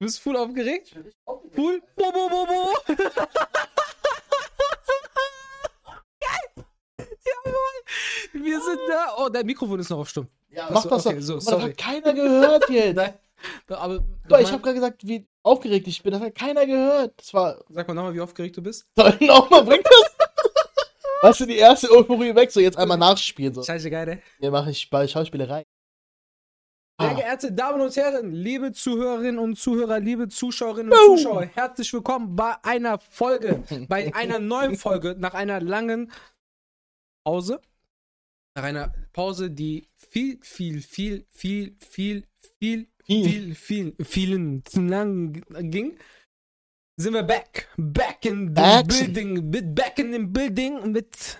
Du bist full aufgeregt? Full? Bo, bo, bo, bo. Geil. Jawohl. Wir sind da. Oh, dein Mikrofon ist noch auf stumm. Ja, Ach mach das okay, so. Das hat keiner gehört jetzt. Nein. Aber Doch, ich habe gerade gesagt, wie aufgeregt ich bin. Das hat keiner gehört. Das war. sag mal nochmal, wie aufgeregt du bist. Soll nochmal bringt das? Weißt du, die erste Euphorie weg, so jetzt einmal nachspielen. So. Scheiße, geil, ey. Hier mache ich bei Schauspielerei. Sehr Ah. geehrte Damen und Herren, liebe Zuhörerinnen und Zuhörer, liebe Zuschauerinnen und Zuschauer, herzlich willkommen bei einer Folge, bei einer neuen Folge, nach einer langen Pause. Nach einer Pause, die viel, viel, viel, viel, viel, viel, viel, viel, vielen zu lang ging. Sind wir back. Back in the building. Back in the building mit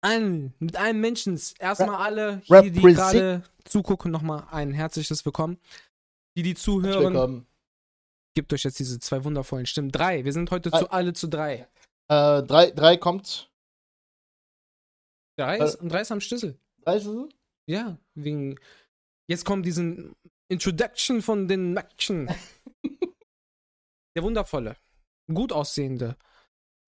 allen, mit allen Menschen. Erstmal alle hier, die gerade zugucken, nochmal ein herzliches Willkommen. Die, die zuhören, Willkommen. gibt euch jetzt diese zwei wundervollen Stimmen. Drei. Wir sind heute Drei. zu alle zu drei. Äh, drei, drei kommt. Drei ist, drei ist am Schlüssel. Drei ist es? Ja, wegen. Jetzt kommt diesen Introduction von den Action. der wundervolle, gut aussehende,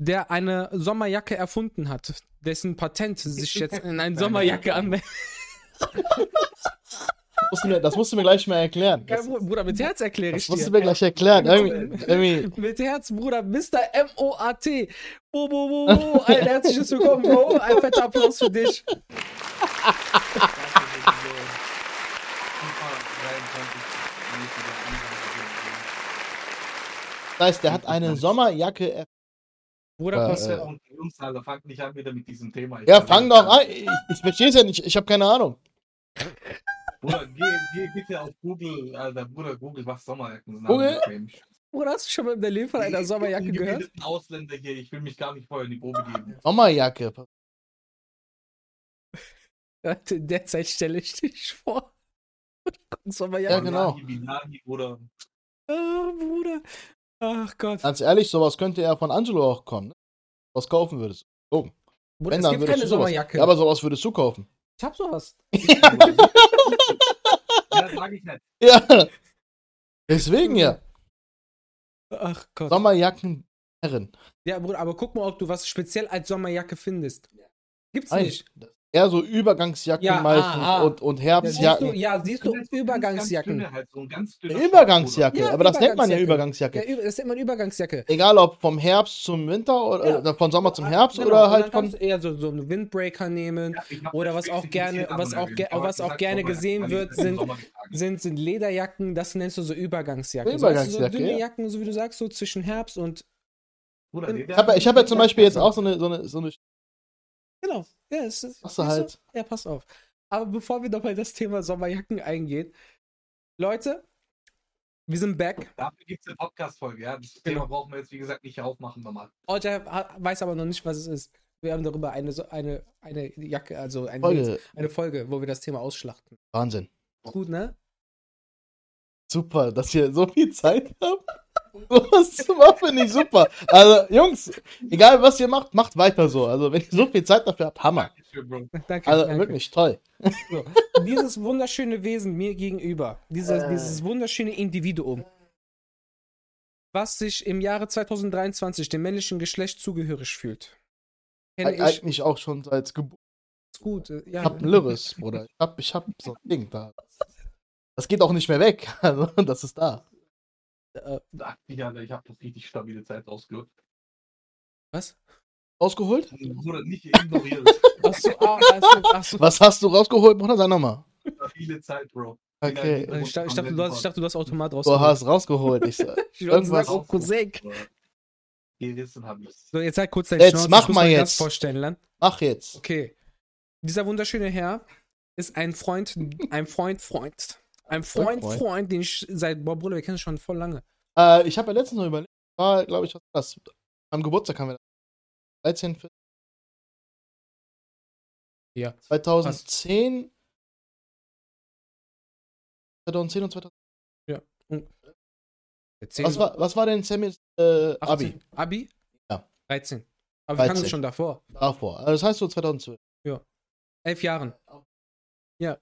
der eine Sommerjacke erfunden hat, dessen Patent sich jetzt in eine Sommerjacke anmeldet. Das musst du mir gleich mal erklären. Das, Bruder, mit Herz erkläre das ich musst du dir. mir gleich erklären. Irgendwie, irgendwie. Mit Herz, Bruder, Mr. M-O-A-T. Bo, bo, bo, bo. Ein herzliches Willkommen, Bro. Ein fetter Applaus für dich. Das heißt, der hat eine Sommerjacke. Bruder, Äh, pass äh, Und Jungs, Alter, fangt nicht an wieder mit diesem Thema. Ich Ja, fang doch an. Ich, ich verstehe es ja nicht. Ich habe keine Ahnung. Bruder, geh, geh bitte auf Google, Alter, Bruder, Google, was Sommerjacken sind. Google? Bruder, hast du schon mal in deinem Leben von einer Sommerjacke Ich bin gehört? ein Ausländer hier, ich will mich gar nicht vorher in die Probe geben. Sommerjacke. Warte, In der Zeit stelle ich dich vor. Ja, Sommerjacke. genau. Wallahi, billahi, Bruder. Ah, Bruder. Ach Gott. Ganz ehrlich, sowas könnte ja von Angelo auch kommen. Ne? Was kaufen würdest du? Oh, Bruder, es dann gibt keine. Sommerjacke. Ja, aber sowas würdest du kaufen. ich hab sowas. Ja, sag ich nicht. Ja. Deswegen ja. Ach Gott. Sommerjacken Herren. ja, Bruder, aber guck mal, ob du was speziell als Sommerjacke findest. Gibt's Nein, nicht. Eher so Übergangsjacken Ja, meistens ah, ah. und, und Ja, siehst du, Herbstjacken. ja, siehst du, Übergangsjacken. halt, so Übergangsjacke, Ja, aber das nennt man ja Ja, Übergangsjacke. über- das ist immer eine Übergangsjacke. Egal ob vom Herbst zum Winter oder Ja. von Sommer zum Herbst Genau, oder halt von. eher so, so einen Windbreaker nehmen. Oder was auch gerne, was auch, ge was auch gerne gesehen wird, sind, sind, sind Lederjacken, das nennst du so Übergangsjacken. So, weißt du, so Übergangsjacke, dünne ja. Jacken, so wie du sagst, so zwischen Herbst und. Ich habe ich hab ja zum Beispiel jetzt auch so eine, so eine, so eine Genau. Ja, es ist, Machst du halt. Ja, pass auf. Aber bevor wir nochmal das Thema Sommerjacken eingehen, Leute, wir sind back. Dafür gibt es eine Podcast-Folge, ja. Das Genau. Thema brauchen wir jetzt, wie gesagt, nicht aufmachen nochmal. Oja ha- weiß aber noch nicht, was es ist. Wir haben darüber eine, so- eine, eine Jacke, also eine Folge. eine Folge, wo wir das Thema ausschlachten. Wahnsinn. Gut, ne? Super, dass ihr so viel Zeit habt. Was zu machen, finde ich super. Also, Jungs, egal was ihr macht, macht weiter so. Also, wenn ihr so viel Zeit dafür habt, Hammer. Danke. Also, danke. wirklich toll. So. Dieses wunderschöne Wesen mir gegenüber, dieses, Äh. dieses wunderschöne Individuum, was sich im Jahre 2023 dem männlichen Geschlecht zugehörig fühlt, kenne ich eigentlich auch schon seit Geburt. gut. äh, Ja, Ich hab ein Lyrus, Bruder. Ich hab, ich hab so ein Ding da. Das geht auch nicht mehr weg. Also, das ist da. Äh, dich, Alter, ich habe das richtig stabile Zeit ausgeholt. was? Rausgeholt? Bruder, nicht ignorieren. Achso, ah, achso, achso. Was hast du rausgeholt, Bruder? Sag nochmal. stabile Zeit, Bro. Okay. Ich dachte, ich, dachte, du hast, ich dachte, du hast Automat Du rausgeholt. hast rausgeholt. Ich, sag- Ich wollte irgendwas- oh, Cousin. Gerissen habe ich. So, jetzt halt kurz dein Jetzt mach ich muss mal jetzt. vorstellen, Lan. mach jetzt. Okay. Dieser wunderschöne Herr ist ein Freund, ein Freund, Freund. Ein Freund, Freund. Freund, den ich seit, boah, Bruder, wir kennen uns schon voll lange. Äh, ich habe ja letztens noch überlegt, war, glaube ich, was das? Am Geburtstag haben wir das. 13, 14, Ja. 2010. 2010 und 2000. Zehn- Was war, was war denn Sammys äh, 18. Abi? Abi? Ja. 13. Aber wir kannten 13. uns schon davor. Davor. Also das heißt so 2012. Elf Jahren. Ja.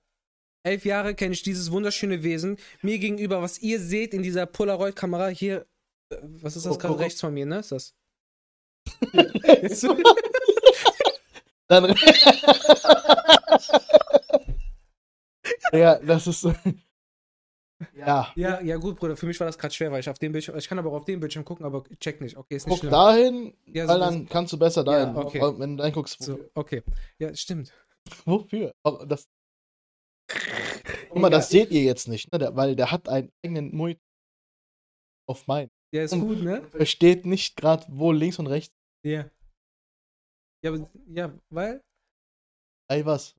Elf Jahre kenne ich dieses wunderschöne Wesen. Mir gegenüber, was ihr seht in dieser Polaroid-Kamera hier, äh, was ist das Oh, gerade oh, oh. rechts von mir, ne? Ist das? Dann. ja, das ist. Ja. Ja, ja, gut, Bruder. Für mich war das gerade schwer, weil ich auf dem Bildschirm, ich kann aber auch auf dem Bildschirm gucken, aber check nicht. Okay, ist nicht Guck dahin, Ja, so weil dann kannst du besser dahin. Ja, okay. Wenn du reinguckst, So, okay. Ja, stimmt. wofür? Das, guck mal, das seht ihr jetzt nicht, ne? Der, weil der hat einen eigenen Mui auf mein. Ja, ist gut, ne? Versteht nicht gerade, wo links und rechts. Ja. Ja, aber, ja, weil, Ey, was?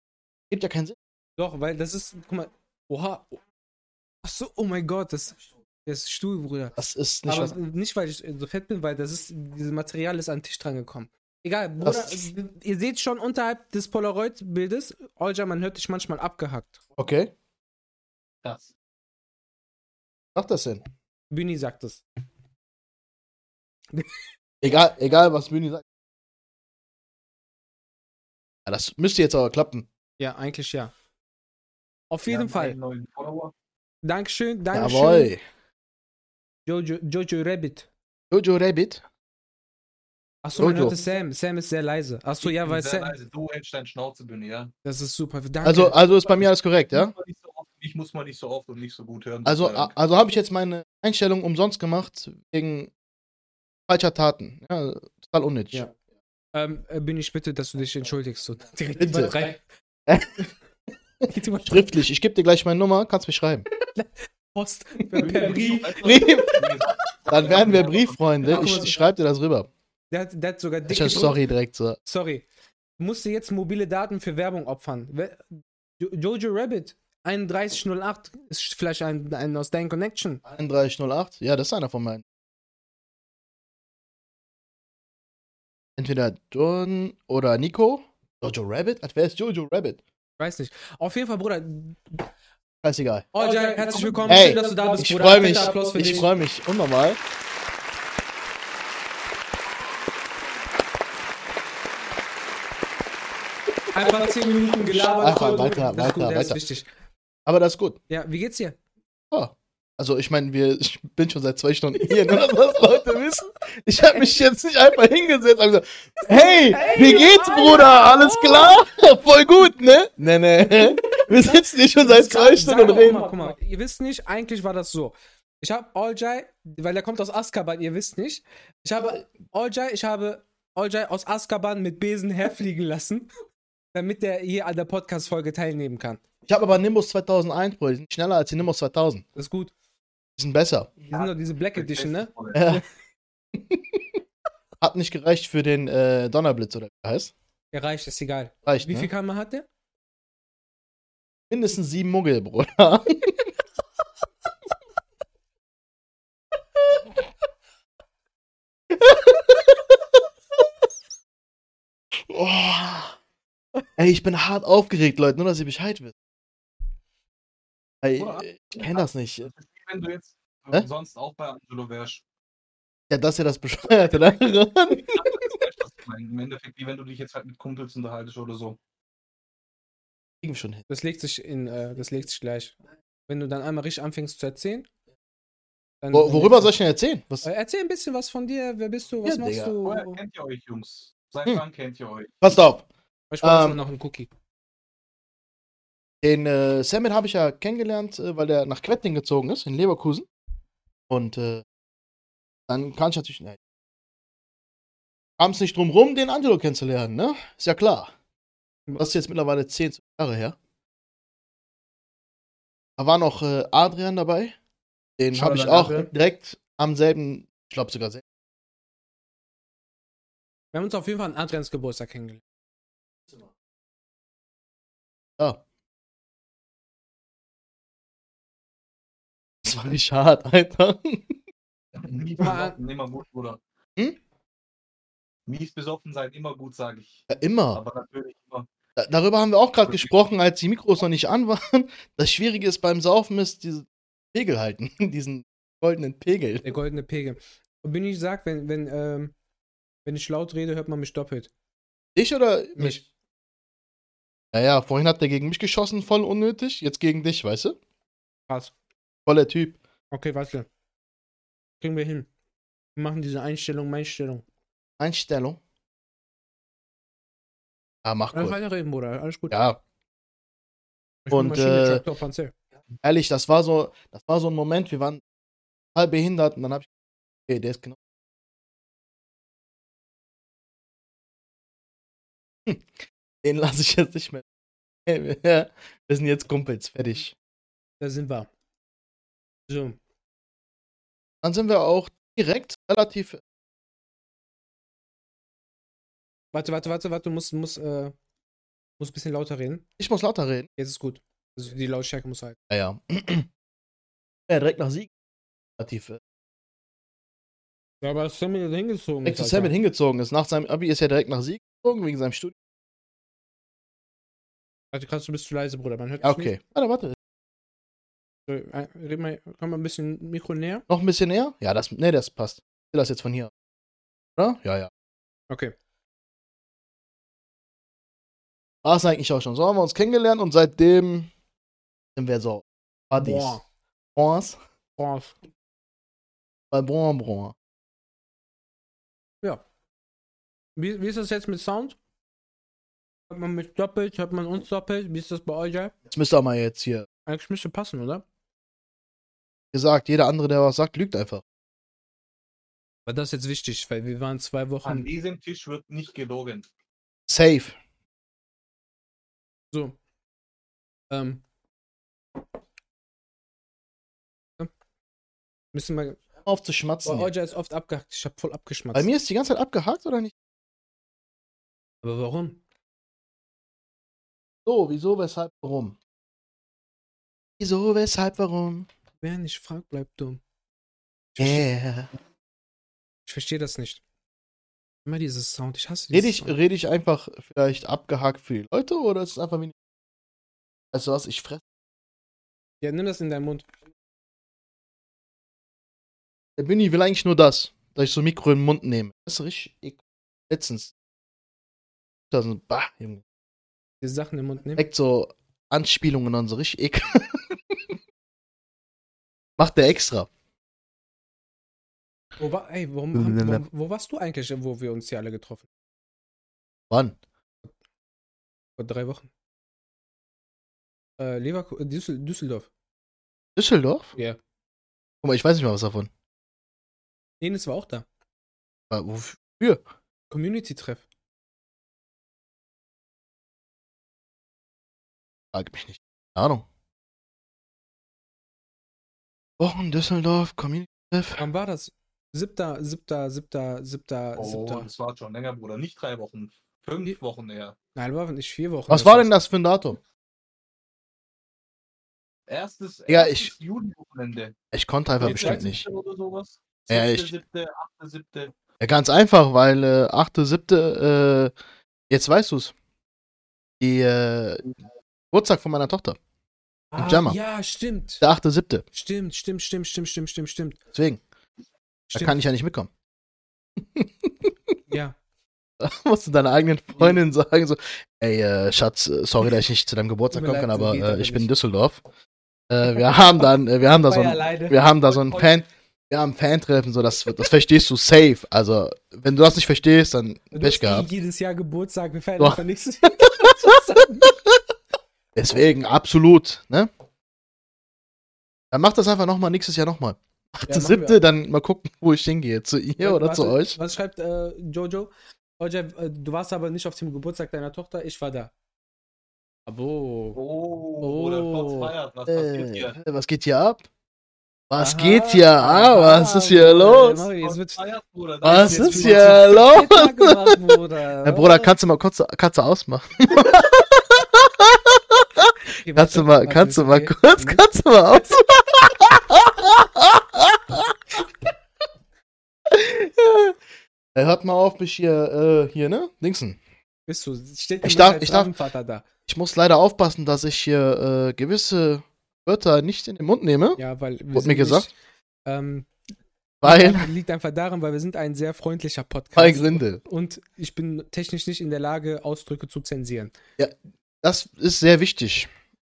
Gibt ja keinen Sinn. doch, weil das ist, guck mal, oha. Ach so, oh mein Gott, das, das ist Stuhl, Bruder. Das ist nicht aber was. nicht, weil ich so fett bin, weil das ist, dieses Material ist an den Tisch dran gekommen. Egal, Bruder, Das- ihr seht schon unterhalb des Polaroid-Bildes, Olja, man hört dich manchmal abgehackt. Okay. Das. Macht das denn? Büni sagt es. Egal, egal was Bühni sagt. Ja, das müsste jetzt aber klappen. Ja, eigentlich ja. Auf jeden Fall. Dankeschön, Dankeschön. Jawohl. Jojo, Jojo Rabbit. Jojo Rabbit. Achso, man Jojo. hörte Sam. Sam ist sehr leise. Achso, Ich ja, weil sehr Sam. leise. Du hältst deine Schnauze, ja? Das ist super. Danke. Also, also ist bei mir alles korrekt, ja? Ich muss mal nicht so oft und nicht so gut hören. Also, also habe ich jetzt meine Einstellung umsonst gemacht wegen falscher Taten. Ja, total unnötig. Ja. ähm, äh, bin ich bitte, dass du dich entschuldigst. So, direkt Bitte. Schriftlich, ich gebe dir gleich meine Nummer, kannst mich schreiben. Post per, Brief. Brief. Dann werden wir Brieffreunde. Ich, ich schreibe dir das rüber. Der hat, der hat sogar Ich dicke sag sorry direkt so. Sorry. Du musst dir jetzt mobile Daten für Werbung opfern. Jojo Rabbit 3108 ist vielleicht ein, ein aus deinem Connection. 3108. Ja, das ist einer von meinen. Entweder John oder Nico. Jojo Rabbit? Wer ist Jojo Rabbit? Weiß nicht. Auf jeden Fall, Bruder. Scheißegal. Olja, herzlich willkommen. Ey, Schön, dass du da bist, Ich Bruder. freue mich. Ich freue mich unnormal. Einfach 10 Minuten gelabert. Einfach weiter, das ist gut, weiter, das ist weiter. wichtig. Aber das ist gut. Ja, wie geht's dir? Ja. Also ich meine, wir, ich bin schon seit zwei Stunden hier, nur dass das Leute wissen. Ich habe mich jetzt nicht einfach hingesetzt und gesagt, hey, wie geht's, Bruder? Alles klar? Voll gut, ne? Ne, ne. Wir sitzen hier schon seit zwei Stunden und reden. Guck mal, guck mal, ihr wisst nicht, eigentlich war das so. Ich habe Oljai, weil er kommt aus Azkaban, ihr wisst nicht. Ich habe Oljai, ich habe Oljai aus Azkaban mit Besen herfliegen lassen, damit der hier an der Podcast-Folge teilnehmen kann. Ich habe aber Nimbus 2001, Bro. Die sind schneller als die Nimbus 2000. Das ist gut. Die sind besser. Die sind doch diese Black Edition, ne? Ja. Hat nicht gereicht für den äh, Donnerblitz oder wie heißt. Der reicht, ist egal. Reicht, Wie ne? viel Kammer hat der? Mindestens sieben Muggel, Bruder. oh. Ey, ich bin hart aufgeregt, Leute, nur dass ihr Bescheid wisst. Ey, Bruder, ich kenn das nicht. Das ist wie wenn du jetzt Hä? sonst auch bei Angelo wärst. Ja, das ist ja das Bescheuerte daran. Im Endeffekt, wie wenn du dich jetzt halt mit Kumpels unterhaltest oder so. Kriegen wir schon hin. Das legt sich in, äh, das legt sich gleich. Wenn du dann einmal richtig anfängst zu erzählen. Dann, Wo, dann worüber soll ich denn erzählen? Was, Äh, Erzähl ein bisschen was von dir. Wer bist du? Was Ja, machst Digga. du? Woher kennt ihr euch, Jungs? Seit Hm. wann kennt ihr euch? passt auf. Ich brauche Ähm, noch einen Cookie. Den äh, Samuel habe ich ja kennengelernt, äh, weil der nach Quetting gezogen ist, in Leverkusen. Und äh, dann kann ich natürlich. Ne, kam es nicht drum rum, den Angelo kennenzulernen, ne? Ist ja klar. Das ist jetzt mittlerweile 10 Jahre her. Da war noch äh, Adrian dabei. Den habe ich auch Adrian. direkt am selben, ich glaube sogar selben. Wir haben uns auf jeden Fall an Adrians Geburtstag kennengelernt. Ja. Das war nicht hart, Alter. Mies besoffen, immer gut, Bruder. Hm? Mies besoffen sein, immer gut, sage ich. Ja, immer. Aber natürlich immer. Da- Darüber haben wir auch gerade gesprochen, als die Mikros noch nicht an waren. Das Schwierige ist beim Saufen ist diesen Pegel halten, diesen goldenen Pegel. Der goldene Pegel. Und bin ich sagt, wenn, wenn, ähm, wenn ich laut rede, hört man mich doppelt. Ich oder Mich. Naja, vorhin hat der gegen mich geschossen, voll unnötig. Jetzt gegen dich, weißt du? Krass. Voller Typ. Okay, warte. Kriegen wir hin. Wir machen diese Einstellung, Einstellung. Einstellung. Ja, mach Lass gut. weiterreden, Bruder. Alles gut. Ja, Ich und, äh, Traktor, ehrlich, das war so, das war so ein Moment, wir waren halb behindert und dann hab ich, okay, der ist genau. Hm, Den lasse ich jetzt nicht mehr. Wir sind jetzt Kumpels, fertig. Da sind wir. So. Dann sind wir auch direkt relativ. Warte, warte, warte, warte. Du musst, musst, äh, musst ein bisschen lauter reden. Ich muss lauter reden. Jetzt ist gut. Also die Lautstärke muss halt. Ja, ja. ja direkt nach Sieg. Relativ. äh, Ja, aber Sammy hat hingezogen. Direkt ist, Alter. hingezogen ist. Nach seinem Abi ist er direkt nach Sieg gezogen, wegen seinem Studium. Warte, krass, du bist zu leise, Bruder. Man hört okay. Warte, warte. nicht. So, red mal, komm mal ein bisschen Mikro näher. Noch ein bisschen näher? Ja, das, nee, das passt. Ich will das jetzt von hier. Oder? Ja, ja. Okay. War es eigentlich auch schon. So haben wir uns kennengelernt und seitdem sind wir so Buddies. Bons. Boah. Bei Bon Bon. Ja. Wie, wie ist das jetzt mit Sound? Hat man mich doppelt, hat man uns doppelt? Wie ist das bei euch? ja? Jetzt müsst ihr mal jetzt hier Eigentlich müsste passen, oder? gesagt, jeder andere, der was sagt, lügt einfach. Aber das ist jetzt wichtig, weil wir waren zwei An Wochen. diesem Tisch wird nicht gelogen. Safe. So. Ähm. Ja. Müssen wir. Auf zu Bei schmatzen. hier. euch ist oft abgehackt. Ich hab voll abgeschmatzt. Bei mir ist die ganze Zeit abgehakt oder nicht? Aber warum? So, wieso, weshalb, warum? Wieso, weshalb, warum? Wer nicht fragt, bleibt dumm. Ich verstehe Yeah. ich versteh das nicht. Immer dieses Sound. Ich hasse Rede dieses ich, Sound. rede ich einfach vielleicht abgehakt für die Leute oder ist es einfach wie. Weißt du was, ich fresse. Ja, nimm das in deinen Mund. Der Bühni will eigentlich nur das, dass ich so ein Mikro in den Mund nehme. Das ist richtig. Letztens. Da sind, bah, Junge. Diese Sachen im Mund nehmen. Direkt so Anspielungen und so richtig ekelhaft. Macht der extra. Wo, war, ey, warum, haben, wo, wo warst du eigentlich, wo wir uns hier alle getroffen Wann? Vor drei Wochen. Äh, Leverkusen, Düssel Düsseldorf. Düsseldorf? Ja. Guck mal, ich weiß nicht mal was davon. Enes war auch da. Äh, Wofür? Community-Treff. Frag mich nicht. Keine Ahnung. Wochen, Düsseldorf, Community. Wann war das? Siebter, siebter, siebter, siebter, Oh, siebter. das war schon länger, Bruder. Nicht drei Wochen. Fünf Die- Wochen eher. Nein, war nicht vier Wochen. Was war denn das für ein Datum? Erstes, Ja, erstes ich- Juli-Wochenende. Ich konnte einfach Nee, bestimmt 13. nicht. Oder sowas. Ja, Siebte, ich- siebte, achte, siebte. Ja, ganz einfach, weil äh, 8., 7., äh, jetzt weißt du's. Die äh, Geburtstag von meiner Tochter. Ah, Jammer. ja, stimmt. Der 8., 7. Stimmt, stimmt, stimmt, stimmt, stimmt, stimmt, stimmt. Deswegen. Da stimmt. kann ich ja nicht mitkommen. Ja. Da musst du deiner eigenen Freundin sagen, so, ey, äh, Schatz, äh, sorry, dass ich nicht zu deinem Geburtstag kommen kann, aber äh, ich bin in. Düsseldorf. Äh, wir haben dann, äh, wir haben da so ein, wir haben da so ein Fan, wir haben Fan-Treffen, so, das, das verstehst du safe. Also, wenn du das nicht verstehst, dann Du Pech eh gehabt. jedes Jahr Geburtstag, wir feiern einfach nichts. Deswegen, absolut, ne? Dann mach das einfach nochmal, nächstes Jahr nochmal. Achte, machen wir. siebte, dann mal gucken, wo ich hingehe. Zu ihr oder zu Warte, euch. Was schreibt äh, Jojo? Ojab, äh, du warst aber nicht auf dem Geburtstag deiner Tochter, ich war da. Abo. Oh, Bruder, Shots feiert. Was passiert hier? Äh, was geht hier ab? Was Aha, geht hier ab? Was aha, ist hier Bruder, los? Mari, Jetzt Shots wird feiert, Bruder. Was ist hier zu los? gemacht, Bruder, kannst du mal kurz Katze ausmachen? Kannst du mal, kannst du mal kurz, kannst du mal aus? Ey, Hört mal auf, mich hier, äh, hier, ne? Dingsen. Bist du? Steht Ich darf- ich darf- da. Ich muss leider aufpassen, dass ich hier äh, gewisse Wörter nicht in den Mund nehme, Ja, weil wir Wurde sind mir gesagt. Nicht, ähm, weil liegt, liegt einfach daran, weil wir sind ein sehr freundlicher Podcast. bei Grinde. Und ich bin technisch nicht in der Lage, Ausdrücke zu zensieren. das ist sehr wichtig.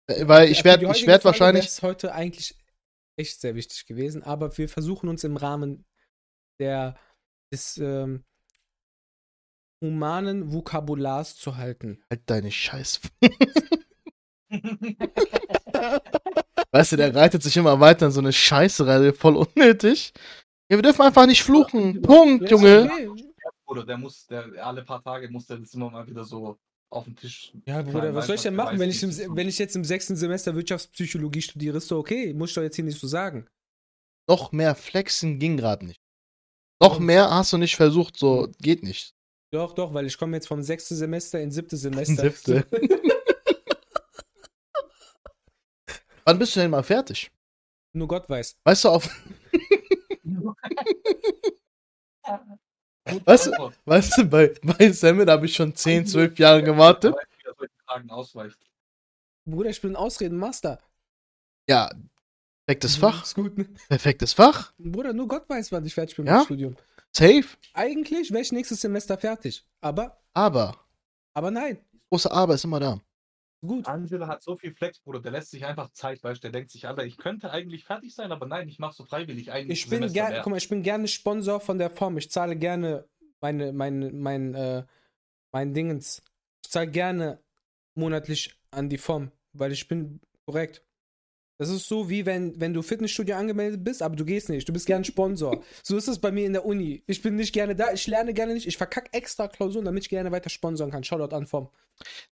Äh, Weil ich Für die werde ich werd wahrscheinlich. wär's heute eigentlich echt sehr wichtig gewesen, aber wir versuchen uns im Rahmen der, des ähm, humanen Vokabulars zu halten. Halt deine Scheiß. Weißt du, der reitet sich immer weiter in so eine Scheiße rein, voll unnötig. Ja, wir dürfen einfach nicht fluchen. Punkt, ist Junge. Oder der muss, der alle paar Tage muss der das immer mal wieder so auf den Tisch. Ja, Bruder, was soll ich denn machen, wenn ich, im, wenn ich jetzt im sechsten Semester Wirtschaftspsychologie studiere? Ist doch okay. Muss ich doch jetzt hier nicht so sagen. Noch mehr flexen ging gerade nicht. Noch mehr hast du nicht versucht, so geht nicht. Doch, doch, weil ich komme jetzt vom sechsten Semester ins siebte Semester. Siebte. Wann bist du denn mal fertig? Nur Gott weiß. Weißt du, auf, Was? Weißt du, bei, bei Semmel habe ich schon 10, 12 Jahre gewartet. Er. Bruder, ich bin Ausreden-Master. Ja, perfektes Fach. Ist gut, ne? Perfektes Fach. Bruder, nur Gott weiß, wann ich fertig bin Ja? mit dem Studium. Safe. Eigentlich wäre ich nächstes Semester fertig. Aber, Aber, aber nein. große Aber ist immer da. Gut. Angela hat so viel Flex, Bruder, der lässt sich einfach Zeit, weißt der denkt sich, Alter, ich könnte eigentlich fertig sein, aber nein, ich mache so freiwillig ein Ich bin gerne, guck mal, ich bin gerne Sponsor von der Form. Ich zahle gerne meine, meine, mein, äh, mein Dingens. Ich zahle gerne monatlich an die Form, weil ich bin korrekt. Das ist so wie wenn, wenn du Fitnessstudio angemeldet bist, aber du gehst nicht. Du bist gern Sponsor. so ist es bei mir in der Uni. Ich bin nicht gerne da, ich lerne gerne nicht. Ich verkacke extra Klausuren, damit ich gerne weiter sponsoren kann. Shoutout an Form.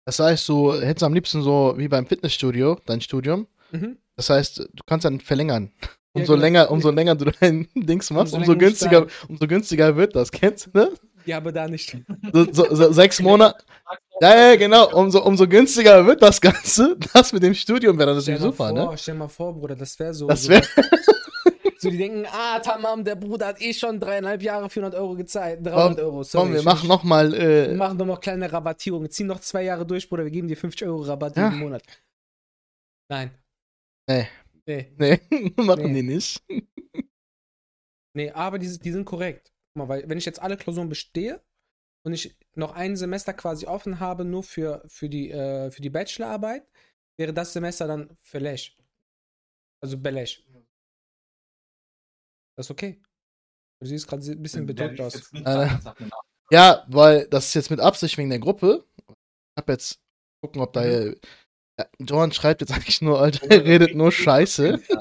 Das heißt, du hättest am liebsten so wie beim Fitnessstudio dein Studium. Mhm. Das heißt, du kannst dann verlängern. Ja, Umso genau. länger, umso länger du dein Dings machst, Umso umso günstiger, umso günstiger wird das. Kennst du, ne? Ja, aber da nicht. So, so, so sechs Monate. Ja, ja, genau. Umso, umso günstiger wird das Ganze. Das mit dem Studium wäre natürlich super, vor, ne? Stell mal vor, Bruder, das wäre so. Das so, wäre. so, die denken, ah, Tamam, der Bruder hat eh schon dreieinhalb Jahre 400 Euro gezahlt. 300 Euro, sorry. Komm, wir machen nochmal. Wir Äh, machen doch noch kleine Rabattierungen. Ziehen noch zwei Jahre durch, Bruder. Wir geben dir 50 Euro Rabatt Ja. jeden Monat. Nein. Nee. Nee. nee, machen Nee. die nicht. Nee, aber die, die sind korrekt. Guck mal, weil wenn ich jetzt alle Klausuren bestehe und ich noch ein Semester quasi offen habe, nur für, für, die, äh, für die Bachelorarbeit, wäre das Semester dann Verlesch. Also Belesch. Das ist okay. Du siehst gerade ein bisschen bedrückt aus. Äh. Ja, weil das ist jetzt mit Absicht wegen der Gruppe. Ich hab jetzt gucken, ob da. Mhm. Ja, Johan schreibt jetzt eigentlich nur, Alter, er redet nur Scheiße.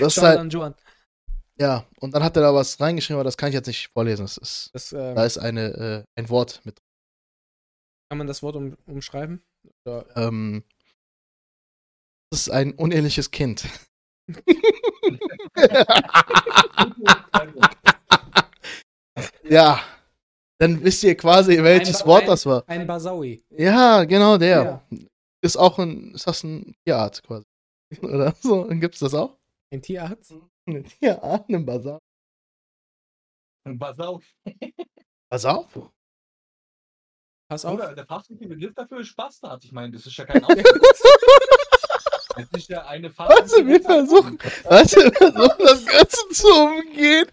Das ist halt. Ja, und dann hat er da was reingeschrieben, aber das kann ich jetzt nicht vorlesen. Das ist, Das, ähm, da ist eine, äh, ein Wort mit. kann man das Wort um, umschreiben? Oder Ähm, das ist ein uneheliches Kind. ja, dann wisst ihr quasi, welches Ein- Wort ein- das war. Ein Basaui. Ja, genau der. Ja. Ist auch ein, ist das ein Tierart quasi? Oder so? Gibt's das auch? Ein Tierarzt? Eine Tierart, ein Basar. Pass auf. Pass auf. Pass auf. Bruder, der fachliche Begriff dafür ist Bastard. Ich meine, das ist ja kein Ausdruck. Das ist ja eine Warte, wir versuchen, warte, wir versuchen das Ganze zu umgehen.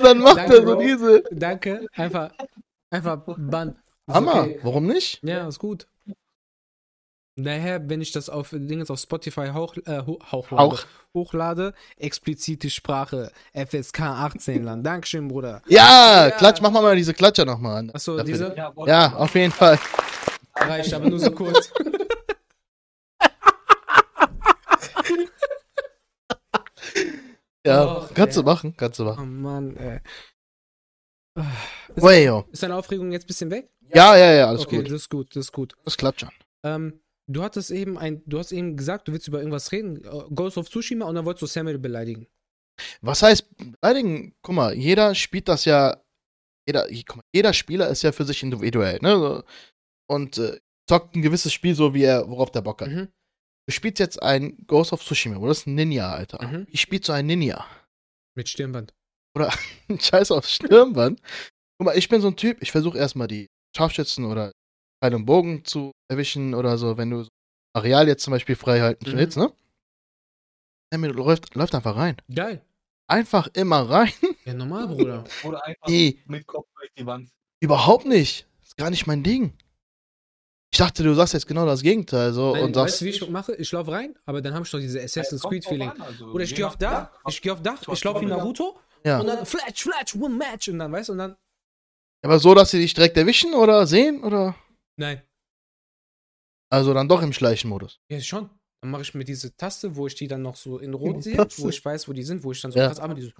Dann macht Danke, er so Bro. diese. Danke. Einfach, einfach Bann. Ist Hammer, okay. warum nicht? Ja, ist gut. Daher, wenn ich das auf Dingens auf Spotify hoch, äh, ho- hochlade, explizite Sprache, FSK 18 Land. Dankeschön, Bruder. Ja, Ja. klatsch, mach mal mal diese Klatscher nochmal an. Achso, diese Ja, Ja, auf jeden Fall. reicht aber nur so kurz. Ja, Och, kannst du ey. machen, kannst du Oh machen. Mann, ey. Ist, Wayo. ist deine Aufregung jetzt ein bisschen weg? Ja, ja, ja, alles okay, gut. das ist gut, das ist gut. Das klatschern. Ähm, du hattest eben ein, du hast eben gesagt, du willst über irgendwas reden, äh, Ghost of Tsushima und dann wolltest du Samuel beleidigen. Was heißt beleidigen? Guck mal, jeder spielt das ja. Jeder, mal, jeder Spieler ist ja für sich individuell, ne? Und äh, zockt ein gewisses Spiel so, wie er, worauf der Bock hat. Mhm. Du spielst jetzt ein Ghost of Tsushima, oder? Das ist ein Ninja, Alter. Mhm. Wie spielt so ein Ninja? Mit Stirnband. Scheiß aufs Stirnband. Guck mal, ich bin so ein Typ, ich versuche erstmal die Scharfschützen oder Pfeil und Bogen zu erwischen oder so, wenn du so Areal jetzt zum Beispiel frei halten Mhm. willst, ne? Samuel läuft, läuft einfach rein. Geil. Einfach immer rein. Ja, normal, Bruder. Oder einfach Nee, mit Kopf durch die Wand. überhaupt nicht. ist gar nicht mein Ding. Ich dachte, du sagst jetzt genau das Gegenteil so Nein, und weißt sagst, du, wie ich mache? Ich laufe rein, aber dann habe ich doch diese Assassin's Kommt Creed drauf Feeling. an, also Oder ich gehe auf Dach, Dach. ich gehe auf Dach, ich laufe wie Naruto ja. und dann Flash, Flash, one Match und dann, weißt du, und dann, Aber so, dass sie dich direkt erwischen oder sehen oder? Nein, Also dann doch im Schleichenmodus. ja schon. Dann mache ich mir diese Taste, wo ich die dann noch so in Rot sehe, Taste. wo ich weiß, wo die sind, wo ich dann so Ja. krass aber diese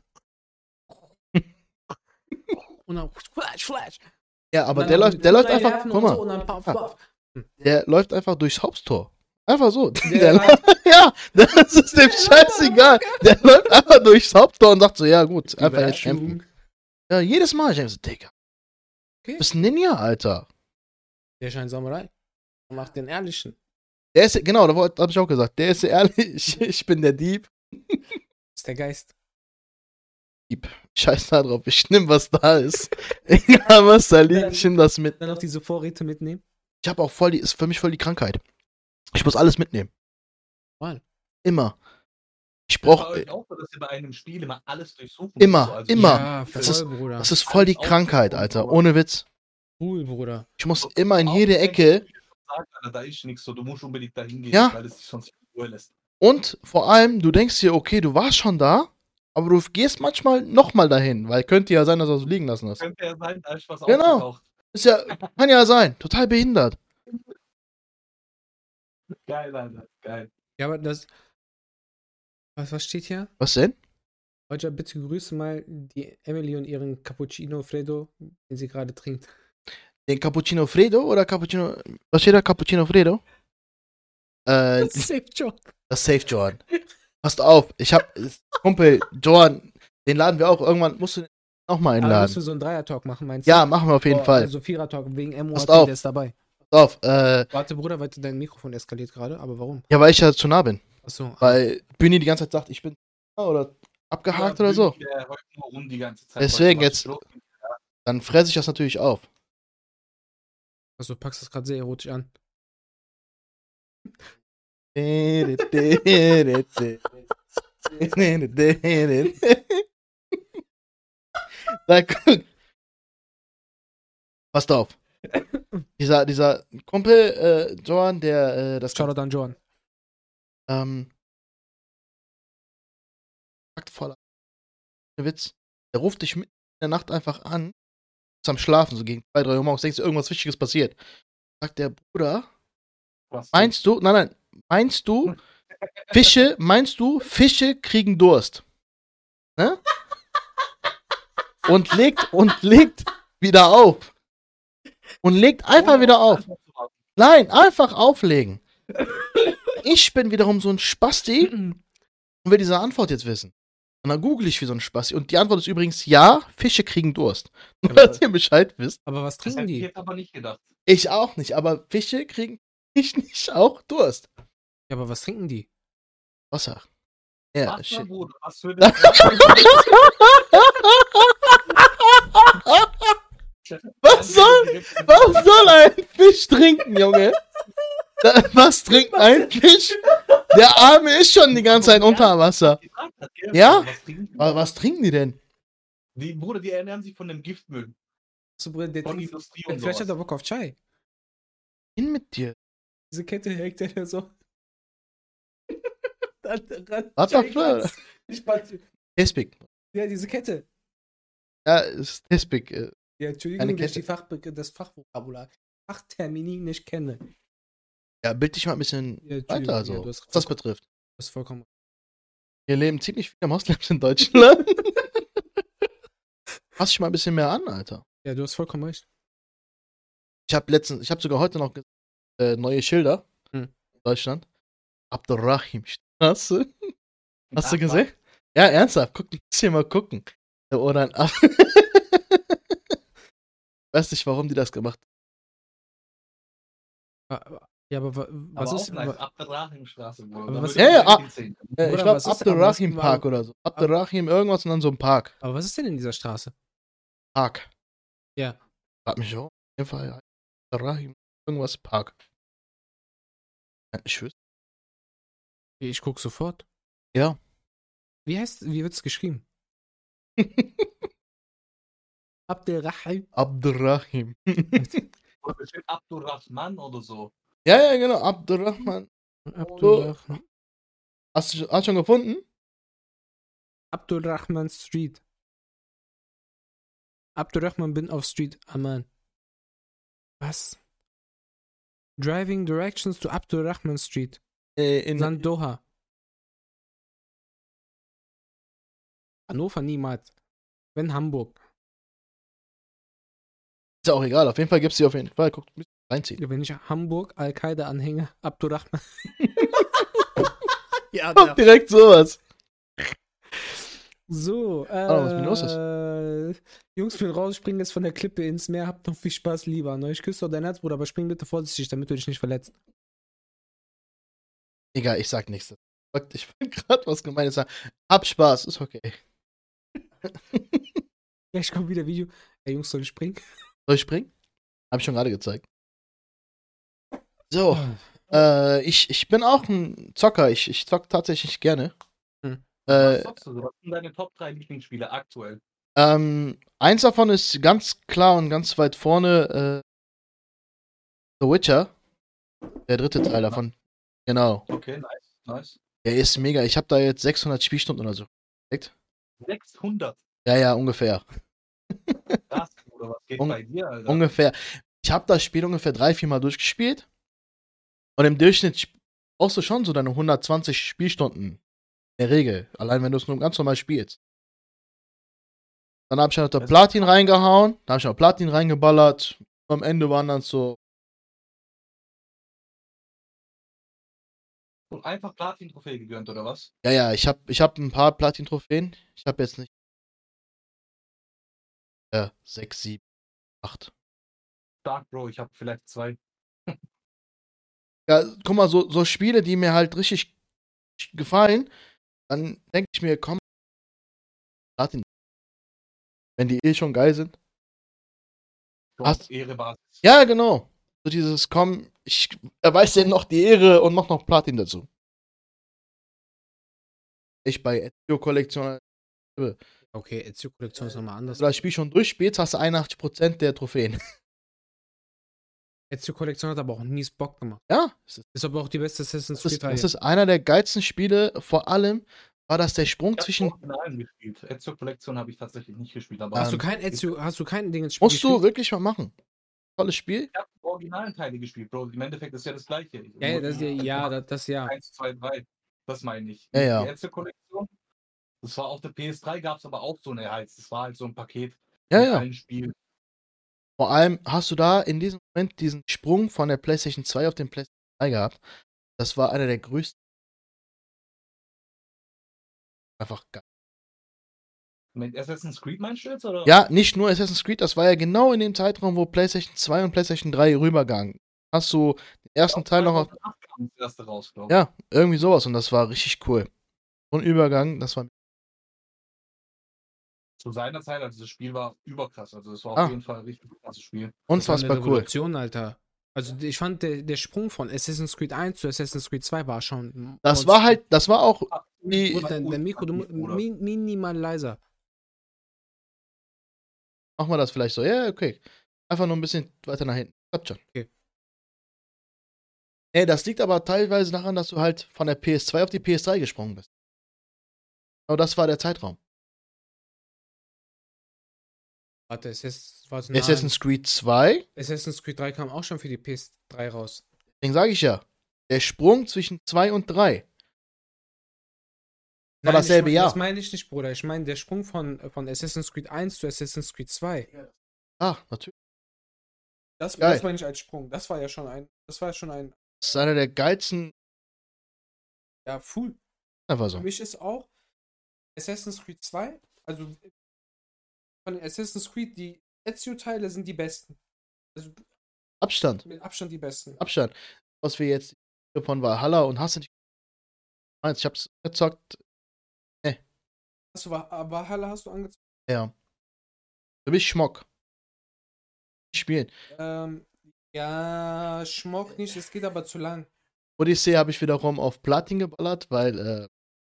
und dann Flash, Flash. Ja, aber der läuft, der läuft einfach, guck mal, So, puff, puff. der läuft einfach durchs Haupttor. Einfach so. Der Der, ja, das ist dem scheißegal. Der läuft einfach durchs Haupttor und sagt so, ja gut, einfach jetzt. Überraschung. Ja, jedes Mal. Ich denk so, Digga. Okay. Du bist ein Ninja, Alter. Der scheint Samurai. Er macht den ehrlichen. Der ist, genau, da habe ich auch gesagt. Der ist ehrlich, ich bin der Dieb. ist der Geist. Dieb. Scheiß da drauf, ich nehm, was da ist. Egal, was da liegt, ich nehm das mit. Dann noch diese Vorräte mitnehmen. Ich habe auch voll die, ist für mich voll die Krankheit. Ich muss alles mitnehmen. Mann. Immer. Ich brauche, euch auch so, dass ihr bei einem Spiel immer alles durchsuchen Immer, so. immer. Ja, voll, Das ist- das ist voll die Krankheit, Alter. Ohne Witz. Cool, Bruder. Ich muss immer in jede Ecke Sagt, Alter, da ist nichts so, du musst unbedingt da hingehen, Ja. weil es dich sonst in Ruhe lässt. und vor allem, du denkst dir, okay, du warst schon da, aber du gehst manchmal nochmal dahin, weil könnte ja sein, dass du es liegen lassen hast. Könnte ja sein, da ist was Genau. aufgetaucht. Ist ja, kann ja sein. Total behindert. Geil, Alter, geil. Ja, aber das. Was, was steht hier? Was denn? Roger, bitte grüße mal die Emily und ihren Cappuccino Fredo, den sie gerade trinkt. Den Cappuccino Fredo oder Cappuccino. Was steht da? Cappuccino Fredo? Äh, Safe Joke. das Safe Joan. Passt auf, ich hab. Kumpel, Joan, den laden wir auch. Irgendwann musst du nochmal Aber müssen wir einladen. so einen Dreier-Talk machen, meinst du? Ja, machen wir auf jeden Boah, Fall. Also Vierer-Talk wegen MO Passt auf. der ist dabei. Pass auf, äh, Warte, Bruder, warte, dein Mikrofon eskaliert gerade, aber warum? ja, weil ich ja zu nah bin. Achso. Weil Bühni die ganze Zeit sagt, ich bin oder abgehakt oder so. Der heult nur rum die ganze Zeit. Deswegen jetzt-? Dann fresse ich das natürlich auf. Also du packst das gerade sehr erotisch an. Na, guck. Passt auf. Dieser, dieser Kumpel, äh, Joan, der, äh, das Shoutout an Joan. ähm, packt voll ab. Ohne Witz. Der ruft dich mitten in der Nacht einfach an, am Schlafen, so gegen 2, 3 Uhr morgens, denkst du, irgendwas Wichtiges passiert. Sagt der Bruder, Was meinst du, nein, nein, meinst du, Fische, meinst du, Fische kriegen Durst? Ne? Und legt, und legt wieder auf. Und legt einfach wieder auf. Nein, einfach auflegen. Ich bin wiederum so ein Spasti und will diese Antwort jetzt wissen. Und dann google ich wie so ein Spasti. Und die Antwort ist übrigens ja, Fische kriegen Durst. Nur, Aber- dass ihr Bescheid wisst. Aber was Das trinken hätte ich die? jetzt aber nicht gedacht. Ich auch nicht, aber Fische kriegen ich nicht auch Durst. Ja, aber was trinken die? Wasser. Ja, Was, shit. Bruder, was für Was soll, was soll ein Fisch trinken, Junge? Was trinkt ein Fisch? Der Arme ist schon die ganze Zeit unter Wasser. Ja? Was trinken die? Aber was trinken die denn? Die, Bruder, die ernähren sich von dem Giftmüll. So, Bruder, der Von trinkt, Industrie und vielleicht hat er. Bock auf Chai. Hin mit dir. Diese Kette hängt der so. Was für- Chai-Glas. Tespik. Ja, diese Kette. Ja, ist Tespik. äh, Ja, Entschuldigung, dass ich Fach, das Fachvokabular, Fachtermini nicht kenne. Ja, bild dich mal ein bisschen Ja, weiter, ja, also, hast was das betrifft. Du hast vollkommen. Hier leben ziemlich viele Moslems in Deutschland. Pass dich mal ein bisschen mehr an, Alter. Ja, du hast vollkommen recht. Ich habe letztens, ich habe sogar heute noch äh, neue Schilder Hm. in Deutschland. Abdurrahim Straße. Hast du gesehen? Ja, ernsthaft. Guck, musst hier mal gucken. Oder ein Ab Weiß nicht, warum die das gemacht Ah, Ja, aber wa- Aber was auch ist. nice. wa- Ab der Rahimstraße, Bruder. Aber was- Ja, ja. Äh, ich glaube, aber was- Park oder so. Abdurrahim irgendwas und dann so ein Park. Aber was ist denn in dieser Straße? Park. Ja. Frag mich auch. Auf jeden Fall, ja. Abdurrahim irgendwas Park. Ja, Ich wüsste. Ich guck sofort. Ja. Wie heißt, wie wird's geschrieben? Oder bestimmt Abdurrahman oder so. Ja, ja, genau. Abdurrahman. Abdulrahman, Hast du hast schon gefunden? Abdulrahman Street. Abdulrahman bin auf Street Aman. Was? Driving directions to Abdulrahman Street. Äh, in, Sandoha. Hannover niemals. Wenn Hamburg. ist ja auch egal. Auf jeden Fall gibt es die auf jeden Fall. Guck, müsst ihr reinziehen. Wenn ich Hamburg, Al-Qaida-Anhänger, Abdurrahman. ja, Kommt direkt sowas. So, äh, Oh, was los ist? Jungs, bin raus, spring jetzt von der Klippe ins Meer, habt noch viel Spaß, lieber. Ne? Ich küsse doch dein Herz, Bruder, aber spring bitte vorsichtig, damit du dich nicht verletzt. Egal, ich sag nichts. Ich will gerade was Gemeines sagen. Hab Spaß, ist okay. Gleich kommt wieder Video. Ey, Jungs, soll ich springen? Soll ich springen? Hab ich schon gerade gezeigt. So, äh, ich, ich bin auch ein Zocker. Ich, ich zock tatsächlich gerne. Hm. Was Äh, zockst du so? Was sind deine Top 3 Lieblingsspiele aktuell? ähm, eins davon ist ganz klar und ganz weit vorne äh, The Witcher. Der dritte Teil davon. Genau. Okay, nice, nice. Der ist mega. Ich habe da jetzt 600 Spielstunden oder so. 600. Ja, ja, ungefähr. Krass, oder was geht Un- bei dir, Alter? Ungefähr. Ich habe das Spiel ungefähr drei, vier Mal durchgespielt. Und im Durchschnitt brauchst du schon so deine 120 Spielstunden. In der Regel. Allein wenn du es nur ganz normal spielst. Dann habe ich noch der Das- Platin reingehauen. Dann habe ich noch Platin reingeballert. Am Ende waren dann so. Und einfach Platin-Trophäe gegönnt, oder was? Ja, ja, ich habe ich hab ein paar Platin-Trophäen. Ich habe jetzt nicht. Ja, 6, 7, 8. Stark, Bro, ich habe vielleicht zwei. Ja, guck mal, so, so Spiele, die mir halt richtig gefallen, dann denke ich mir, komm, Platin. Wenn die eh schon geil sind. Hast- auf Ehrebasis. Ja, genau. So dieses, komm, ich erweise denen noch die Ehre und mach noch Platin dazu. Ich bei Ezio Kollektion, Okay, Ezio-Kollektion ist nochmal anders. wenn du das Spiel schon durchspielst, hast du 81% der Trophäen. Ezio-Kollektion hat aber auch mies Bock gemacht. Ja, ist, aber auch die beste Assassin's das ist, Creed-Reihe. das ist einer der geilsten Spiele. Vor allem war das der Sprung Ich habe zwischen. Originalen gespielt. Ezio-Kollektion habe ich tatsächlich nicht gespielt, aber Hast du Ähm, kein Ezio, hast du kein Ding ins Spiel Musst du gespielt? wirklich mal machen. Tolles Spiel. ich habe die originalen Teile gespielt, Bro. Im Endeffekt ist ja das gleiche. Ja, ja, das, ja, ja, das, das ja. 1, 2, 3. Das meine ich. Ja, ja. Die Ezio-Kollektion. Das war auf der PS3, gab es aber auch so eine halt. Das war halt so ein Paket Ja, mit ja. allen Spielen. Vor allem hast du da in diesem Moment diesen Sprung von der PlayStation 2 auf den PlayStation 3 gehabt. Das war einer der größten. Einfach geil. Mit Assassin's Creed meinst du jetzt? Oder? Ja, nicht nur Assassin's Creed, das war ja genau in dem Zeitraum, wo PlayStation 2 und PlayStation 3 rübergegangen. Hast du den ersten Teil noch auf. 2008 kam das erste raus. Ja, irgendwie sowas und das war richtig cool. So ein Übergang, das war. Zu seiner Zeit, also das Spiel war überkrass. Also das war auf Ah. jeden Fall ein richtig krasses Spiel. Unfassbar cool. Revolution, Alter. Also ich fand, der, der Sprung von Assassin's Creed 1 zu Assassin's Creed 2 war schon. Das war halt, das war auch. Gut, dein, dein Mikro, du, mi, minimal leiser. Machen wir das vielleicht so. Ja, okay. Einfach nur ein bisschen weiter nach hinten. Klappt schon. Okay. Ey, das liegt aber teilweise daran, dass du halt von der PS2 auf die PS3 gesprungen bist. Aber das war der Zeitraum. Warte, Assassin's, warte, nein. Assassin's Creed 2, Assassin's Creed 3 kam auch schon für die PS3 raus. deswegen sage ich ja, der Sprung zwischen 2 und 3. War Nein, dasselbe ich mein, Jahr. Das meine ich nicht, Bruder. Ich meine der Sprung von, von Assassin's Creed 1 zu Assassin's Creed 2. Ah, natürlich. Das, Geil. das meine ich als Sprung. Das war ja schon ein. Das war ja schon ein. Das ist einer der geilsten. Ja, full. Einfach Für so. mich ist auch Assassin's Creed 2, also von Assassin's Creed, die Ezio-Teile sind die besten. Also Abstand. mit Abstand die besten. Abstand. Was wir jetzt von Valhalla und hast du nicht. Ich hab's gezockt. Hast du Wa- äh, Valhalla hast du angezogen? Ja. Für mich Schmock. Spielen. Ähm, ja, Schmock nicht, es geht aber zu lang. Odyssey habe ich wiederum auf Platin geballert, weil äh,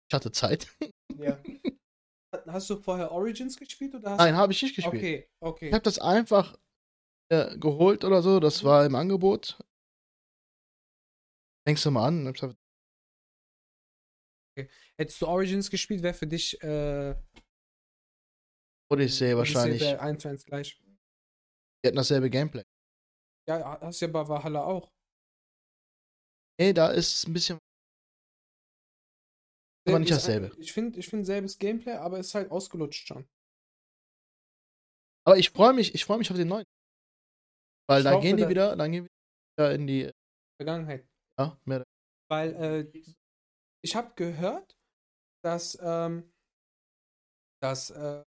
ich hatte Zeit. Ja. Hast du vorher Origins gespielt oder hast Nein, habe ich nicht gespielt. Okay, okay. Ich habe das einfach äh, geholt oder so. Das war im Angebot. Denkst du mal an? Ich gesagt, Hättest du Origins gespielt, wäre für dich äh, Odyssey wahrscheinlich. wäre 1 zu 1 gleich. Die hätten dasselbe Gameplay. Ja, hast ja bei Valhalla auch. Nee, da ist ein bisschen. Aber nicht Ist dasselbe. ein- Ich finde ich find selbes Gameplay, aber ist halt ausgelutscht schon. Aber ich freue mich, ich freue mich auf den neuen. Weil Ich da gehen die wieder, dann gehen wir wieder in die. Vergangenheit. Ja, mehr, Weil äh, ich habe gehört, dass ähm, dass äh,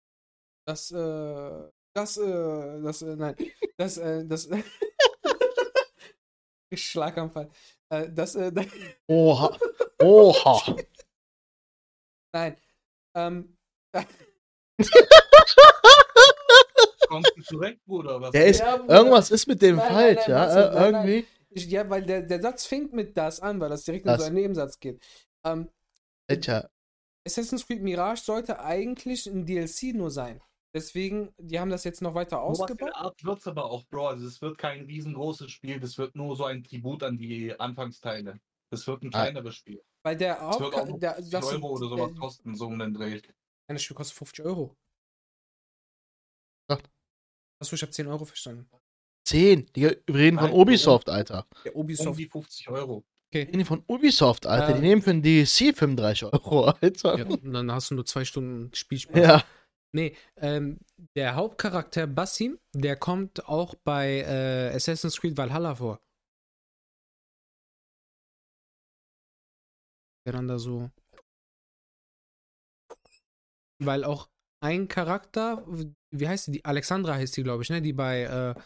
dass äh, dass äh, dass äh, nein, dass äh, das Schlaganfall. Äh, dass äh, Oha. Oha. Nein. Ähm, Kommst du zurecht, Bruder? Was Der ist, Ja, Bruder. irgendwas ist mit dem Nein, nein, falsch, nein, ja. warte, Äh, nein, nein. irgendwie. ich, ja, weil der, der Satz fängt mit das an, weil das direkt in Das. so einen Nebensatz geht. Ähm, Alter. Assassin's Creed Mirage sollte eigentlich ein DLC nur sein. Deswegen, die haben das jetzt noch weiter in ausgebaut. Art wird's aber auch, Bro. Also es wird kein riesengroßes Spiel, das wird nur so ein Tribut an die Anfangsteile. Das wird ein Ah. kleineres Spiel. Weil der Das wird auch Haupt der, 50 das, Euro oder sowas der, kosten, so um den Dreh. das Spiel kostet 50 Euro. Ach. Achso, ich habe 10 Euro verstanden. 10. Die reden von Nein, Ubisoft, Alter. Der Um Ubisoft. die 50 Euro. Die reden von Ubisoft, Alter. Äh. Die nehmen für ein DLC 35 Euro, Alter. Ja, und dann hast du nur zwei Stunden Spielspaß. Ja. Nee, ähm, der Hauptcharakter Basim, der kommt auch bei äh, Assassin's Creed Valhalla vor. Der dann da so. Weil auch ein Charakter, wie heißt die? Die Alexandra heißt die, glaube ich, ne? Die bei, äh,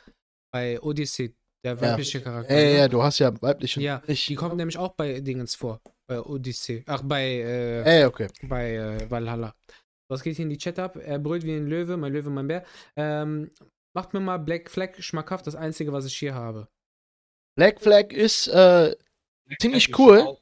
bei Odyssey, der weibliche Charakter. Ja, ja, ne? ja, du hast ja weiblichen. Ja, Ich, Die kommt nämlich auch bei Dingens vor. Bei Odyssey. Ach, bei, äh, Ey, okay. bei äh, Valhalla. Was geht hier in die Chat ab? Er brüllt wie ein Löwe, mein Löwe, mein Bär. Ähm, macht mir mal Black Flag schmackhaft, das einzige, was ich hier habe. Black Flag ist, äh, Ziemlich cool.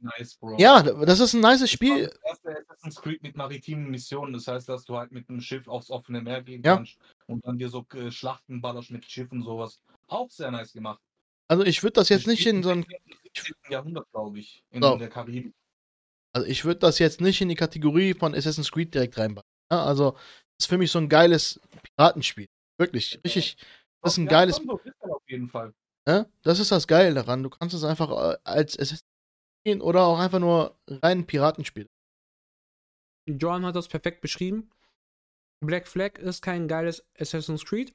Nice, ja, das ist ein nices Das war Spiel. das erste Assassin's Creed mit maritimen Missionen. Das heißt, dass du halt mit einem Schiff aufs offene Meer gehen Ja. kannst und dann dir so äh, Schlachten ballerst mit Schiffen sowas. Auch sehr nice gemacht. Also ich würde das jetzt nicht in so ein, 17. Jahrhundert, glaube ich, in So. der Karibik. also ich würde das jetzt nicht in die Kategorie von Assassin's Creed direkt reinbauen. Ja, also das ist für mich so ein geiles Piratenspiel. Wirklich, richtig. Das ist ein Ja, geiles, so auf jeden Fall. Ne? Das ist das Geile daran. Du kannst es einfach äh, als Assassin's Creed oder auch einfach nur rein Piratenspiel. Johan hat das perfekt beschrieben. Black Flag ist kein geiles Assassin's Creed.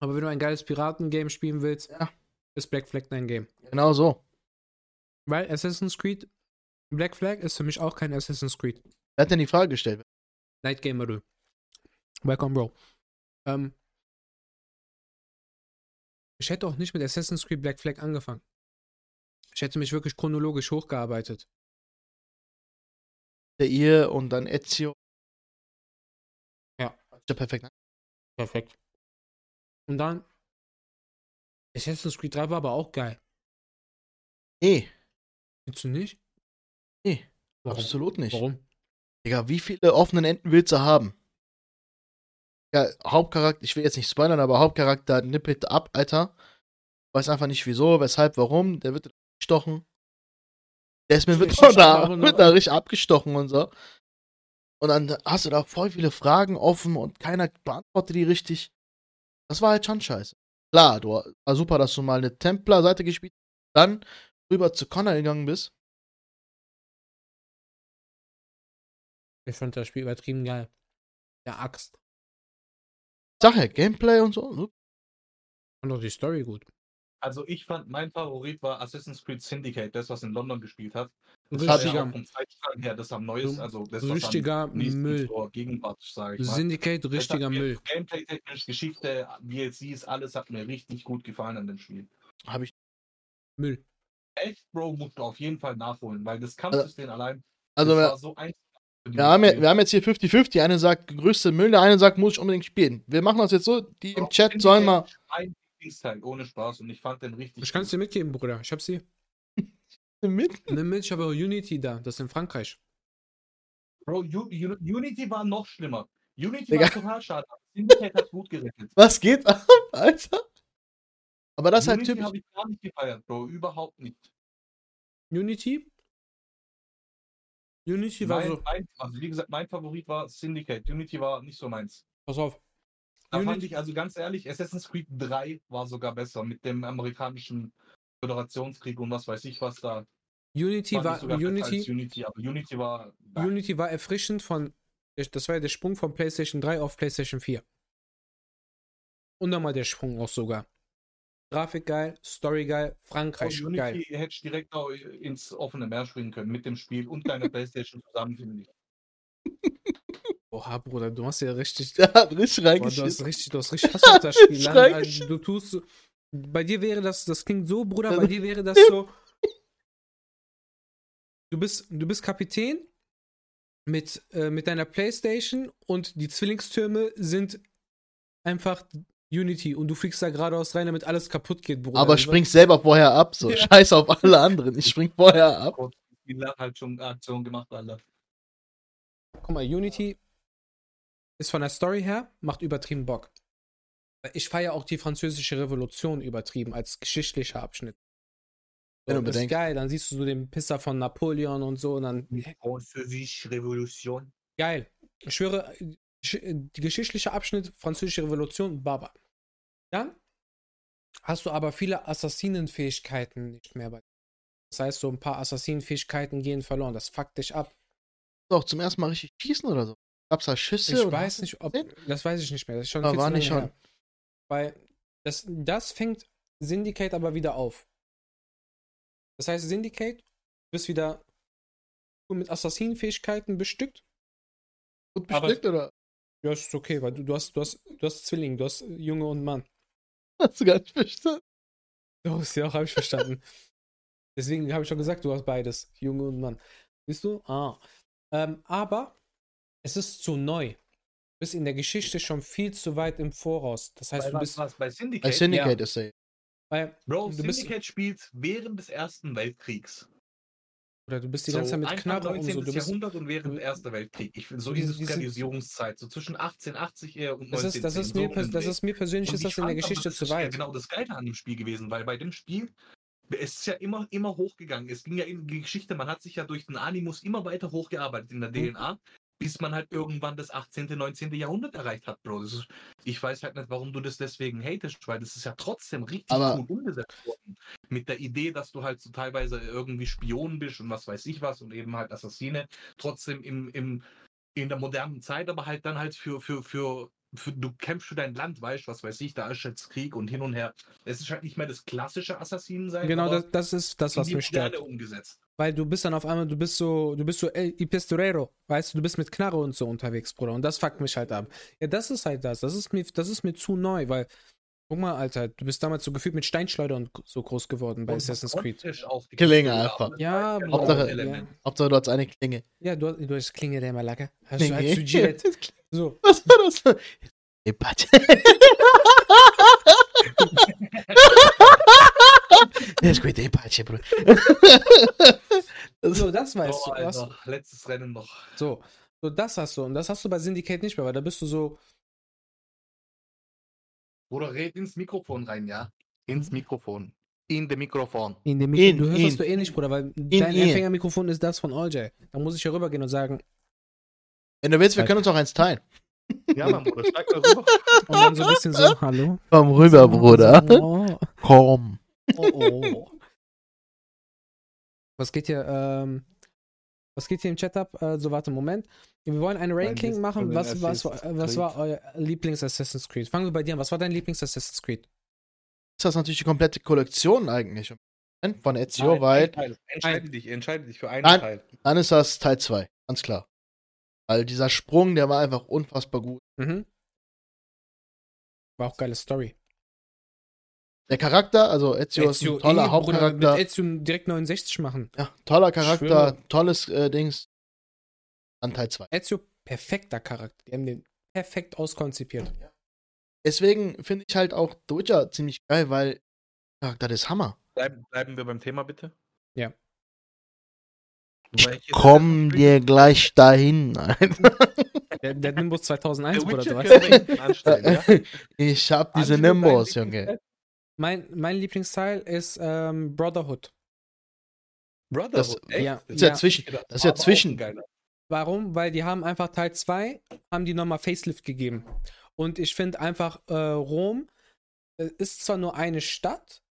Aber wenn du ein geiles Piratengame spielen willst, Ja. ist Black Flag dein Game. Genau so. Weil Assassin's Creed, Black Flag ist für mich auch kein Assassin's Creed. Wer hat denn die Frage gestellt? Night Gamer, du. Welcome, Bro. Ähm, ich hätte auch nicht mit Assassin's Creed Black Flag angefangen. Ich hätte mich wirklich chronologisch hochgearbeitet. Der ihr und dann Ezio. Ja. Ist ja perfekt. ne? Perfekt. Und dann Assassin's Creed 3 war aber auch geil. Nee, Findest du nicht? Nee, Warum? absolut nicht. Warum? Digga, wie viele offenen Enden willst du haben? Ja, Hauptcharakter, ich will jetzt nicht spoilern, aber Hauptcharakter nippelt ab, Alter. Weiß einfach nicht wieso, weshalb, warum. Der wird ist mir wird ich- da, wird da richtig abgestochen und so. Und dann hast du da voll viele Fragen offen und keiner beantwortet die richtig. Das war halt schon scheiße. Klar, du war super, dass du mal eine Templar-Seite gespielt hast, dann rüber zu Connor gegangen bist. Ich fand das Spiel übertrieben geil. Der Axt. Sag ja, Gameplay und so. ne? Und auch die Story gut. Also ich fand, mein Favorit war Assassin's Creed Syndicate, das, was in London gespielt hat. Das war ja vom Zeitstrang her das am neuesten, So- also das, richtiger Müll. zur Gegenwart, sage ich mal. Syndicate, richtiger Müll. Gameplay-technisch, Geschichte, DLCs, alles hat mir richtig gut gefallen an dem Spiel. Hab ich. Müll. Echt, Bro, musst du auf jeden Fall nachholen, weil das Kampfsystem allein, Also, das war so einfach. Wir, haben, ja- wir haben jetzt hier 50-50. Eine sagt größte Müll, der eine sagt, muss ich unbedingt spielen. Wir machen das jetzt so, die im Chat sollen mal. Ein Lieblingsteil, ohne Spaß, und ich fand den richtig Ich kann es dir mitgeben, Bruder. Ich hab sie. mit. Nimm mit, ich habe auch Unity da. Das ist in Frankreich. Bro, U U Unity war noch schlimmer. Unity Digga. war total schade. Syndicate hat gut gerettet. Was geht ab, Alter? Aber das ist halt Unity typisch. habe ich gar nicht gefeiert, Bro. Überhaupt nicht. Unity? Unity war Mein, so. mein, also wie gesagt, mein Favorit war Syndicate. Unity war nicht so meins. Pass auf. Da fand Unity- ich, also ganz ehrlich, Assassin's Creed 3 war sogar besser mit dem amerikanischen Föderationskrieg und was weiß ich was da. Unity Fand war Unity, Unity, aber Unity war. Unity war erfrischend von. Das war ja der Sprung von PlayStation 3 auf PlayStation 4. Und nochmal der Sprung auch sogar. Grafik geil, Story geil, Frankreich Unity geil. hätte direkt auch ins offene Meer springen können mit dem Spiel und deiner Playstation zusammen, finde ich. Oha, Bruder, du hast ja richtig. Hat richtig Boah, du reingeschissen. hast richtig, du hast richtig Hass auf das Spiel. Ich also, du tust. so- Bei dir wäre das, das klingt so, Bruder, Ja, bei das- dir wäre das so. Du bist, du bist Kapitän mit, äh, mit deiner Playstation und die Zwillingstürme sind einfach Unity und du fliegst da geradeaus rein, damit alles kaputt geht, Bruder. Aber spring selber vorher ab. So, Ja. scheiß auf alle anderen. Ich spring vorher ab. Die hat halt schon Aktion gemacht, Alter. Guck mal, Unity ist von der Story her, macht übertrieben Bock. Ich feiere auch die französische Revolution übertrieben als geschichtlicher Abschnitt. Wenn So, du das ist geil, dann siehst du so den Pisser von Napoleon und so und dann Französische Revolution. geil. Ich schwöre, gesch- die geschichtliche Abschnitt französische Revolution, Baba. Dann hast du aber viele Assassinenfähigkeiten nicht mehr bei. Das heißt, so ein paar Assassinenfähigkeiten gehen verloren. Das fuckt dich ab. Auch zum ersten Mal richtig schießen oder so. Gab's da Schüsse? Ich oder weiß nicht, ob. gesehen? Das weiß ich nicht mehr. Das ist schon Aber war nicht schon. her. Weil das, das fängt Syndicate aber wieder auf. Das heißt, Syndicate, du bist wieder mit Assassinenfähigkeiten bestückt. Gut Aber- bestückt oder? Ja, ist okay, weil du, du hast, du hast, du hast Zwillinge, du hast Junge und Mann. Hast du gar nicht verstanden? Oh, ist ja auch, habe ich verstanden. Deswegen habe ich schon gesagt, du hast beides, Junge und Mann. Siehst du? Ah. Ähm, aber es ist zu neu. Du bist in der Geschichte schon viel zu weit im Voraus. Das heißt, Bei du was, bist. was, bei Bei Syndicate? Syndicate ist er. Weil, Bro, du bist, Syndicate spielt während des Ersten Weltkriegs. Oder du bist die So, ganze Zeit mit Knarre um 19. so. Du bist, Jahrhundert und während Ersten Weltkrieg. Ich finde so die- diese Skandalisierungszeit, so zwischen 1880 eher und das, 1910. ist, das, ist so mir, den das ist mir persönlich Und ist das in der fand aber, Geschichte das zu ist ja weit. genau das Geile an dem Spiel gewesen, weil bei dem Spiel, es ist ja immer, immer hochgegangen. Es ging ja in die Geschichte, man hat sich ja durch den Animus immer weiter hochgearbeitet in der Mhm. DNA, bis man halt irgendwann das 18., 19. Jahrhundert erreicht hat, Bro. Ist, ich weiß halt nicht, warum du das deswegen hatest, weil das ist ja trotzdem richtig Aber- gut umgesetzt worden. Mit der Idee, dass du halt so teilweise irgendwie Spion bist und was weiß ich was und eben halt Assassine, trotzdem im, im, in der modernen Zeit, aber halt dann halt für, für, für, du kämpfst für dein Land, weißt was weiß ich, da ist jetzt Krieg und hin und her. Es ist halt nicht mehr das klassische Assassinen sein, Genau, das, das ist das, was mich stört. Umgesetzt. Weil du bist dann auf einmal, du bist so, du bist so El Pistorero, weißt du, du bist mit Knarre und so unterwegs, Bruder. Und das fuckt mich halt ab. Ja, das ist halt das. Das ist mir, das ist mir zu neu, weil, guck mal, Alter, du bist damals so gefühlt mit Steinschleuder und so groß geworden bei Und Assassin's Creed. Klinge einfach. Ja, Bruder, war Hauptsache- ja. Hauptsache, du hast eine Klinge. Ja, du, du hast Klinge der Malacke. Hast du Klinge. halt zu Gillette. So. Was war das? Pat. Das ist gut, ey, Patsche, Bro. so, das weißt So, du. Was, Alter, letztes Rennen noch. so. So, das hast du. Und das hast du bei Syndicate nicht mehr, weil da bist du so, Bruder, red ins Mikrofon rein, ja? Ins Mikrofon. In dem Mikrofon. in dem In, Du hörst in. das du eh nicht, Bruder, weil dein in. Empfängermikrofon ist das von All-J. Da muss ich hier rübergehen und sagen, Wenn du willst, wir können uns auch eins teilen. Ja, Mann, Bruder, steig mal rüber. und dann so ein bisschen so, hallo. Komm rüber, Bruder. Oh, Komm. Oh, oh. Was geht hier, ähm, was geht hier im Chat ab? Äh, so, warte, Moment. Wir wollen ein Ranking machen. Was, was, Assassin's was war euer Lieblings-Assassin's Creed? Fangen wir bei dir an. Was war dein Lieblings-Assassin's Creed? Ist das natürlich die komplette Kollektion eigentlich. Von Ezio, Nein, Teil. Entscheide dich, entscheide dich für einen Nein. Teil. dann ist das Teil 2. Ganz klar. Weil dieser Sprung, der war einfach unfassbar gut. Mhm. War auch geile Story. Der Charakter, also Ezio, ist ein toller eh, Bruder, Hauptcharakter. Mit Ezio direkt 69 machen. ja, toller Charakter, tolles äh, Dings. An Teil 2. Ezio, perfekter Charakter. Die haben den perfekt auskonzipiert. Deswegen finde ich halt auch The Witcher ziemlich geil, weil der Charakter ist Hammer. Bleiben, bleiben wir beim Thema, bitte. Ja. Ich komm dir gleich dahin. Der, der Nimbus 2001, The Bruder, Witcher du weißt. können wir hinten anstellen, ja? ich hab diese Nimbus, Junge. Mein, mein Lieblingsteil ist ähm, Brotherhood. Brotherhood, Das- echt? ja. Das ist ja Ja. zwischen. Das ist ja zwischen. Warum? Weil die haben einfach Teil 2, haben die nochmal Facelift gegeben. Und ich finde einfach, äh, Rom äh, ist zwar nur eine Stadt,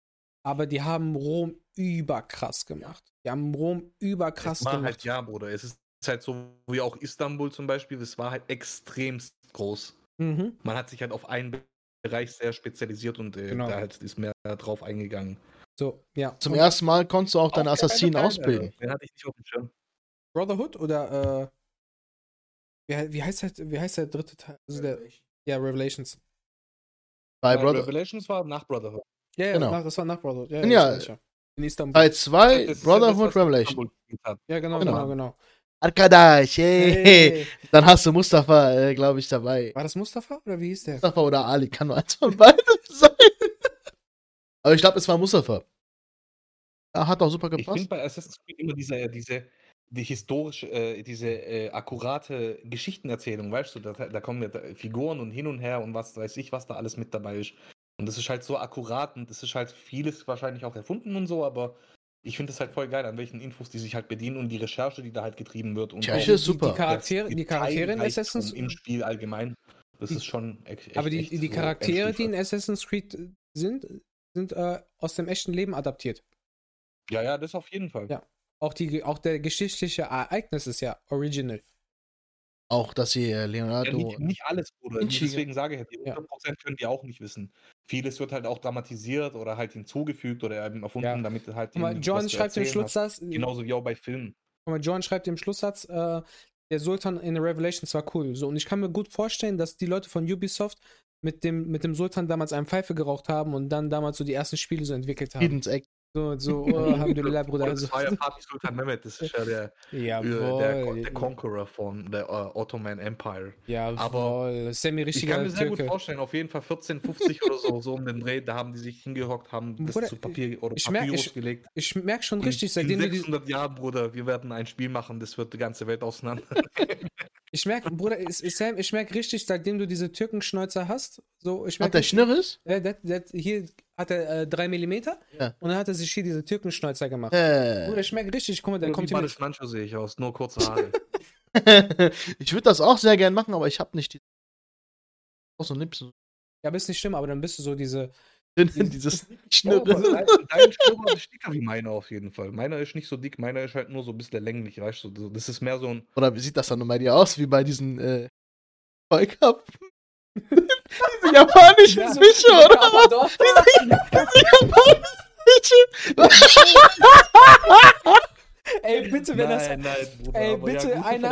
aber die haben Rom überkrass gemacht. Die haben Rom überkrass es war gemacht. halt, ja, Bruder, es ist halt so wie auch Istanbul zum Beispiel, es war halt extremst groß. Mhm. Man hat sich halt auf einen Bereich sehr spezialisiert und äh, Genau. da halt ist mehr drauf eingegangen. So, ja. Zum Und ersten Mal konntest du auch deine Auch geiler Assassinen ausbilden. Alter. Den hatte ich nicht auf dem Schirm. Brotherhood oder äh, wie, wie, heißt der, wie heißt der dritte Teil? Also der, ja, Revelations. Bei Brother Revelations war nach Brotherhood. Ja, ja Genau. nach, das war nach Brotherhood. Ja, Ja. ja. In Istanbul. Teil 2, Das ist ja Brotherhood das, was Revelation. Istanbul gespielt hat. ja, genau, Genau. genau, genau. Arkadash, hey. Hey. Dann hast du Mustafa, äh, glaube ich, dabei. War das Mustafa oder wie hieß der? Mustafa oder Ali, kann nur eins von beiden sein. Aber ich glaube, es war Mustafa. Ja, hat auch super Ich finde gepasst. bei Assassin's Creed immer diese, diese die historische, äh, diese äh, akkurate Geschichtenerzählung, weißt du, da, da kommen ja da Figuren und hin und her und was weiß ich, was da alles mit dabei ist. Und das ist halt so akkurat und das ist halt vieles wahrscheinlich auch erfunden und so, aber ich finde es halt voll geil, an welchen Infos die sich halt bedienen und die Recherche, die da halt getrieben wird. Und auch ich ist die, super. Die Charaktere, die Charaktere in Assassin's im Spiel allgemein. Das Die- ist schon echt, echt Aber die, echt die so Charaktere, die in. Assassin's Creed sind, sind äh, aus dem echten Leben adaptiert. Ja, ja, das auf jeden Fall. Ja. Auch, die, auch der geschichtliche Ereignis ist ja original. Auch, dass sie äh, Ja, Leonardo. nicht, nicht alles, Bruder. Vinci, Deswegen sage ich, ja, die Ja. 100% können die auch nicht wissen. Vieles wird halt auch dramatisiert oder halt hinzugefügt oder eben erfunden, Ja. damit halt mal, irgendwie John schreibt im erzählen hast. Schlusssatz, Genauso wie auch bei Filmen. Guck mal, John schreibt im Schlusssatz, äh, der Sultan in Revelations war cool. So, und ich kann mir gut vorstellen, dass die Leute von Ubisoft mit dem, mit dem Sultan damals einen Pfeife geraucht haben und dann damals so die ersten Spiele so entwickelt haben. Friedens Eck. So, so, oh, Alhamdulillah, Bruder. Also, das war ja Fatih Sultan Mehmet, das ist ja der, äh, der, jawohl. der Conqueror von der äh, Ottoman Empire. Jawohl. Sammy, Ich richtiger kann mir sehr gut Türke. vorstellen, auf jeden Fall 1450 oder so, so um den Dreh, da haben die sich hingehockt, haben das Bruder, zu Papier oder ich merk- ich- gelegt. Ich merke schon Und richtig, seitdem in du die, 600 Jahren, Bruder, wir werden ein Spiel machen, das wird die ganze Welt auseinander. ich merke, Bruder, ich, ich, Sam, ich merke richtig, seitdem du diese Türkenschnäuzer hast, so, ich merke Hat der Schnürres? Ja, der, der, hier hat er äh, 3 mm Ja. und dann hat er sich hier diese Türkenschnäuzer gemacht. Äh. Bruder, ich merke richtig, guck mal, der Wie kommt hier mit. Mancho sehe ich aus, nur kurze Haare. ich würde das auch sehr gern machen, aber ich habe nicht die. Auch so Nips. Ja, aber ist nicht schlimm, aber dann bist du so diese. Dieses Oh, Schnürres. dein dein Schnurrbart ist dicker wie meiner auf jeden Fall. Meiner ist nicht so dick, meiner ist halt nur so ein bisschen länglich, weißt du. Das ist mehr so ein. Oder wie sieht das dann bei dir aus, wie bei diesen äh, Vollcup? Diese japanischen Ja. Fische, oder? Aber doch. Ey, bitte, wenn das. nein, Bruder. Ey, ja, bitte, gute einer,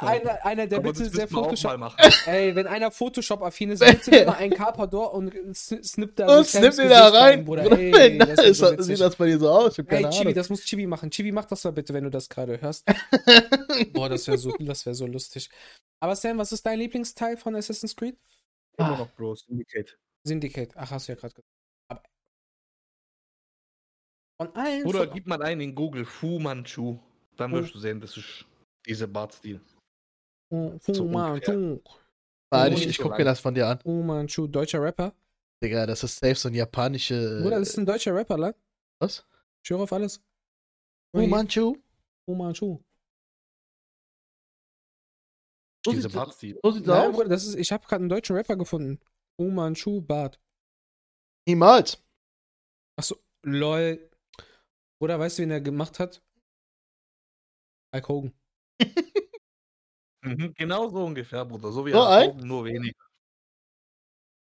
einer, einer, der Aber bitte sehr Photoshop. mal machen. Ey, wenn einer Photoshop-affin ist, bitte immer ein Carpador und sn- snippt da Und snippt ihn da rein. Bruder. Ey, das ist so witzig. sieht das bei dir so aus? Ich hab Ey, Chibi, Ahnung. das muss Chibi machen. Chibi, mach das doch bitte, wenn du das gerade hörst. Boah, das wäre so, das wär so lustig. Aber Sam, was ist dein Lieblingsteil von Assassin's Creed? Immer noch, Bro, Syndicate. Syndicate. Ach, hast du ja gerade gesagt. Von allen. Bruder, von, gib mal ein in Google Fu Manchu. Dann wirst du sehen, das ist dieser Bartstil. Fu, Fu so Manchu. Nein, ich, ich guck mir lang. das von dir an. Fu Manchu, deutscher Rapper. Digga, das ist safe so ein japanische. Bruder, das ist ein deutscher Rapper, la? was? Ich höre auf alles. Fu Manchu? Fu Manchu. So Dieser sieht's- Bartstil. So sieht's Nein, aus. Bruder, das ist, ich habe gerade einen deutschen Rapper gefunden. Fu Manchu Bart. Niemals. Achso, lol. Bruder, weißt du, wen er gemacht hat? Hulk Hogan. Mhm, genau so ungefähr, Bruder. So wie So Hulk? Hogan, nur weniger.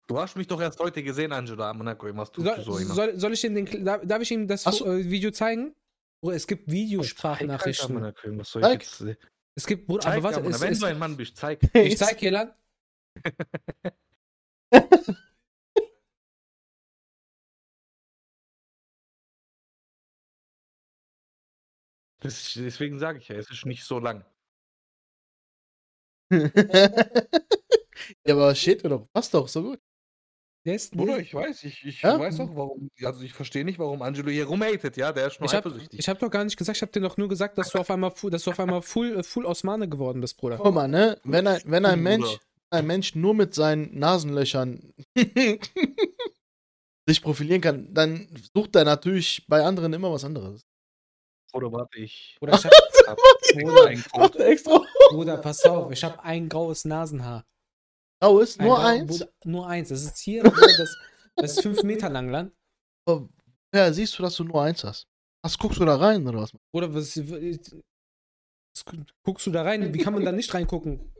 Du hast mich doch erst heute gesehen, Angela Monaco. Was tust Soll, du so immer? soll, soll ich ihm den, darf, darf ich ihm das so. äh, Video zeigen? Bruder, es gibt Videosprachnachrichten. Monaco, was soll Zeig. ich jetzt? äh, Es gibt, Bruder, Zeig, aber warte, es, wenn es, du ein Mann bist, zeig. ich zeig hier lang. deswegen sage ich ja, es ist nicht so lang. ja, aber shit, oder? Passt doch so gut. Der ist, Bruder, ich weiß, ich, ich Ja? weiß auch, warum. Also ich verstehe nicht, warum Angelo hier rumhatet, ja, der ist nur ich habe eifersüchtig. ich hab doch gar nicht gesagt, ich habe dir doch nur gesagt, dass du auf einmal, fu- dass du auf einmal full, äh, full Osmane geworden bist, Bruder. Guck mal, ne? Wenn ein, wenn ein. Mensch, ein Mensch nur mit seinen Nasenlöchern sich profilieren kann, dann sucht er natürlich bei anderen immer was anderes. Oder warte ich. Oder ich hab, hab Bruder, einen Macht Code. extra. Bruder, pass auf, ich habe ein graues Nasenhaar. Oh, ist Ein nur grau- eins. Bruder, nur eins. Das ist hier, das, das ist fünf Meter lang, lang. Aber Ja, siehst du, dass du nur eins hast. Was guckst du da rein oder was? Oder was, was guckst du da rein? Wie kann man da nicht reingucken?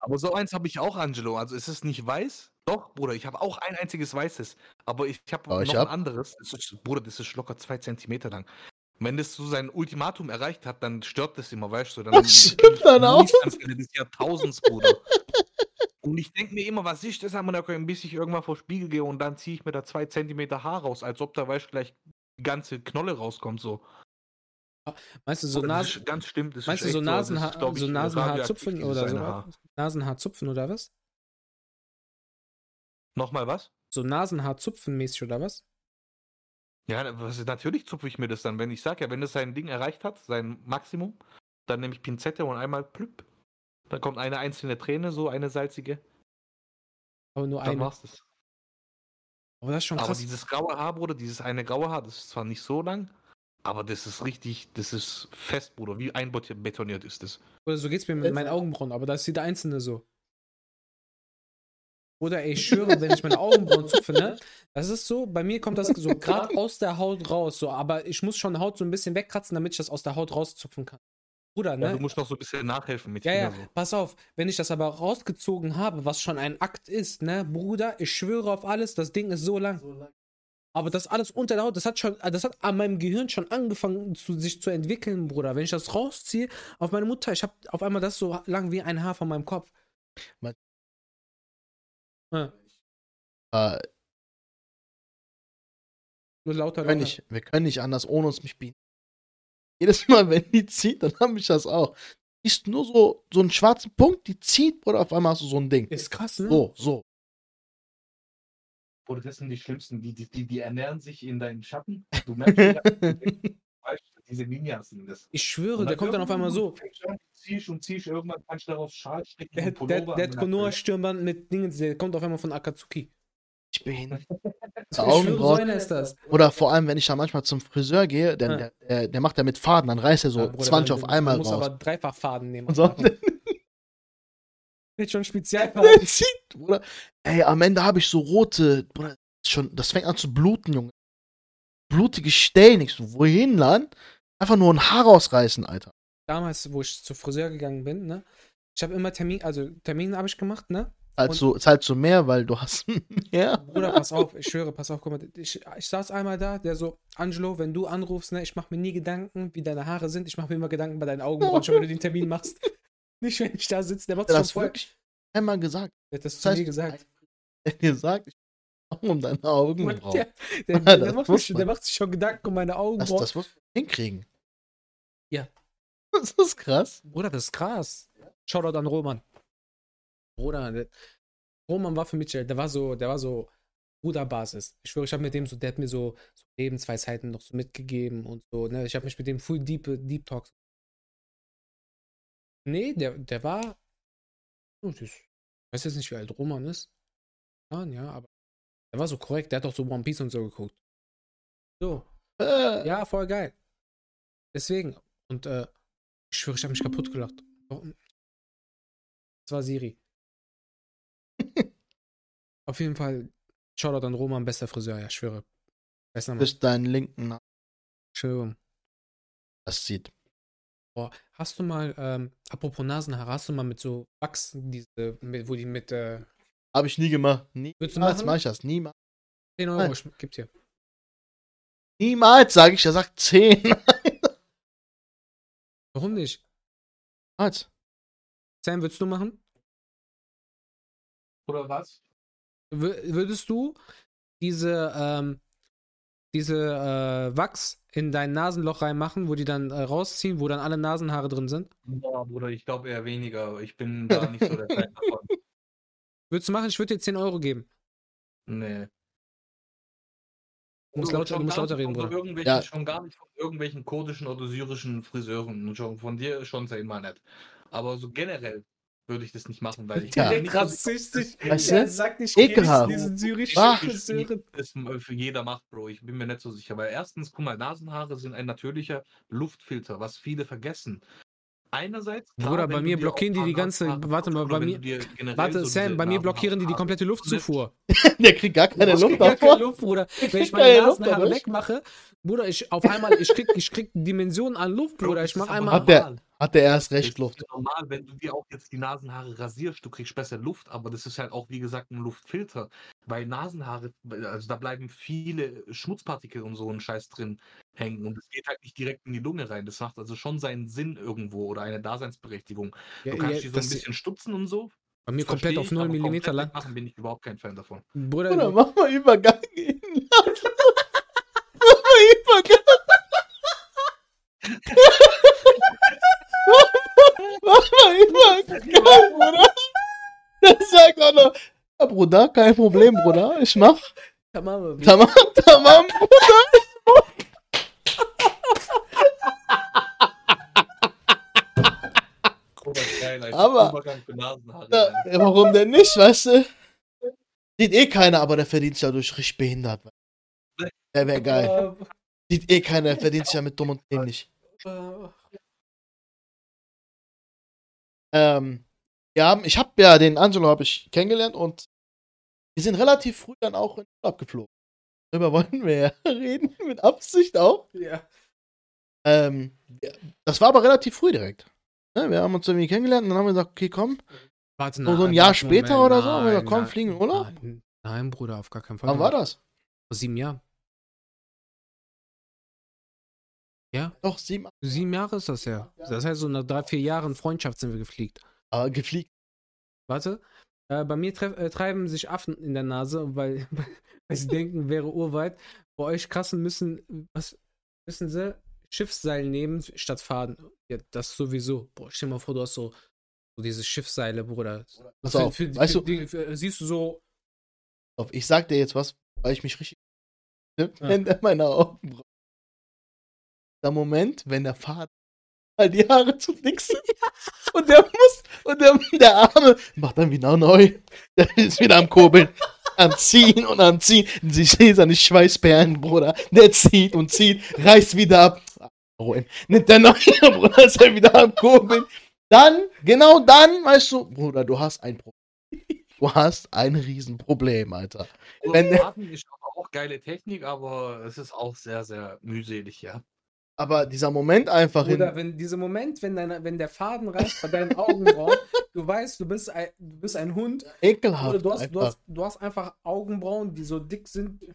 Aber so eins habe ich auch, Angelo. Also ist es nicht weiß? Doch, Bruder, ich habe auch ein einziges weißes. Aber ich habe noch ich ein hab- anderes. Das ist, Bruder, das ist locker zwei Zentimeter lang. Wenn das so sein Ultimatum erreicht hat, dann stört das immer, weißt du? Dann Was stimmt dann auch? Des Jahrtausends, Bruder. Und ich denke mir immer, was ist das, Ammoniak, bis ich irgendwann vor Spiegel gehe und dann ziehe ich mir da zwei Zentimeter Haar raus, als ob da, weißt du, gleich die ganze Knolle rauskommt, so. Meinst du so das Nasen, ganz stimmt. Das meinst du so das Nasenhaar, so ich, Nasenhaarzupfen radioaktiv, oder so? Haar. Nasenhaarzupfen oder was? Nochmal was? So Nasenhaarzupfen mäßig oder was? Ja, was, natürlich zupfe ich mir das dann. Wenn ich sage, ja, wenn das sein Ding erreicht hat, sein Maximum, dann nehme ich Pinzette und einmal plüpp. Dann kommt eine einzelne Träne, so eine salzige. Aber nur Dann eine. war's das. Aber das ist schon Aber krass. dieses graue Haar, Bruder, dieses eine graue Haar, das ist zwar nicht so lang, aber das ist richtig, das ist fest, Bruder. Wie einbetoniert ist das. Oder so geht's mir mit meinen Augenbrauen, aber da ist jeder einzelne so. Oder ey, ich schwöre, wenn ich meine Augenbrauen zupfe, ne? Das ist so, bei mir kommt das so gerade aus der Haut raus, so, aber ich muss schon Haut so ein bisschen wegkratzen, damit ich das aus der Haut rauszupfen kann. Bruder, Ja, ne? du musst noch so ein bisschen nachhelfen mit Ja, ja, so. pass auf, wenn ich das aber rausgezogen habe, was schon ein Akt ist, ne, Bruder, ich schwöre auf alles, das Ding ist so lang. Aber das alles unter der Haut, das hat schon, das hat an meinem Gehirn schon angefangen, zu, sich zu entwickeln, Bruder. Wenn ich das rausziehe, auf meine Mutter, ich habe auf einmal das so lang wie ein Haar von meinem Kopf. Mein- Ja, Äh, nur lauter, wir, können lauter. nicht, wir können nicht anders ohne uns mich bieten. Jedes Mal, wenn die zieht, dann habe ich das auch. Ist nur so, so einen schwarzen Punkt, die zieht, oder auf einmal hast du so ein Ding. Ist krass, ne? So, so. Bruder, das sind die schlimmsten, die, die, die, die ernähren sich in deinen Schatten. Du merkst, ja, diese Ninjas sind das. Ich schwöre, der kommt dann auf einmal so. Ziehst und ziehst, irgendwann kannst du darauf Schal stricken. Der, der, der an hat den Konoha Nacken. Stirnband mit Dingen, der kommt auf einmal von Akatsuki. Ich bin. Ich schwöre, so Augenbrauen. ist das. Oder vor allem, wenn ich da manchmal zum Friseur gehe, Ja. dann, der, der, der macht ja mit Faden, dann reißt er so Ja, Bruder, 20 dann- auf einmal Du musst raus. aber dreifach Faden nehmen. Und so, Jetzt schon Spezialfaden. der zieht, Bruder. Ey, am Ende habe ich so rote, Bruder, schon, das fängt an zu bluten, Junge. Blutige Stellen. Ich so, wohin, Lan? Einfach nur ein Haar rausreißen, Alter. damals, wo ich zur Friseur gegangen bin, ne? Ich habe immer Termin, also Termin habe ich gemacht, ne? So, ist halt so mehr, weil du hast mehr. Bruder, pass auf, ich schwöre, pass auf, guck mal, ich, ich saß einmal da, der so, Angelo, wenn du anrufst, ne, ich mache mir nie Gedanken, wie deine Haare sind, ich mache mir immer Gedanken bei deinen Augenbrauen, schon wenn du den Termin machst. Nicht, wenn ich da sitze, der macht Der schon voll. einmal gesagt. Der hat das Das zu heißt, mir gesagt. Er hat gesagt, ich um deine Augenbrauen. Der, der, Das der, macht man. der macht sich schon Gedanken um meine Das, Augenbrauen. das muss man hinkriegen. Ja. Das ist krass. Bruder, das ist krass. Shoutout an Roman. Bruder, der, Roman war für mich, der war so, der war so Bruderbasis. Ich schwöre, ich habe mit dem so, der hat mir so, so Lebensweisheiten noch so mitgegeben und so, ne? Ich habe mich mit dem full deep, deep Talks. Nee, der, der war. Oh, das, ich weiß jetzt nicht, wie alt Roman ist. Ja, aber der war so korrekt, der hat doch so One Piece und so geguckt. So, Äh, ja, voll geil. Deswegen. Und äh, ich schwöre, ich habe mich kaputt gelacht. Warum? Das war Siri. Auf jeden Fall, Shoutout an Roman, bester Friseur, ja, ich schwöre. Bester Mann. bis deinen linken Nacken Entschuldigung. das sieht. Boah, hast du mal, ähm, apropos Nasenhaare, hast du mal mit so Wachs, diese, mit, wo die mit äh, Habe ich nie gemacht. Niemals mache ich das. Niemals. 10 Euro Nein. ich, gibt hier. Niemals, sage ich. Er sagt 10. Warum nicht? Niemals. Sam, würdest du machen? Oder was? Wür- Würdest du diese, ähm, diese äh, Wachs in dein Nasenloch reinmachen, wo die dann äh, rausziehen, wo dann alle Nasenhaare drin sind? Boah, Bruder, ich glaube eher weniger. Ich bin da nicht so der Fan davon. Würdest du machen? Ich würde dir 10 Euro geben. Nee. Du musst schon du musst lauter reden, Bruder. Irgendwelchen, Ja. Schon gar nicht von irgendwelchen kurdischen oder syrischen Friseuren. Und schon von dir schon zehnmal nett. Aber so generell, würde ich das nicht machen, weil ich Ja. so- rassistisch. Weißt Er du? sagt nicht, Ekelhaft. diesen syrischen Ach. Friseurin. das für jeder macht, Bro. Ich bin mir nicht so sicher. Weil erstens, guck mal, Nasenhaare sind ein natürlicher Luftfilter, was viele vergessen. Einerseits. klar, Bruder, bei mir blockieren die die ganze- warte mal, bei mir- Warte, so Sam, bei mir blockieren die die komplette Luftzufuhr. Der kriegt gar keine Ich Luft krieg gar keine. Luft, Bruder. Wenn ich meine Nasenhaare wegmache, Bruder, ich auf einmal, ich krieg, ich krieg Dimensionen an Luft, Bruder. Ich mach einmal. Der- normal. Hat der erst Das recht ist Luft. normal, wenn du dir auch jetzt die Nasenhaare rasierst, du kriegst besser Luft, aber das ist halt auch, wie gesagt, ein Luftfilter. Weil Nasenhaare, also da bleiben viele Schmutzpartikel und so ein Scheiß drin hängen und es geht halt nicht direkt in die Lunge rein. Das macht also schon seinen Sinn irgendwo oder eine Daseinsberechtigung. Ja, Du kannst ja, die so das- ein bisschen stutzen und so. bei mir komplett auf ich, 0 aber mm lang. wegmachen bin ich überhaupt kein Fan davon. Bruder, Bruder, mach mal Übergang. Bruder. Das sagt auch noch. Ja, Bruder, kein Problem, Bruder. Ich mach. Tamam, Tamam, tamam, Bruder. Geil. Aber- Alter. warum denn nicht, weißt du? Sieht eh keiner, aber der verdient sich dadurch richtig behindert. Der wäre geil. Sieht eh keiner, der verdient sich ja mit dumm und dämlich. Ähm, wir haben, ich habe ja den Angelo habe ich kennengelernt und wir sind relativ früh dann auch in Urlaub geflogen. Darüber wollen wir ja reden, mit Absicht auch. Ja. Ähm, das war aber relativ früh direkt. Ne, wir haben uns irgendwie kennengelernt und dann haben wir gesagt, okay, komm, Warte, So- so ein Jahr später oder so? Haben wir gesagt, komm, fliegen in Urlaub? Nein, nein, Bruder, auf gar keinen Fall. wann war das? Vor sieben Jahren. Ja, Doch, sieben, sieben Jahre ist das ja. Das heißt, so nach drei, vier Jahren Freundschaft sind wir gefliegt. aber gefliegt. Warte. Äh, bei mir treff, äh, treiben sich Affen in der Nase, weil, weil sie denken, wäre urweit. Bei euch krassen müssen, was müssen sie? Schiffsseil nehmen statt fahren. Ja, das sowieso. Boah, stell dir mal vor, du hast so, so diese Schiffsseile, Bruder. Pass Für- auf, für- weißt für du, die- für- siehst du so, ich sag dir jetzt was, weil ich mich richtig Ja. wenn der meine Augenbrauen. Der Moment, wenn der Vater weil die Haare zu dick sind und der muss und der, der Arme macht dann wieder neu. Der ist wieder am Kurbeln. Am Ziehen und am Ziehen. Sie sehen seine Schweißperlen, Bruder. Der zieht und zieht, reißt wieder ab. Ruhen. Nimmt der neue, Bruder, ist er wieder am Kurbeln. Dann, genau dann, weißt du, Bruder, du hast ein Problem. Du hast ein Riesenproblem, Alter. Wenn- Faden ist aber auch geile Technik, aber es ist auch sehr, sehr mühselig, ja. Aber dieser Moment einfach in, Oder wenn dieser Moment, wenn, deine, wenn der Faden reißt bei deinen Augenbrauen, du weißt, du bist ein, du bist ein Hund, oder ekelhaft. du hast, du, einfach. hast, du hast einfach Augenbrauen, die so dick sind.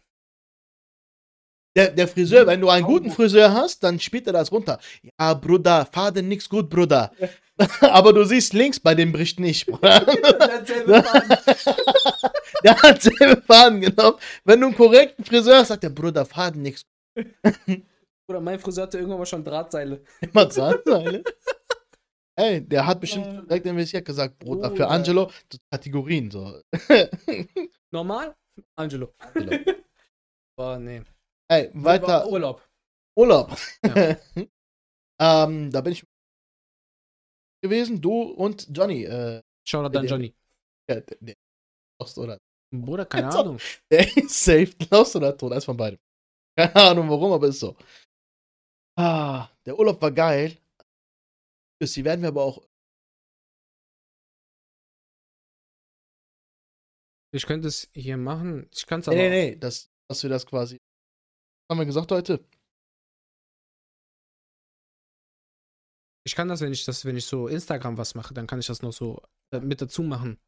Der, der Friseur, wenn du einen guten Friseur hast, dann spielt er das runter. Ja, Bruder, Faden nix gut, Bruder. Aber du siehst links, bei dem bricht nicht, Bruder. Derselbe Faden. Der hat selber Faden genommen. Wenn du einen korrekten Friseur hast, sagt der Bruder, Faden nix Oder mein Friseur hatte irgendwann mal schon Drahtseile. Immer Zahnseile. Ey, der hat bestimmt direkt investiert gesagt, Bruder, für Bruder. Angelo, Kategorien so. Normal? Angelo. Angelo. Boah, nee. Ey, weiter. Urlaub. Urlaub. Ja. ähm, da bin ich gewesen, du und Johnny. Äh, Shoutout an Der- Johnny. ja, der, der Lost oder Bruder, keine Ahnung. der ist safe Lost oder tot, eins von beiden. Keine Ahnung warum, aber ist so. Ah, der Urlaub war geil. Die werden wir aber auch. Ich könnte es hier machen. Ich kann es Nee, aber. nee, nee, das, dass wir das quasi. Haben wir gesagt heute? Ich kann das, wenn ich das, wenn ich so Instagram was mache, dann kann ich das noch so äh, mit dazu machen.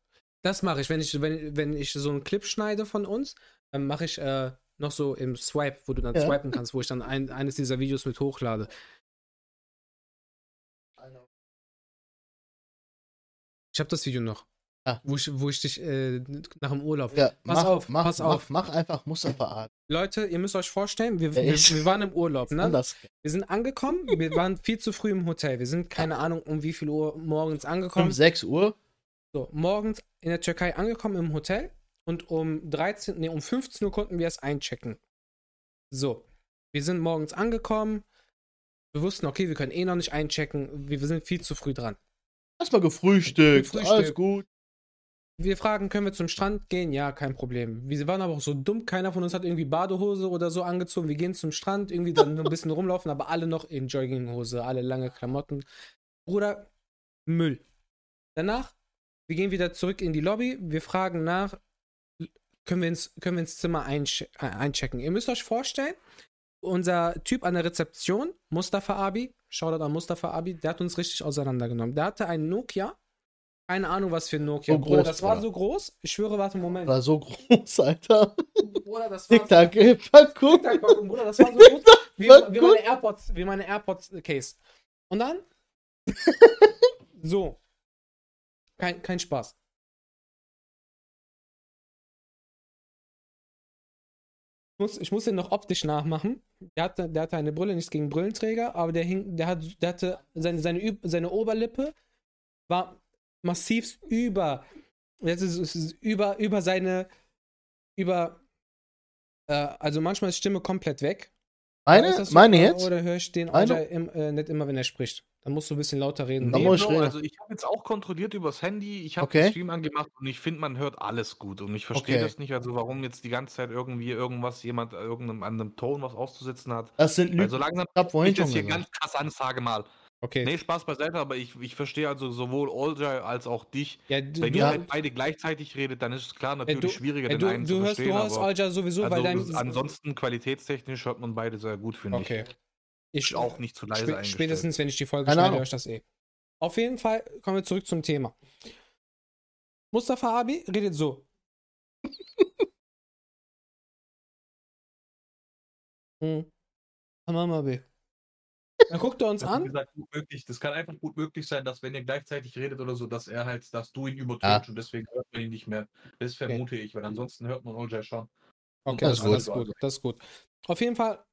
Das mache ich, wenn ich, wenn, wenn ich so einen Clip schneide von uns, dann mache ich äh, noch so im Swipe, wo du dann Ja. swipen kannst, wo ich dann ein, eines dieser Videos mit hochlade. Ich habe das Video noch. Ah. Wo, ich, wo ich dich äh, nach dem Urlaub. Ja, Pass mach, auf, mach, pass mach, auf. Mach einfach Mustafa Art. Leute, ihr müsst euch vorstellen, wir, Ja, wir, wir waren im Urlaub, ne? Anders. Wir sind angekommen, wir waren viel zu früh im Hotel. Wir sind keine Ahnung um wie viel Uhr morgens angekommen. Um 6 Uhr. So, morgens in der Türkei angekommen im Hotel und um 13, nee, um 15 Uhr konnten wir es einchecken. So, wir sind morgens angekommen. Wir wussten, okay, wir können eh noch nicht einchecken. Wir, wir sind viel zu früh dran. Erstmal gefrühstückt, Gefrühstückt. alles gut. Wir fragen, können wir zum Strand gehen? Ja, kein Problem. Wir waren aber auch so dumm, keiner von uns hat irgendwie Badehose oder so angezogen. Wir gehen zum Strand, irgendwie dann ein bisschen rumlaufen, aber alle noch in Jogginghose, alle lange Klamotten. Bruder, Müll. Danach, wir gehen wieder zurück in die Lobby, wir fragen nach, können wir ins, können wir ins Zimmer einche äh, einchecken. Ihr müsst euch vorstellen, unser Typ an der Rezeption, Mustafa Abi, Shoutout an Mustafa Abi, der hat uns richtig auseinandergenommen. Der hatte einen Nokia, keine Ahnung, was für ein Nokia. So Bruder, groß, das war Bruder. so groß. Ich schwöre, warte, Moment. War so groß, Alter. Bruder, das war Tic-Tac, Packung. Tic-Tac, Bruder, das war so groß wie, war wie meine AirPods, wie meine AirPods Case. Und dann so. Kein, kein Spaß. Muss, ich muss den noch optisch nachmachen. Der hatte, der hatte eine Brille, nichts gegen Brillenträger, aber der, hing, der, hat, der hatte seine, seine, seine Oberlippe war massiv über, jetzt ist es über, über seine, über, äh, also manchmal ist Stimme komplett weg. Meine? Ist so? Meine jetzt? Oder höre ich den? Alter im, äh, nicht immer, wenn er spricht. Dann musst du ein bisschen lauter reden. Nee, ich reden. also ich habe jetzt auch kontrolliert übers Handy. Ich habe Okay. den Stream angemacht und ich finde, man hört alles gut. Und ich verstehe Okay. das nicht, also warum jetzt die ganze Zeit irgendwie irgendwas, jemand irgendeinem an einem Ton was auszusetzen hat. Das sind Lügen. Also langsam ich hab vorhin ich das hier gesagt. ganz krass an, sage mal. Okay. Nee, Spaß beiseite, aber ich, ich verstehe also sowohl Olja als auch dich. ja, du, Wenn du, ihr Ja. halt beide gleichzeitig redet, dann ist es klar ja, natürlich du, schwieriger, ja, den du, einen du zu hörst, du verstehen. hörst aber Alja sowieso, weil dein. also, ansonsten qualitätstechnisch hört man beide sehr gut, finde Okay. ich. Ich Auch nicht zu leise Spä eingestellt. spätestens, wenn ich die Folge schneide, höre ich das eh. Auf jeden Fall kommen wir zurück zum Thema. Mustafa Abi redet so. hm. Tamam Abi. Dann guckt er uns Das, an. gesagt, gut möglich. das kann einfach gut möglich sein, dass wenn ihr gleichzeitig redet oder so, dass er halt, dass du ihn übertönst Ja. und deswegen hört man ihn nicht mehr. Das vermute ich, weil ansonsten hört man Olja schon. Okay, das ist gut. Das ist gut. Auf jeden Fall,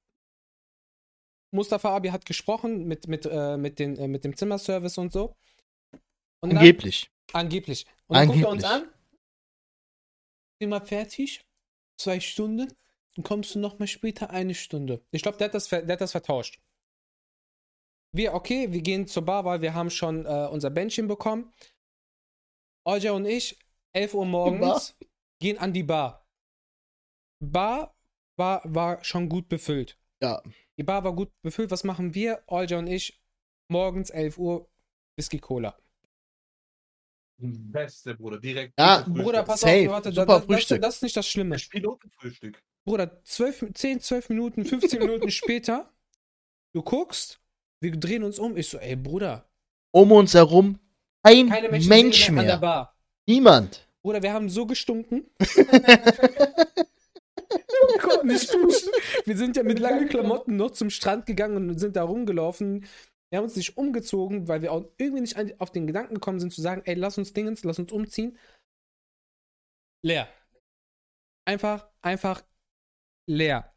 Mustafa Abi hat gesprochen mit, mit, äh, mit, den, äh, mit dem Zimmerservice und so. Und dann- Angeblich. Angeblich. Und dann guckt er uns Angeblich. an. Sind wir fertig? Zwei Stunden? Dann kommst du nochmal später eine Stunde. Ich glaube, der, hat das der hat das vertauscht. Wir, okay, wir gehen zur Bar, weil wir haben schon äh, unser Bändchen bekommen. Olja und ich, 11 Uhr morgens, gehen an die Bar. Bar war, war schon gut befüllt. Ja. Die Bar war gut befüllt. Was machen wir? Olja und ich, morgens 11 Uhr, Whisky Cola. Beste, Bruder. Direkt. Ja. Bruder, pass Safe. auf, warte, Super da, das, Frühstück. das ist nicht das Schlimme. Pilotenfrühstück. Bruder, 12, 10, 12 Minuten, 15 Minuten später, du guckst, wir drehen uns um. Ich so, ey, Bruder, Um uns herum kein keine Menschen Mensch sehen an der mehr. Bar. Niemand. Bruder, wir haben so gestunken. konnten nicht duschen. Wir sind ja mit langen Klamotten noch zum Strand gegangen und sind da rumgelaufen. Wir haben uns nicht umgezogen, weil wir auch irgendwie nicht auf den Gedanken gekommen sind zu sagen, ey, lass uns Dingens, lass uns umziehen. Leer. Einfach, einfach leer.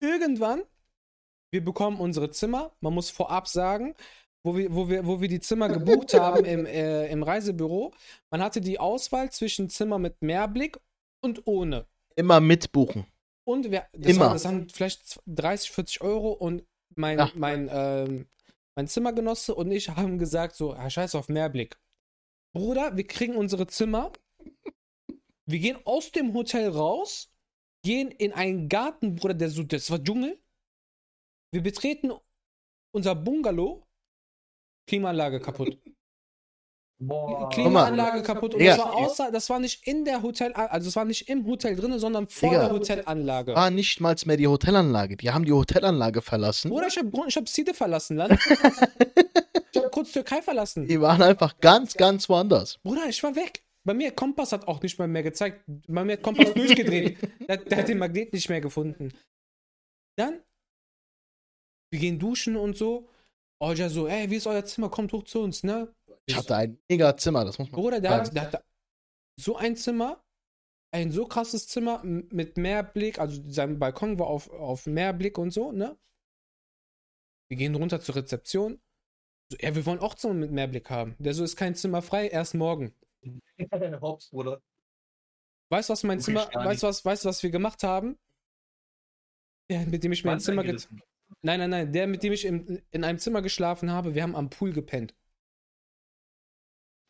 Irgendwann, wir bekommen unsere Zimmer. Man muss vorab sagen, wo wir, wo wir, wo wir die Zimmer gebucht haben im, äh, im Reisebüro. Man hatte die Auswahl zwischen Zimmer mit Mehrblick und ohne. Immer mitbuchen. Und wir, das, Immer. War, das waren vielleicht 30, 40 Euro und mein, Ja. mein, ähm, mein Zimmergenosse und ich haben gesagt so, ah, scheiß auf Mehrblick. Bruder, wir kriegen unsere Zimmer, wir gehen aus dem Hotel raus, gehen in einen Garten, Bruder, der so, das war Dschungel. Wir betreten unser Bungalow, Klimaanlage kaputt. Boah. Klimaanlage kaputt. Und Digga. das war außer, das war nicht in der Hotel, also es war nicht im Hotel drin, sondern vor Digga. der Hotelanlage. War nicht mal mehr die Hotelanlage. Die haben die Hotelanlage verlassen. Bruder, ich hab, ich hab Side verlassen, Land. ich hab kurz Türkei verlassen. Die waren einfach ganz, ganz woanders. Bruder, ich war weg. Bei mir, Kompass hat auch nicht mal mehr gezeigt. Bei mir hat Kompass durchgedreht. Der, der hat den Magnet nicht mehr gefunden. Dann, wir gehen duschen und so. Olja so, ey, wie ist euer Zimmer? Kommt hoch zu uns, ne? Ich hatte ein mega Zimmer, das muss man Bruder, der sagen. der hat so ein Zimmer, ein so krasses Zimmer mit Meerblick, also sein Balkon war auf, auf Meerblick und so, ne? Wir gehen runter zur Rezeption. So, ja, wir wollen auch Zimmer mit Meerblick haben. Der so ist kein Zimmer frei, erst morgen. Hops, Bruder. Weißt du, was mein Okay, Zimmer, weißt du, was, weißt du, was wir gemacht haben? Der, mit dem ich mein Wand Zimmer. Nein, nein, nein, der, mit dem ich im, in einem Zimmer geschlafen habe, wir haben am Pool gepennt.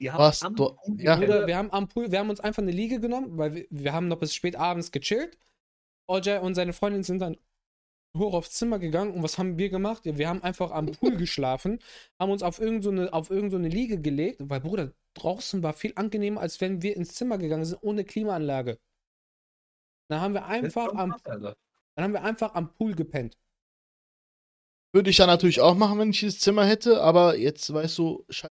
Ihr Was? am Du- Pool ja. Bruder, wir haben am Pool, wir haben uns einfach eine Liege genommen, weil wir, wir haben noch bis spät abends gechillt. Ojai und seine Freundin sind dann hoch aufs Zimmer gegangen und was haben wir gemacht? Wir haben einfach am Pool geschlafen, haben uns auf irgendeine so eine- auf irgend so eine Liege gelegt, weil Bruder, draußen war viel angenehmer, als wenn wir ins Zimmer gegangen sind ohne Klimaanlage. Dann haben wir einfach am, krass, dann haben wir einfach am Pool gepennt. Würde ich ja natürlich auch machen, wenn ich dieses Zimmer hätte, aber jetzt weißt du, scheiße.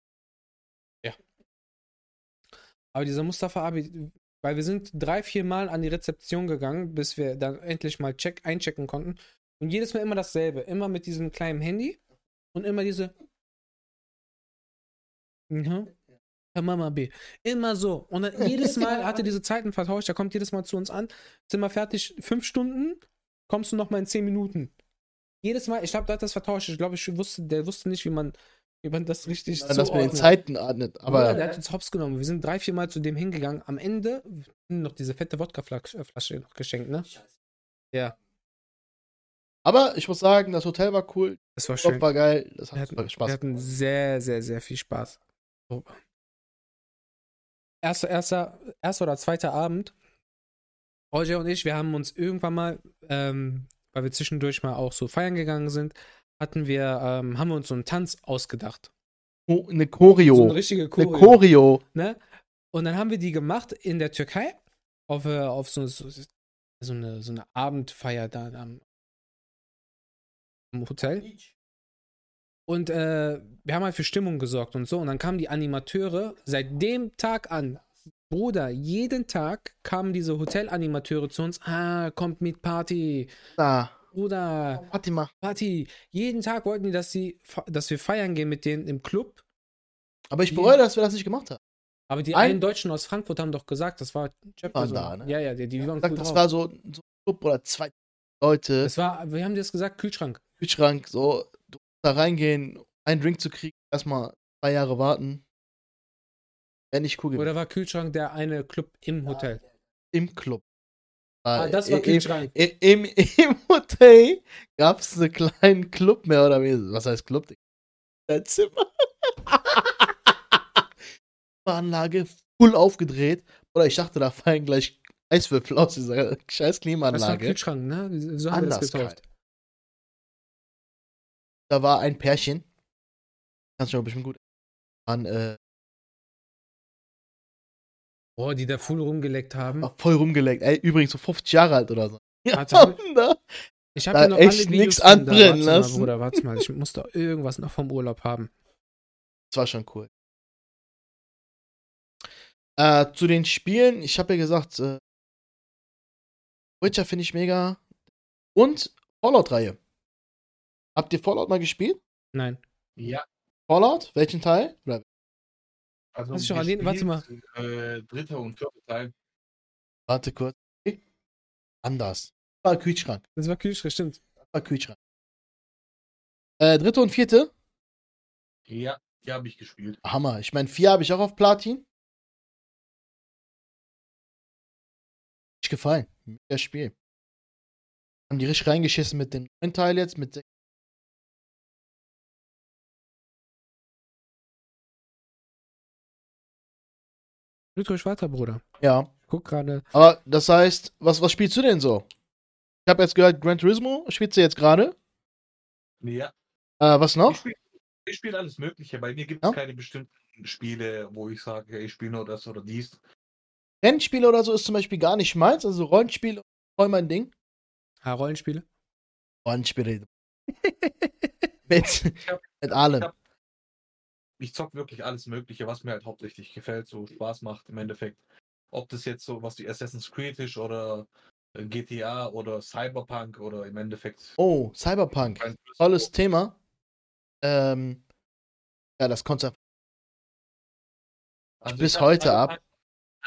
Aber dieser Mustafa Abi, weil wir sind drei, vier Mal an die Rezeption gegangen, bis wir dann endlich mal check, einchecken konnten. Und jedes Mal immer dasselbe. Immer mit diesem kleinen Handy und immer diese. Ja. Herr Mama B. Immer so. Und dann jedes Mal hatte diese Zeiten vertauscht. Er kommt jedes Mal zu uns an. Zimmer fertig, fünf Stunden. Kommst du noch mal in zehn Minuten. Jedes Mal, ich glaube, der hat das vertauscht. Ich glaube, ich wusste, der wusste nicht, wie man, wie man das richtig dass man den zuordnet. Zeiten ordnet. Aber Aber der hat uns hops genommen. Wir sind drei, vier Mal zu dem hingegangen. Am Ende noch diese fette Wodkaflasche noch geschenkt, ne? Ja, Aber ich muss sagen, das Hotel war cool, das war schön. war geil, das Wir hat hatten, Spaß wir hatten sehr, sehr, sehr viel Spaß. So. Erster, erster, erster oder zweiter Abend. Roger und ich, wir haben uns irgendwann mal, ähm, weil wir zwischendurch mal auch so feiern gegangen sind, hatten wir, ähm, haben wir uns so einen Tanz ausgedacht. Oh, eine Choreo. So eine richtige eine Choreo. Choreo. ne? Und dann haben wir die gemacht in der Türkei auf, äh, auf so, so, so, eine, so eine Abendfeier da am, am Hotel. Und äh, wir haben halt für Stimmung gesorgt und so. Und dann kamen die Animateure seit dem Tag an. Bruder, jeden Tag kamen diese Hotelanimateure zu uns. Ah, kommt mit Party. Da. Bruder, Fatima. Party. Jeden Tag wollten die, dass, sie, dass wir feiern gehen mit denen im Club. Aber ich bereue, dass wir das nicht gemacht haben. Aber die Ein- einen Deutschen aus Frankfurt haben doch gesagt, das war Waren da, ne? Ja, ja, die, die waren Ich sag, cool das drauf. war so, so ein Club oder zwei Leute, Das war, wir haben dir das gesagt, Kühlschrank. Kühlschrank, so da reingehen, einen Drink zu kriegen, erstmal zwei Jahre warten. Wäre nicht cool gewesen. Oder war Kühlschrank der eine Club im Hotel? Im Club. Ah, das war Im- Kühlschrank. Im, im, Im Hotel gab es einen kleinen Club mehr oder weniger. Was heißt Club? Dein Zimmer. Anlage voll aufgedreht. Oder ich dachte, da fallen gleich Eiswürfel aus dieser scheiß Das war Klimaanlage. Kühlschrank, ne? So haben wir das Anders getauft. Da war ein Pärchen. Kannst du noch bestimmt gut. Waren, äh, Boah, die da voll rumgeleckt haben. war voll rumgeleckt. Ey, übrigens so 50 Jahre alt oder so. Ja, hab da. Ich da habe hier noch echt nix von da. anbrennen Warte mal, lassen. Bruder, warte mal. Ich muss doch irgendwas noch vom Urlaub haben. Das war schon cool. Äh, zu den Spielen, ich habe ja gesagt, äh, Witcher finde ich mega. Und Fallout-Reihe. Habt ihr Fallout mal gespielt? Nein. Ja, Fallout? Welchen Teil? Oder also Hast du schon erwähnt? Warte mal. Äh, dritter und vierter Teil. warte kurz. Anders. War Kühlschrank. Das war Kühlschrank, stimmt. War Kühlschrank. Äh, dritte und vierte? Ja, die habe ich gespielt. Hammer. Ich meine, vier habe ich auch auf Platin. Nicht gefallen. Mega Spiel. Haben die richtig reingeschissen mit dem neuen Teil jetzt, mit sechs. Ruhig weiter, Bruder. Ja. Guck gerade. Aber das heißt, was, was spielst du denn so? Ich habe jetzt gehört, Gran Turismo spielst du jetzt gerade. Ja, Äh, was ich noch? spiele ich spiel alles Mögliche. Bei mir gibt es Ja. keine bestimmten Spiele, wo ich sage, ich spiele nur das oder dies. Rennspiele oder so ist zum Beispiel gar nicht meins. Also Rollenspiele, voll mein Ding. Ah, Rollenspiele. Rollenspiele. mit, hab- mit allem. ich hab- Ich zock wirklich alles Mögliche, was mir halt hauptsächlich gefällt, so Spaß macht im Endeffekt. Ob das jetzt so was wie Assassin's Creed ist oder äh, GTA oder Cyberpunk oder im Endeffekt. Oh, Cyberpunk. Tolles Thema. Ähm, ja, das Konzept. Also bis heute ab. Ein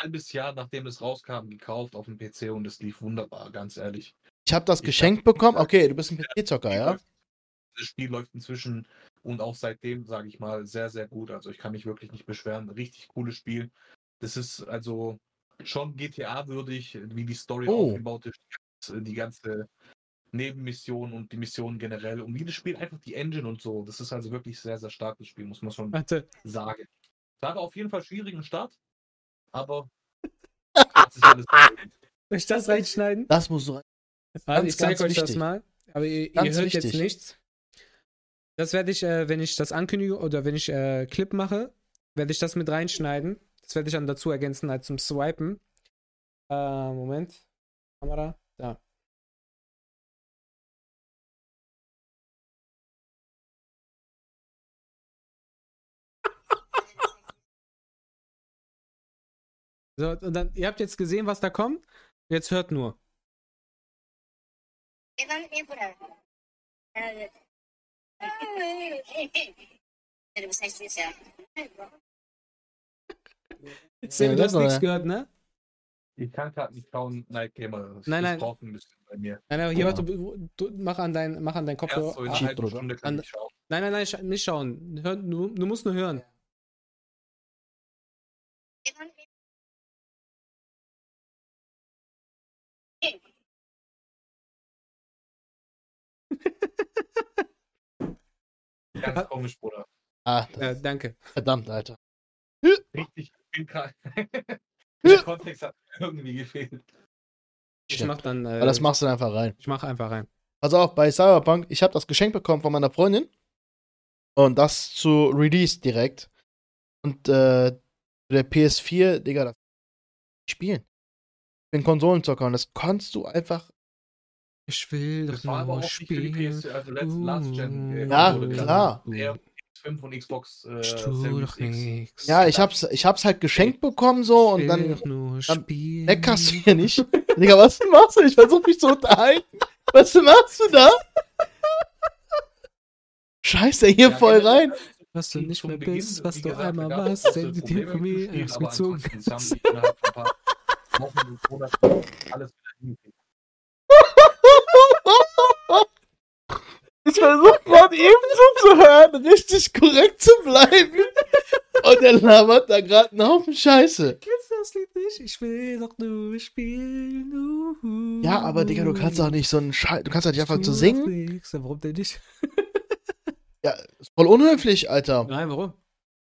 halbes Jahr nachdem es rauskam, gekauft auf dem PC und es lief wunderbar, ganz ehrlich. Ich habe das Ich geschenkt hab- bekommen. Okay, du bist ein PC-Zocker, ja? Das Spiel läuft inzwischen und auch seitdem, sage ich mal, sehr, sehr gut. Also ich kann mich wirklich nicht beschweren. Richtig cooles Spiel. Das ist also schon GTA-würdig, wie die Story Oh. aufgebaut ist. Die ganze Nebenmission und die Mission generell. Und wie das Spiel einfach die Engine und so. Das ist also wirklich sehr, sehr starkes Spiel, muss man schon Warte. sagen. Es hatte auf jeden Fall schwierigen Start, aber hat sich alles. Soll ich das reinschneiden? Das muss so rein. Ganz, ich zeige euch das wichtig. mal. Aber ihr, ihr hört wichtig. jetzt nichts. Das werde ich, äh, wenn ich das ankündige oder wenn ich äh, Clip mache, werde ich das mit reinschneiden. Das werde ich dann dazu ergänzen als zum Swipen. Äh, Moment. Kamera. Da. So, und dann, ihr habt jetzt gesehen, was da kommt. Jetzt hört nur. Ebra. Ele você disse, Sam, du hast nichts ja. gehört, ne? Ich kann gerade nicht schauen, Night Gamer. Das, Nein, nein. braucht ein bisschen bei mir. Nein, nein, hier, Ja. warte, du, du, mach an dein, mach an dein Kopfhörer. so ah, nein, nein, nein, scha- nicht schauen. Hör, du, du musst nur hören. Ganz komisch, Bruder. Ah, das, Ja, danke. verdammt, Alter. Richtig, ich bin gerade. Der Kontext hat irgendwie gefehlt. Ich Stimmt. mach dann. Äh, Aber das machst du dann einfach rein. Ich mach einfach rein. Pass auf, bei Cyberpunk, ich habe das Geschenk bekommen von meiner Freundin. Und das zu Release direkt. Und äh, der PS4, Digga, das spielen. Ich bin Konsolenzocker und das kannst du einfach. Ich will Das war aber nur nicht für die spielen. PS, also Let's Last Gen. äh, Ja, klar. eher PS5 und Xbox äh, Ich doch X. nix. Ja, ich hab's, ich hab's halt geschenkt bekommen so Ich und will dann doch nur dann spielen. meckerst du hier nicht. Digga, was machst du? Ich versuch mich zu unterhalten. Was machst du da? Scheiße hier Ja, voll rein. Was du nicht mehr Beginn, bist, was du gesagt, einmal warst, sind die Probleme von mir aber ausgezogen. paar Wochen und Monaten alles wieder. Ich versuche gerade eben zuzuhören, richtig korrekt zu bleiben. Und er labert da gerade einen Haufen Scheiße. Kennst du das Lied nicht? Ich will doch nur spielen. Uh, Ja, aber Digga, du kannst doch nicht so einen Scheiß. Du kannst doch nicht Ich anfangen zu tu singen. nix. Warum denn nicht? Ja, ist voll unhöflich, Alter. Nein, warum?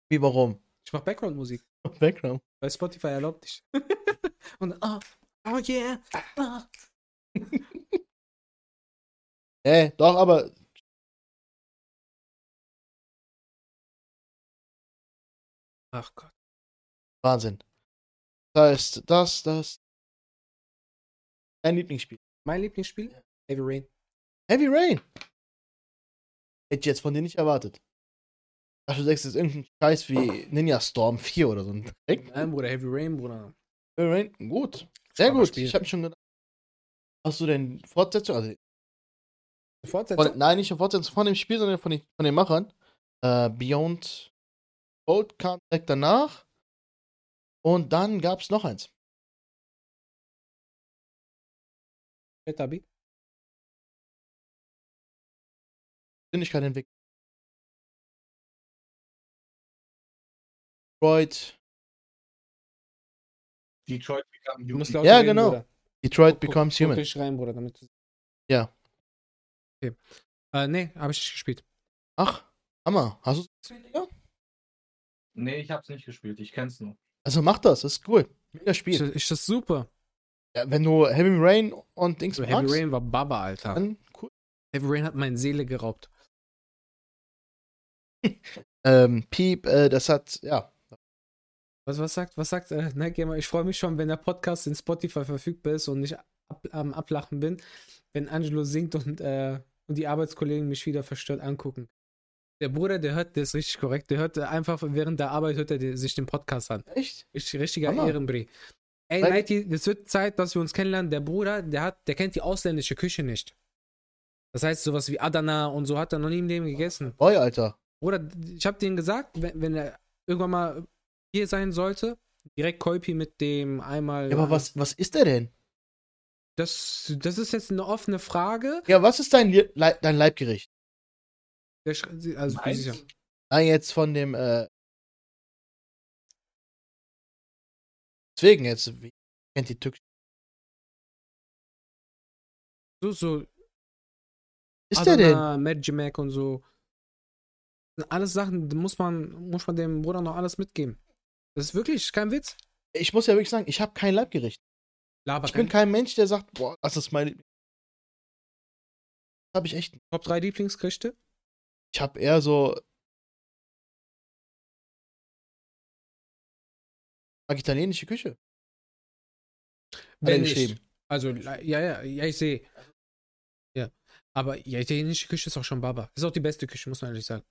Wie, warum? Ich mach Background-Musik. Background. Weil Spotify erlaubt nicht. Und oh, oh yeah. Oh. Ey, doch, aber. Ach Gott. Wahnsinn. Das heißt, das, das. Dein Lieblingsspiel. Mein Lieblingsspiel? Heavy Rain. Heavy Rain. Hätte ich jetzt von dir nicht erwartet. Ach, du sagst jetzt irgendeinen Scheiß wie Ninja Storm 4 oder so. ein Dreck. Nein, Bruder, Heavy Rain, Bruder. Heavy Rain, gut. Sehr gut. Spiel. Ich habe schon gedacht. Hast du denn Fortsetzung? Also, Fortsetzung? von, nein, nicht eine Fortsetzung von dem Spiel, sondern von den, von den Machern. Äh, Beyond Gold kam direkt danach. Und dann gab es noch eins. Tabi. Geschwindigkeit entwickelt. Detroit. Detroit Become Human. Ja, genau. Bruder. Detroit Guck- Becomes guck Human. richtig rein, Bruder, damit du... Ja. Okay. Äh, nee, habe ich nicht gespielt. Ach, Hammer. Hast du es? Nee, ich hab's nicht gespielt, ich kenn's nur. Also mach das, das ist cool. Mega Ist, Spiel. ist das super. Ja, wenn du Heavy Rain und Dings So, Heavy magst, Rain war Baba, Alter. dann cool. Heavy Rain hat meine Seele geraubt. Ähm, Piep, äh, das hat, ja. Was, was sagt, was sagt, äh, Nike Gamer? Ich freue mich schon, wenn der Podcast in Spotify verfügbar ist und ich ab, am Ablachen bin, wenn Angelo singt und, äh, und die Arbeitskollegen mich wieder verstört angucken. Der Bruder, der hört, der ist richtig korrekt, der hört äh, einfach während der Arbeit, hört er sich den Podcast an. Echt? Richtig, richtiger Hammer. Ehrenbrie. Ey, Nighty, es wird Zeit, dass wir uns kennenlernen. Der Bruder, der hat, der kennt die ausländische Küche nicht. Das heißt, sowas wie Adana und so hat er noch nie im Leben gegessen. Boy, Alter. Bruder, ich habe denen gesagt, wenn, wenn er irgendwann mal hier sein sollte, direkt Kolpi mit dem einmal. Ja, aber was, was ist der denn? Das, das ist jetzt eine offene Frage. Ja, was ist dein, Leib- dein Leibgericht? Der sch- also, Meins? sicher. Nein, jetzt von dem, äh. Deswegen jetzt, wie kennt die Türkische? So, so. Ist der denn? Adana, Mercimek und so. Das sind Alles Sachen, muss man, muss man dem Bruder noch alles mitgeben. Das ist wirklich kein Witz. Ich muss ja wirklich sagen, ich habe kein Leibgericht. Laber Ich bin kein Mensch, der sagt, boah, das ist meine. Habe ich echt. nicht. Top 3 Lieblingsgerichte? Ich habe eher so. Mag italienische Küche. Wenn geschrieben. Also, ja, ja, ja, ich sehe. Ja. Aber ja, italienische Küche ist auch schon Baba. Ist auch die beste Küche, muss man ehrlich sagen.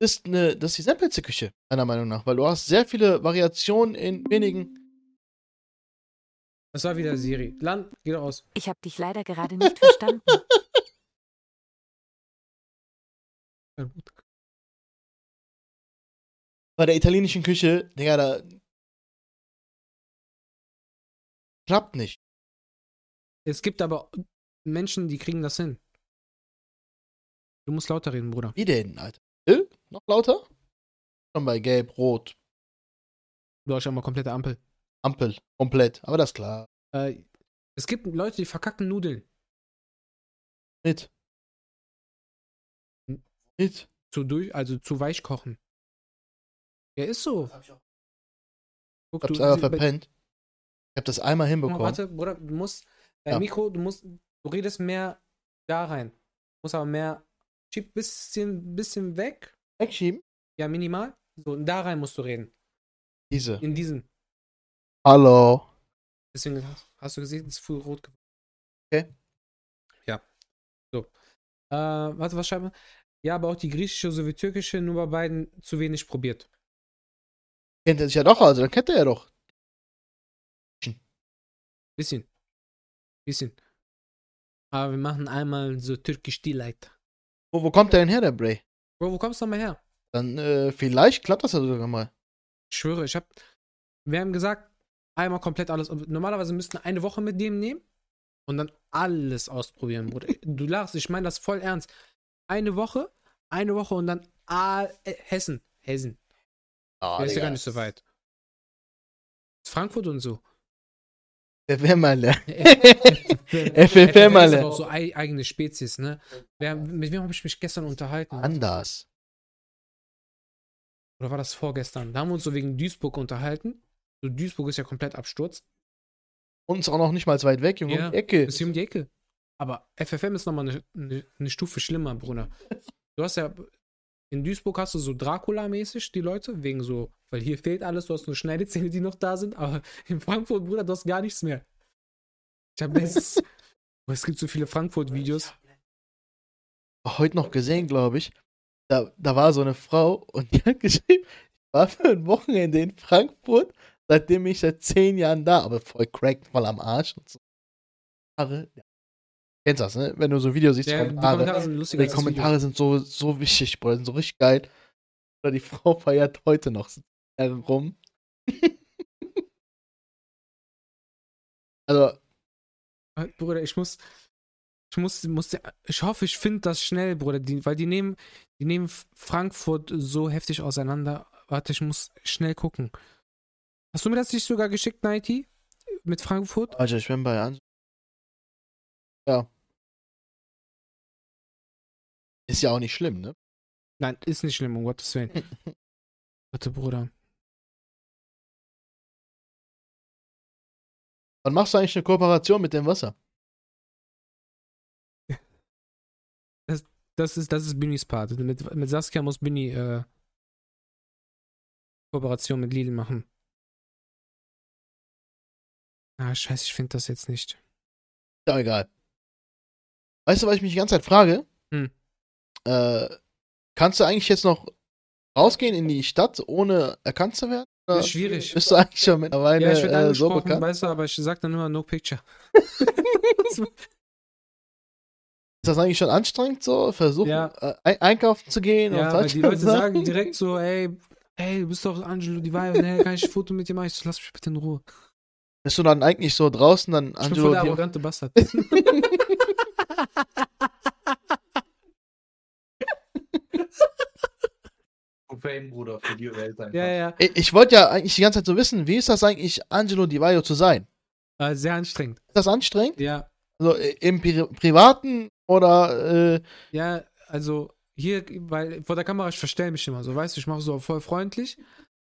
Das ist, eine, das ist die simpelste Küche, meiner Meinung nach, weil du hast sehr viele Variationen in wenigen. Das war wieder Siri. Land, geh doch aus. Ich habe dich leider gerade nicht verstanden. Bei der italienischen Küche, Digga, da. Klappt nicht. Es gibt aber Menschen, die kriegen das hin. Du musst lauter reden, Bruder. Wie denn, Alter? Äh? Noch lauter? Schon bei Gelb, Rot, Du hast ja mal komplette Ampel. Ampel, komplett. Aber das ist klar. Äh, es gibt Leute, die verkacken Nudeln. Mit. Mit. Zu durch, also zu weich kochen. Ja, ist so. Guck, Ich hab's du- einfach bei- verpennt. Ich hab das einmal Guck mal, hinbekommen. warte, Bruder, du musst, dein Ja. Mikro, du musst, du redest mehr da rein. Du musst aber mehr, schieb bisschen, bisschen weg. Wegschieben. Ja, minimal. So, und da rein musst du reden. Diese. In diesen. Hallo. Deswegen hast- hast du gesehen, es ist voll rot geworden. Okay. Ja. So. Äh, warte, was schreiben wir? Ja, aber auch die griechische sowie türkische, nur bei beiden zu wenig probiert. Kennt er sich ja doch, also dann kennt er ja doch. Bisschen. Bisschen. Aber wir machen einmal so türkisch Delight. Wo, wo kommt der denn her, der Bray? Bro, wo kommst du nochmal her? Dann, äh, vielleicht klappt das ja sogar mal. Ich schwöre, ich hab. Wir haben gesagt, einmal komplett alles. Normalerweise müssten wir eine Woche mit dem nehmen und dann alles ausprobieren, Bruder. Du lachst, ich meine das voll ernst. Eine Woche, eine Woche und dann all, äh, Hessen. Hessen. Der ist ja gar nicht so weit. Frankfurt und so. Wer wäre mal der? FFM FFM, ist auch so ei- eigene Spezies, ne? Wer, mit wem habe ich mich gestern unterhalten? Anders. Oder war das vorgestern? Da haben wir uns so wegen Duisburg unterhalten. So, Duisburg ist ja komplett Absturz. Uns auch noch nicht mal weit weg, Junge. Ja, Um die Ecke. Ist hier um die Ecke. Aber FFM ist nochmal eine, eine, eine Stufe schlimmer, Bruder. Du hast ja. In Duisburg hast du so Dracula-mäßig die Leute, wegen so, weil hier fehlt alles, du hast nur Schneidezähne, die noch da sind, aber in Frankfurt, Bruder, du hast gar nichts mehr. Ich habe letztens. Oh, es gibt so viele Frankfurt-Videos. Heute noch gesehen, glaube ich. Da, da war so eine Frau und die hat geschrieben, ich war für ein Wochenende in Frankfurt, seitdem ich seit zehn Jahren da, aber voll cracked, voll am Arsch und so. Haare. Ja. Kennst das, ne? Wenn du so ein Video siehst, Ja, die Kommentare. Kommentare sind lustiger Die. Kommentare sind so, so wichtig, Bro, sind so richtig geil. Oder die Frau feiert heute noch herum. also, Äh, Bruder, ich muss. Ich muss, muss ich hoffe, ich finde das schnell, Bruder, die, weil die nehmen, die nehmen Frankfurt so heftig auseinander. Warte, ich muss schnell gucken. Hast du mir das nicht sogar geschickt, Nighty? Mit Frankfurt? Alter, ich bin bei An. Ja. Ist ja auch nicht schlimm, ne? Nein, ist nicht schlimm, um Gottes Willen. Warte, Bruder. Wann machst du eigentlich eine Kooperation mit dem Wasser? Das ist, das ist Binnys Part. Mit, mit Saskia muss Binny äh, Kooperation mit Lidl machen. Ah, scheiße, ich finde das jetzt nicht. Ja, egal. Weißt du, was ich mich die ganze Zeit frage? Hm. Äh, kannst du eigentlich jetzt noch rausgehen in die Stadt, ohne erkannt zu werden? Oder Das ist schwierig. Bist du eigentlich schon mittlerweile Ja, ich werde äh, so bekannt? weißt du, aber ich sag dann immer No Picture. Ist das eigentlich schon anstrengend, so versuchen, Ja. äh, ein einkaufen zu gehen? ja, weil die Leute sagen direkt so, ey, ey, du bist doch Angelo Di Vaio, ne, kann ich ein Foto mit dir machen? Ich so, lass mich bitte in Ruhe. Bist du dann eigentlich so draußen, dann Ich bin Angelo voll der arrogante Bastard. Fame, Bruder, für die Welt einfach. ja, ja, Ich, ich wollte ja eigentlich die ganze Zeit so wissen, wie ist das eigentlich, Angelo Di Vaio zu sein? äh, sehr anstrengend. Ist das anstrengend? Ja, Also äh, im Pri Privaten oder äh, ja, also hier, weil vor der Kamera, ich verstell mich immer so, weißt du, ich mache so voll freundlich.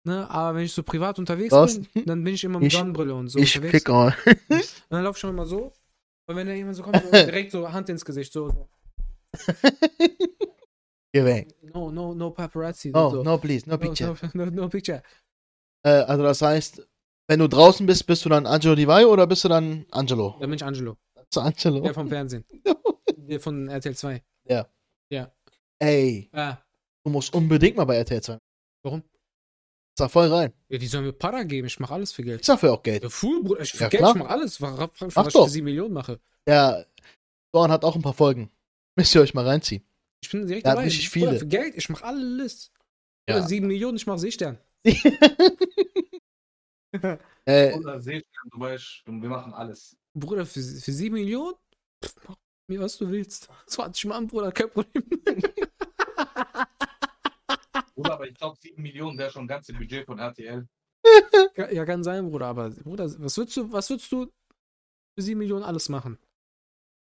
Ne? Aber wenn ich so privat unterwegs Thorsten, bin, dann bin ich immer mit ich- Sonnenbrille und so ich unterwegs. fick all. Und dann laufe ich schon immer so. Und wenn da jemand so kommt, so direkt so Hand ins Gesicht, so. Geh weg. no, no, no paparazzi. Oh, so. no, please, no no, picture. no, no, no picture. Äh, also das heißt, wenn du draußen bist, bist du dann Angelo Di oder bist du dann Angelo? Da bin ich Angelo, Zu Angelo? der vom Fernsehen. Der von RTL 2. Ey, Ja. du musst unbedingt mal bei RTL sein. Warum? Sag voll rein. Ja, die sollen mir Para geben, ich mache alles für Geld. Ich dafür auch Geld. Ja, full, Bruder. Ich, für Ja, Geld, klar. ich mache alles. Mach was ich doch. für 7 Millionen mache. Der Dorn hat auch ein paar Folgen. Müsst ihr euch mal reinziehen. Ich bin direkt Der hat dabei. richtig Bruder, viele. für Geld, ich mache alles. Ja. Oder 7 Millionen, ich mache Seestern. äh, Oder Seestern, du weißt, wir machen alles. Bruder, für, für 7 Millionen? Pff, mach mir, was du willst. 20 Mann, Bruder, kein Problem. Oder aber ich glaube, 7 Millionen wäre schon ein ganzes Budget von RTL. Ja, kann sein, Bruder, aber Bruder, was würdest du, was würdest du für 7 Millionen alles machen?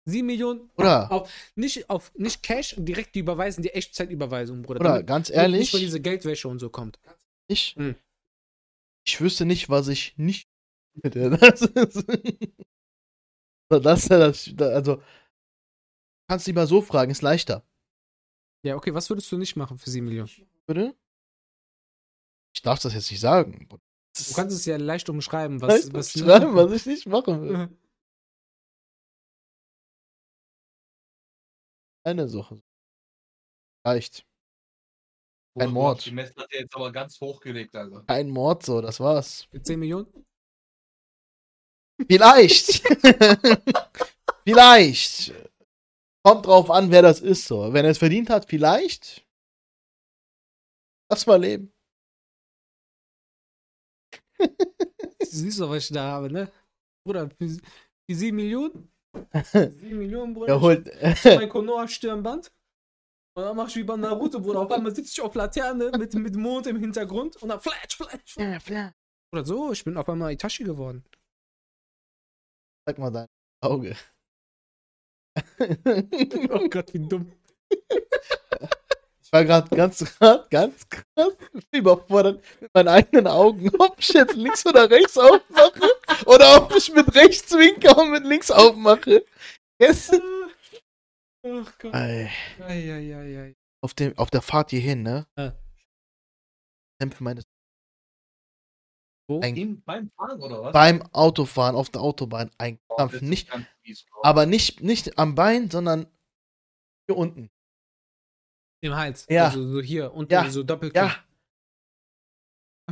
7 Millionen Oder? auf, nicht auf nicht Cash, direkt die überweisen, die Echtzeitüberweisung, Bruder. oder ganz Nicht, ehrlich, weil diese Geldwäsche und so kommt. ich, Hm. ich wüsste nicht, was ich nicht. Das ist, das das, also, kannst lieber so fragen, ist leichter. Ja, okay, was würdest du nicht machen für 7 Millionen? Bitte? Ich darf das jetzt nicht sagen. Du kannst es ja leicht umschreiben, was, was, was schreiben, was ich nicht machen will. Eine Sache. Reicht. Kein du Mord. Die Messlatte jetzt aber ganz hochgelegt, Alter. Ein Mord, so, das war's. Für 10 Millionen? Vielleicht. vielleicht. Kommt drauf an, wer das ist, so. Wenn er es verdient hat, vielleicht. Lass mal leben. Siehst du, was ich da habe, ne? Bruder, für, für 7 Millionen? 7 Millionen, Bruder. Er holt. ich mein Konoha Stirnband. Und dann mach ich wie bei Naruto, Bruder. Auf einmal sitze ich auf Laterne mit, mit Mond im Hintergrund und dann flash, flash. Oder so, ich bin auf einmal Itachi geworden. Sag mal dein Auge. Oh Gott, wie dumm. Ich war gerade ganz, grad, ganz krass überfordert mit meinen eigenen Augen, ob ich jetzt links oder rechts aufmache oder ob ich mit rechts winke und mit links aufmache. Yes. Oh Gott. Ey, Eieieiei. auf, dem, auf der Fahrt hierhin, ne? Ja. Kämpfe meine Wo? Ein- beim Fahren oder was? beim Autofahren auf der Autobahn ein Oh, Nicht, aber nicht, nicht am Bein, sondern hier unten. Im Hals. Ja. Also so hier. Und Ja. so Doppelkinn. Ja,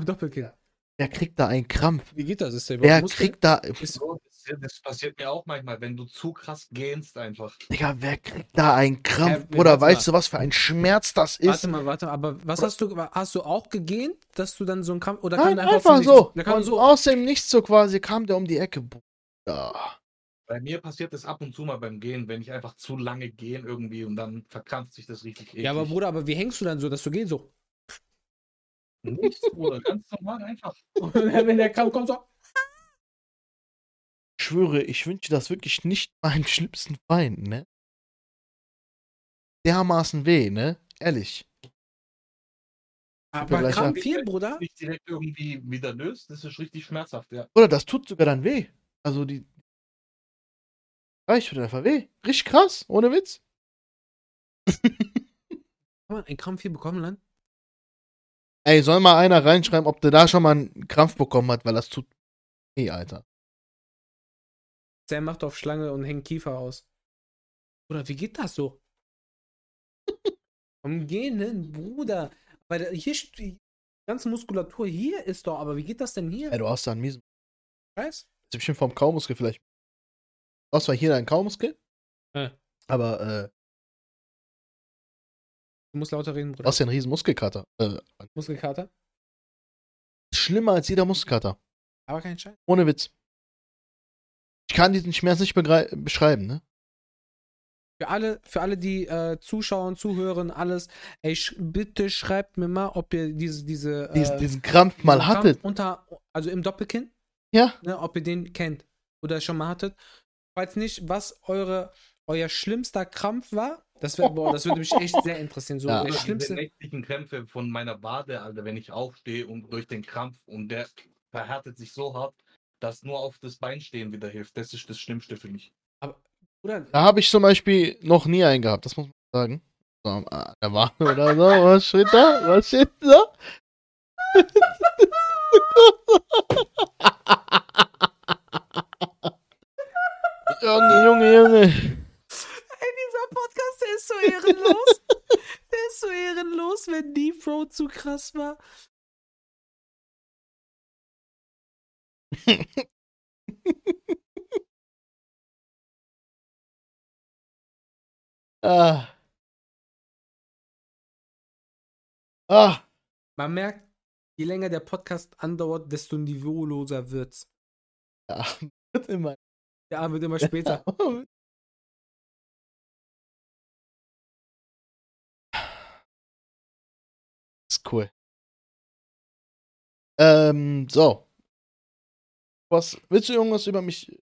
Doppelkinn. wer kriegt da einen Krampf? Wie geht das? Ist der Wer kriegt da. Ist, So, das, passiert mir auch manchmal, wenn du zu krass gähnst einfach. Digga, wer kriegt da einen Krampf? Äh, Oder weißt mal. du, was für ein Schmerz das ist? warte mal, warte mal. Aber was hast du, hast du auch gegähnt, dass du dann so einen Krampf, oder Nein, der einfach, von nichts- so. So. aus dem Nichts so quasi kam der um die Ecke. Bruder. Bei mir passiert das ab und zu mal beim Gehen, wenn ich einfach zu lange gehen irgendwie und dann verkrampft sich das richtig eklig. Ja, aber Bruder, aber wie hängst du dann so, dass du gehst so? Nichts, Bruder, ganz normal einfach. Und wenn der Krampf kommt, so. Ich schwöre, ich wünsche das wirklich nicht meinem schlimmsten Feind, ne? Dermaßen weh, ne? Ehrlich. Aber Krampf ab. hier, Bruder? Nicht direkt irgendwie wieder löst, das ist richtig schmerzhaft, ja. Oder das tut sogar dann weh. Also die. Ja, ich tut einfach weh. Richtig krass, ohne Witz. Kann man einen Krampf hier bekommen, Land? Ey, soll mal einer reinschreiben, ob der da schon mal einen Krampf bekommen hat, weil das tut weh, Alter. Sam macht auf Schlange und hängt Kiefer aus. Bruder, wie geht das so? Am Gehen, Bruder. Weil hier die ganze Muskulatur hier ist doch, aber wie geht das denn hier? Ey, du hast da einen miesen. Weiß? Das ist bestimmt vom Kaumuskel vielleicht. Du zwar hier deinen Kaumuskel, Ja. aber äh, Du musst lauter reden, du Bruder. hast ja einen riesen Muskelkater. Äh, Muskelkater? schlimmer als jeder Muskelkater. Aber kein Scheiß. Ohne Witz. Ich kann diesen Schmerz nicht beschreiben, ne? Für alle, für alle, die äh, zuschauen, zuhören, alles, ey, sch bitte schreibt mir mal, ob ihr diese, diese, äh, Diesen, diesen Krampf mal Krampf hattet. Unter, also im Doppelkinn, Ja. ne, ob ihr den kennt oder schon mal hattet. Falls nicht, was eure, euer schlimmster Krampf war Das, wär, boah, das würde mich echt sehr interessieren. So Ja. der schlimmste. nächtlichen Krämpfe von meiner Wade, Alter, wenn ich aufstehe und durch den Krampf und der verhärtet sich so hart, dass nur auf das Bein stehen wieder hilft. Das ist das Schlimmste für mich. Oder, Da habe ich zum Beispiel noch nie einen gehabt, das muss man sagen. So, der Wade oder so. Was steht da? Was steht da? Junge, Junge, Junge. Ey, dieser Podcast, der ist so ehrenlos. der ist so ehrenlos, wenn Deep Throat zu krass war. Ah. Ah. Man merkt, je länger der Podcast andauert, desto niveauloser wird's. Ja, wird immer. Der Abend wird immer später. ist cool. Ähm, so. Was, willst du irgendwas über mich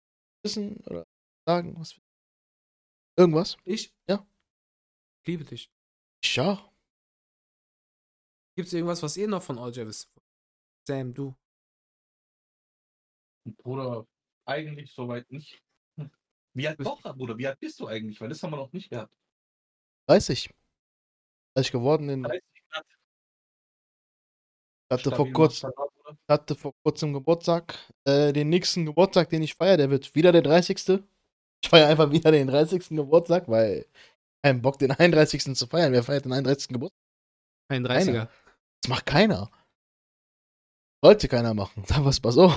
wissen oder sagen? Was, irgendwas? Ich? Ja. Liebe dich. Ja. Gibt's irgendwas, was ihr noch von Olja wisst? Sam, du. Bruder, eigentlich soweit nicht. Wie alt doch, Bruder? Wie alt bist du eigentlich? Weil das haben wir noch nicht gehabt. 30. 30 geworden in. 30 Grad. Hatte vor, Stabil kurz, Maschallah, Bruder. hatte vor kurzem Geburtstag. Äh, den nächsten Geburtstag, den ich feiere, der wird wieder der 30. Ich feiere einfach wieder den 30. Geburtstag, weil keinen Bock, den 31. zu feiern. Wer feiert den 31. Geburtstag? Ein Keiner. 30er. Das macht keiner. Sollte keiner machen. Sagen wir es mal so.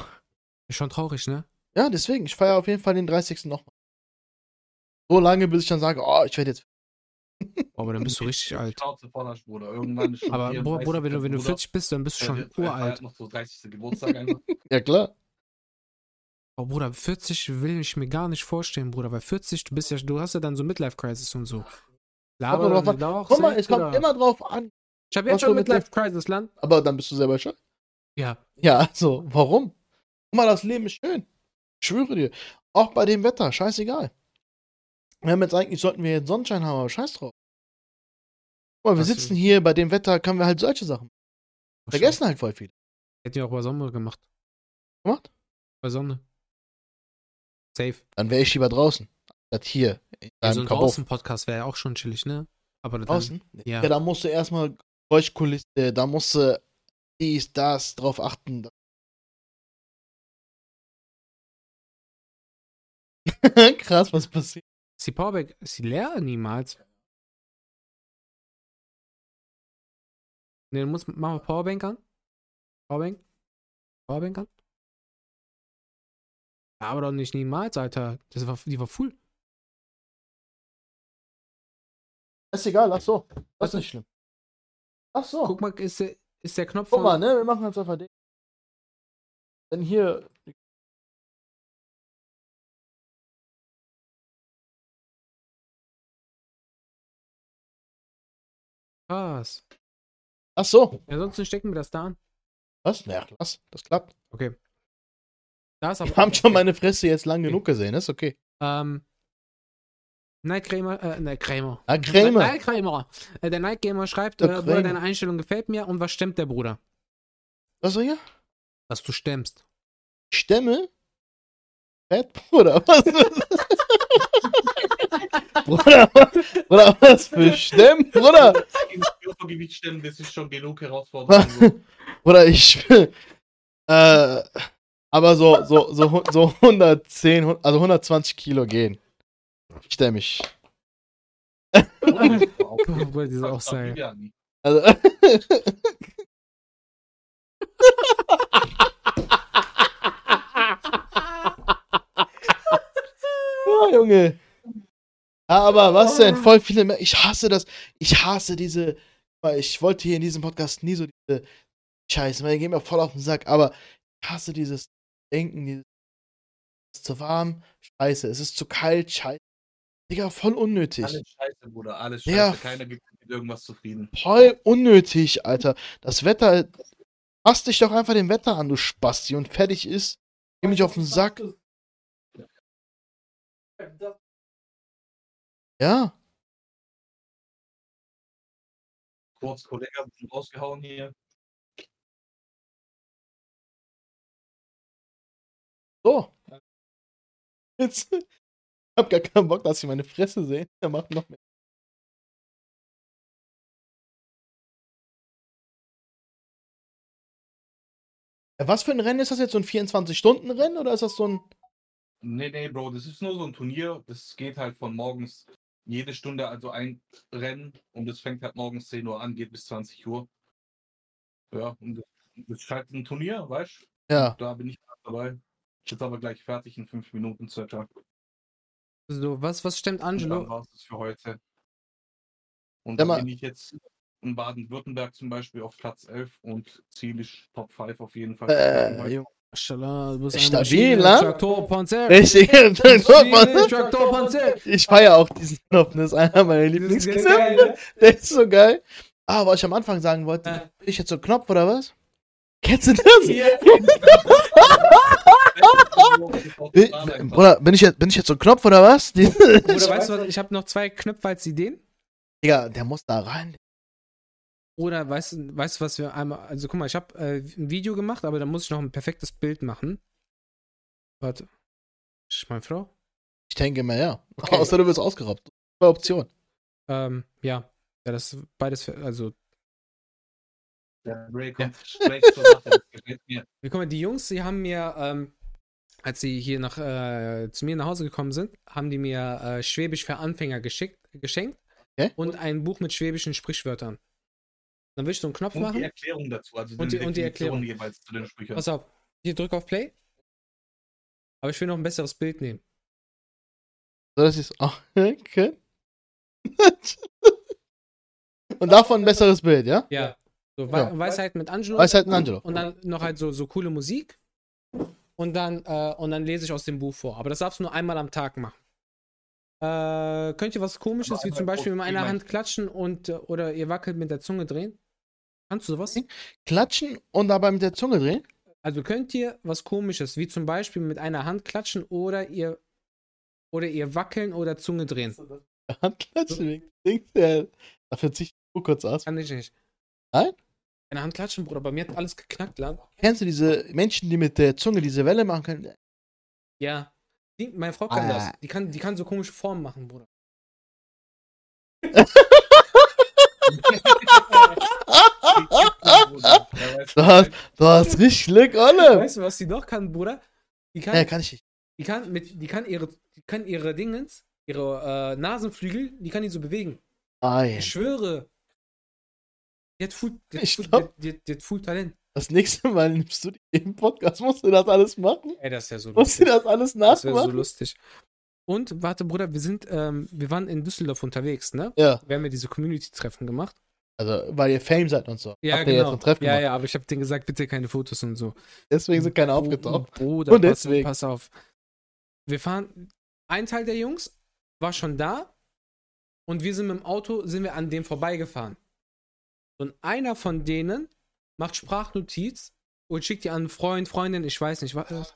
Ist schon traurig, ne? Ja, deswegen, ich feiere auf jeden Fall den 30. nochmal. So lange, bis ich dann sage, oh, ich werde jetzt. Boah, aber dann bist du richtig alt. Schon Aber Bruder, 34, Bruder, wenn du, wenn du Bruder. 40 bist, dann bist du schon uralt. noch so 30. Geburtstag einfach. Ja, klar. Oh, Bruder, 40 will ich mir gar nicht vorstellen, Bruder. Weil 40, du bist ja, du hast ja dann so Midlife-Crisis und so. Nur drauf an. doch, Guck mal, es kommt immer drauf an. Ich hab was jetzt schon Midlife-Crisis, Land. Aber dann bist du selber schuld. Ja. Ja, also, warum? Guck mal, das Leben ist schön. Ich schwöre dir. Auch bei dem Wetter, scheißegal. Wir haben jetzt eigentlich, sollten wir jetzt Sonnenschein haben, aber scheiß drauf. Guck mal, wir sitzen hier, bei dem Wetter können wir halt solche Sachen. Vergessen halt voll viel. Hätten wir auch bei Sonne gemacht. Gemacht? Bei Sonne. Safe. Dann wäre ich lieber draußen. Statt hier. In Ja, deinem so ein. Draußen-Podcast wäre ja auch schon chillig, ne? Aber dann, Draußen? Ja. Ja, da musst du erstmal Geräuschkulisse, da musst du dies, das drauf achten. Krass, was passiert. Ist die Powerbank, ist die leer? Niemals. Ne, du musst, mach mal Powerbank an. Powerbank. Powerbank an. Ja, aber doch nicht niemals, Alter. Das war, die war full. Ist egal, ach so. Das Was ist nicht schlimm. Ach so. Guck mal, ist der, ist der Knopf Guck mal, ne? Wir machen jetzt einfach den. Denn hier. Was? Ach so. Ja, sonst stecken wir das da an. Was? Na, krass. Das klappt. Okay. Da ist aber... Wir haben schon meine Fresse jetzt lang genug gesehen, ist okay. Ähm... Night Kramer, äh, Night Kramer. Ah, Krämer. Night Kramer. Äh, der Night Gamer schreibt, äh, Bruder, Kramer. deine Einstellung gefällt mir. Und was stemmt der Bruder? Was soll hier? Dass du stemmst. Stämme? Fett, Bruder, was? Bruder, Bruder, was für Stämme? Bruder, Körpergewicht stemmen, das ist schon genug Herausforderung. Bruder, ich. Äh, aber so, so, so, so 110, also 120 Kilo gehen. Stämmig. Bruder, diese Aussage. Ja, nie. Also. ja, Junge. Ja, aber was denn? Voll viele. Mer- Ich hasse das. Ich hasse diese. weil Ich wollte hier in diesem Podcast nie so diese Scheiße. Man geht mir voll auf den Sack. Aber ich hasse dieses Denken. Dieses es ist zu warm. Scheiße. Es ist zu kalt. Scheiße. Digga, voll unnötig. Alles scheiße, Bruder, alles Ja. scheiße. Keiner gibt mit irgendwas zufrieden. Voll unnötig, Alter. Das Wetter. Pass dich doch einfach dem Wetter an, du Spasti, und fertig ist. Geh mich auf den Sack. Ja. kurz Kollege ein bisschen rausgehauen hier. So. Jetzt. Ich hab gar keinen Bock, dass sie meine Fresse sehen. Er macht noch mehr. Was für ein Rennen ist das jetzt? So ein 24-Stunden-Rennen oder ist das so ein. Nee, nee, Bro, das ist nur so ein Turnier. Das geht halt von morgens jede Stunde, also ein Rennen. Und das fängt halt morgens 10 Uhr an, geht bis 20 Uhr. Ja, und das ist halt ein Turnier, weißt du? Ja. Da bin ich gerade dabei. Ich Jetzt aber gleich fertig in fünf Minuten circa. So, was, was stimmt Und dann Angelo? war es für heute. Und dann bin ich jetzt in Baden-Württemberg zum Beispiel auf Platz 11 und Ziel ist Top 5 auf jeden Fall. Äh. Maschallah, du bist Stabil, ne? Traktorpanzer. Richtig. Traktorpanzer. ich feiere auch diesen Knopf. Das ist einer meiner Lieblingsknöpfe. ne? Der ist so geil. Ah, was ich am Anfang sagen wollte, Äh. bin ich jetzt so ein Knopf oder was? Kennst du das? Bin- Bruder, bin ich jetzt, bin ich jetzt so ein Knopf oder was? Oder weißt du was, ich habe noch zwei Knöpfe als Ideen. Digga, der muss da rein. Oder weißt du, weißt du, was wir einmal. Also guck mal, ich habe äh, ein Video gemacht, aber da muss ich noch ein perfektes Bild machen. Warte. Ist meine Frau? Ich denke mal, ja. Okay. Außer du wirst ausgeraubt. Zwei Optionen. Ähm, ja. Ja, das ist beides. für- Also, Der Ray kommt straight zur Sache. Das gefällt mir. guck mal, die Jungs, die haben mir, ähm, als sie hier nach, äh, zu mir nach Hause gekommen sind, haben die mir äh, Schwäbisch für Anfänger geschickt, geschenkt Okay. und ein Buch mit schwäbischen Sprichwörtern. Dann will ich so einen Knopf Und die machen. Erklärung dazu. Also Und die- und die Erklärung. jeweils zu den Sprüchen. Pass auf, hier drück auf Play. Aber ich will noch ein besseres Bild nehmen. So, ich es auch können. Und davon ein besseres Bild, ja? Ja. So, Ja. We Weisheit mit Angelo. Weisheit mit Angelo. Und dann noch halt so, so coole Musik. Und dann, äh, und dann lese ich aus dem Buch vor. Aber das darfst du nur einmal am Tag machen. Äh, könnt ihr was komisches, wie zum Beispiel mit einer. Hand klatschen und äh, oder ihr wackelt mit der Zunge drehen? Kannst du sowas? Klatschen und dabei mit der Zunge drehen. Also könnt ihr was komisches, wie zum Beispiel mit einer Hand klatschen oder ihr oder ihr wackeln oder Zunge drehen? Handklatschen wegen Dings, ja. Dafür zieh ich Uhr kurz aus. Kann ich nicht. Nein? Eine Hand klatschen, Bruder. Bei mir hat alles geknackt, lang. Kennst du diese Menschen, die mit der Zunge diese Welle machen können? Ja. Die, meine Frau kann Ah. das. Die kann, die kann so komische Formen machen, Bruder. Du hast, du hast richtig Glück, Olle. Weißt du, was die noch kann, Bruder? Die kann, Ja, kann ich nicht. die kann, mit, die kann ihre, die kann ihre Dingens, ihre äh, Nasenflügel, die kann die so bewegen. Ei. Ich schwöre. Die hat Full, die hat Full, glaub- die, die, hat Full Talent. Das nächste Mal nimmst du die im Podcast, musst du das alles machen? Ey, das ist ja so Musst du lustig. das alles Das wäre so nachmachen? lustig. Und, warte, Bruder, wir sind, ähm, wir waren in Düsseldorf unterwegs, ne? ja, Wir haben ja diese Community-Treffen gemacht. Also weil ihr Fame seid und so. Ja, Habt ihr jetzt genau. ein Treffen ja, gemacht. ja, aber ich habe denen gesagt, bitte keine Fotos und so. Deswegen sind keine aufgetaucht. Bruder, Und pass, deswegen. pass auf. Wir fahren, ein Teil der Jungs war schon da und wir sind mit dem Auto, sind wir an dem vorbeigefahren. Und einer von denen macht Sprachnotiz und schickt die an einen Freund, Freundin, ich weiß nicht, was,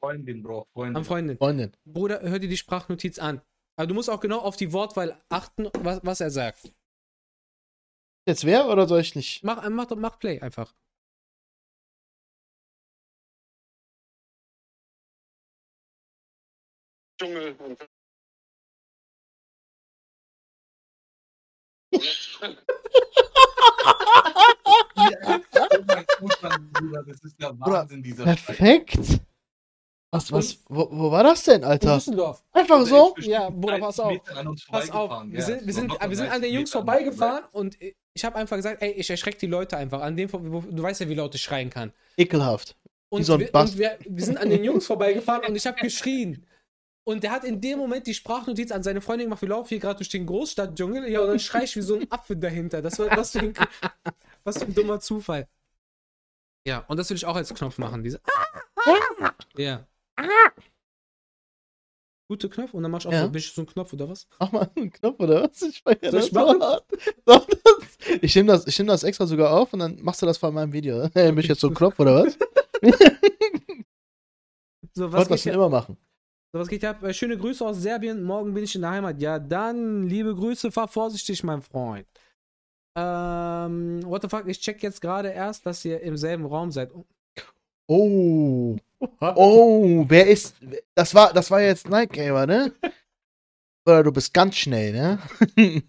Freundin, Bro, Freundin. an Freundin. Freundin. Bruder, hör dir die Sprachnotiz an. Aber du musst auch genau auf die Wortwahl achten, was, was er sagt. Jetzt wer oder soll ich nicht? Mach, mach, mach Play einfach. Dschungel und Bruder, das ist der Bruder, Wahnsinn, dieser. Perfekt. Was, was, wo, wo war das denn, In Alter? Düsseldorf. Einfach so? Ja, Bruder, pass auf. Pass auf, wir sind, wir sind, wir sind an 30 den Jungs uns vorbeigefahren und ich habe einfach gesagt, ey, ich erschrecke die Leute einfach. An dem, wo- du weißt ja, wie laut ich schreien kann. Ekelhaft. Und, so ein wir, Bass. und wir, wir sind an den Jungs vorbeigefahren und ich habe geschrien. Und der hat in dem Moment die Sprachnotiz an seine Freundin gemacht, wir laufen hier gerade durch den Großstadtdschungel. Ja, und dann schrei ich wie so ein Affe dahinter. Das war was für ein, was für ein dummer Zufall. Ja, und das will ich auch als Knopf machen. Diese. Ja. Gute Knopf und dann machst du auch Ja. so, bist du so ein Knopf oder was? Mach mal einen Knopf oder was? Ich feier Soll das ich machen? so hart. Doch, das- Ich nehme das, ich nehm das extra sogar auf und dann machst du das vor meinem Video. Hey, bin ich jetzt so ein Knopf oder was? So, Ich was wollte das geht schon immer machen. so, was geht ab? Äh, Schöne Grüße aus Serbien. Morgen bin ich in der Heimat. Ja, dann, liebe Grüße, fahr vorsichtig, mein Freund. Ähm, what the fuck, ich check jetzt gerade erst, dass ihr im selben Raum seid. Oh. Oh, wer ist. Das war, das war jetzt Night Gamer, ne? Oder du bist ganz schnell, ne?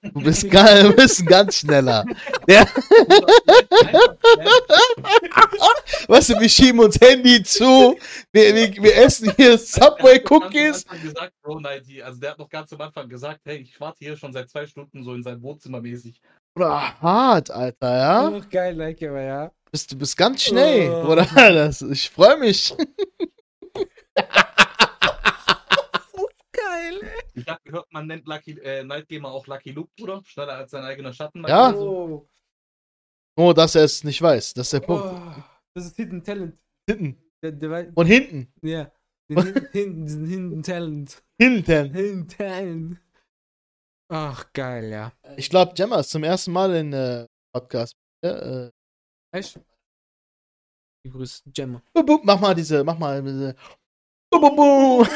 Du bist, ga- du bist ganz schneller. Der, weißt du, wir schieben uns Handy zu, wir, wir, wir essen hier Subway Cookies. Ganz gesagt, Bro Nighty, also der hat noch ganz am Anfang gesagt, hey, ich warte hier schon seit zwei Stunden so in seinem Wohnzimmer mäßig. Oder hart, Alter, ja? Ach, geil, like aber ja. Bist, du bist ganz schnell, Oh. oder? Das, ich freue mich. Geil. Ich habe gehört, man nennt Lucky, äh, Night Gamer auch Lucky Luke, Bruder. Schneller als sein eigener Schatten. Ja. so. Oh. Nur, dass er es nicht weiß. Das ist der Punkt. Oh. Das ist Hidden Talent. Hinten. Der, der, Und hinten. ja. Den Hidden, Hidden, Talent. Hinten. Hidden Talent. Ach, geil, ja. Ich glaube, Gemma ist zum ersten Mal in äh, Podcast. Ja, äh, Echt? Die grüßt Gemma. mach mal diese, mach mal diese.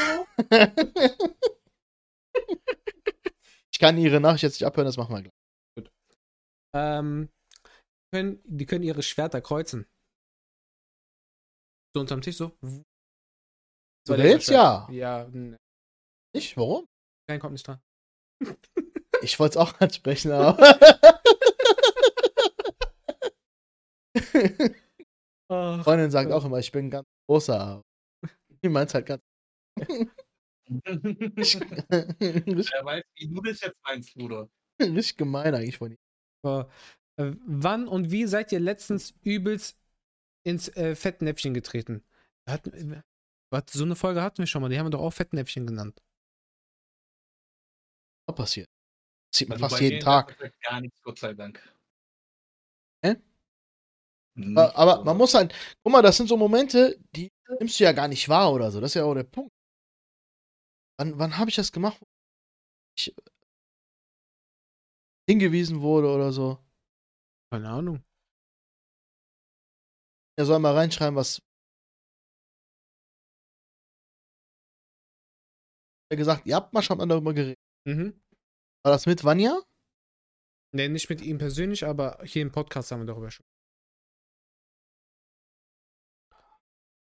Ich kann ihre Nachricht jetzt nicht abhören, das machen wir gleich. Ähm, können, die können ihre Schwerter kreuzen. So unterm Tisch so. Du So, der willst? Ja. Ja, n- Nicht? Warum? kein kommt nicht dran. Ich wollte es auch ansprechen, aber. Ach, Freundin sagt auch immer, ich bin ein ganz großer. aber Die meint halt ganz. Wer weiß, wie du das jetzt meinst, Bruder. richtig gemein eigentlich von ihm. äh, äh, wann und wie seid ihr letztens übelst ins äh, Fettnäpfchen getreten? Hatten, was, so eine Folge hatten wir schon mal, die haben wir doch auch Fettnäpfchen genannt. Was passiert? Sieht man Also fast bei jeden Tag. Gar nichts, Gott sei Dank. Hä? Nicht, Aber, Bruder. man muss halt, guck mal, das sind so Momente, die nimmst du ja gar nicht wahr oder so. Das ist ja auch der Punkt. Wann, wann habe ich das gemacht? Ich hingewiesen wurde oder so. Keine Ahnung. Er soll mal reinschreiben, was. Er gesagt, ihr habt mal schon mal darüber geredet. Mhm. War das mit Vanya? Ne, nicht mit ihm persönlich, aber hier im Podcast haben wir darüber schon.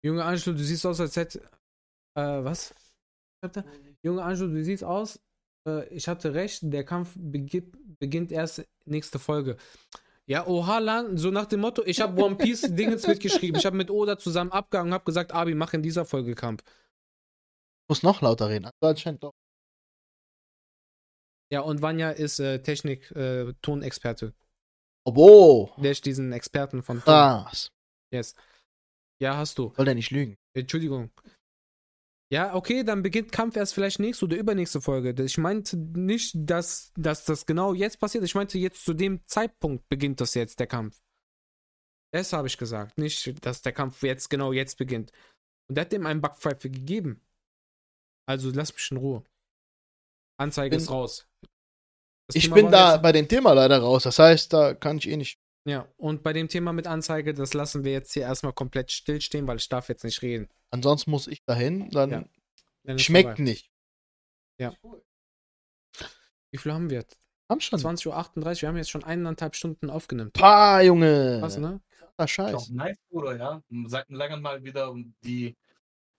Junge Angelo, du siehst aus, als hätte. Äh, was? Junge Angelo, du siehst aus. Äh, ich hatte recht, der Kampf beginnt, beginnt erst nächste Folge. Ja, oha, Lan, so nach dem Motto, ich habe One Piece Dingens mitgeschrieben. Ich habe mit Oda zusammen abgehangen und habe gesagt, Abi, mach in dieser Folge Kampf. Muss noch lauter reden. Also anscheinend doch. Ja, und Vanya ist äh, Technik, äh. Obo. Der ist diesen Experten von Ton. Krass. Yes. Ja, hast du. Soll der nicht lügen? Entschuldigung. Ja, okay, dann beginnt Kampf erst vielleicht nächste oder übernächste Folge. Ich meinte nicht, dass, dass das genau jetzt passiert. Ich meinte, jetzt zu dem Zeitpunkt beginnt das jetzt, der Kampf. Das habe ich gesagt. Nicht, dass der Kampf jetzt genau jetzt beginnt. Und er hat dem einen Backpfeife gegeben. Also lass mich in Ruhe. Anzeige Bin- ist raus. Das Ich Thema bin da jetzt- bei dem Thema leider raus. Das heißt, da kann ich eh nicht. Ja, und bei dem Thema mit Anzeige, das lassen wir jetzt hier erstmal komplett stillstehen, weil ich darf jetzt nicht reden. Ansonsten muss ich dahin. Dann Ja. Dann schmeckt vorbei. nicht. Wie viel haben wir jetzt? Haben schon. 20.38 Uhr, wir haben jetzt schon eineinhalb Stunden aufgenommen. Pah, Junge. Was, ne? Ah, Ist auch Scheiß. nice, Bruder, ja. Seit langem mal wieder die,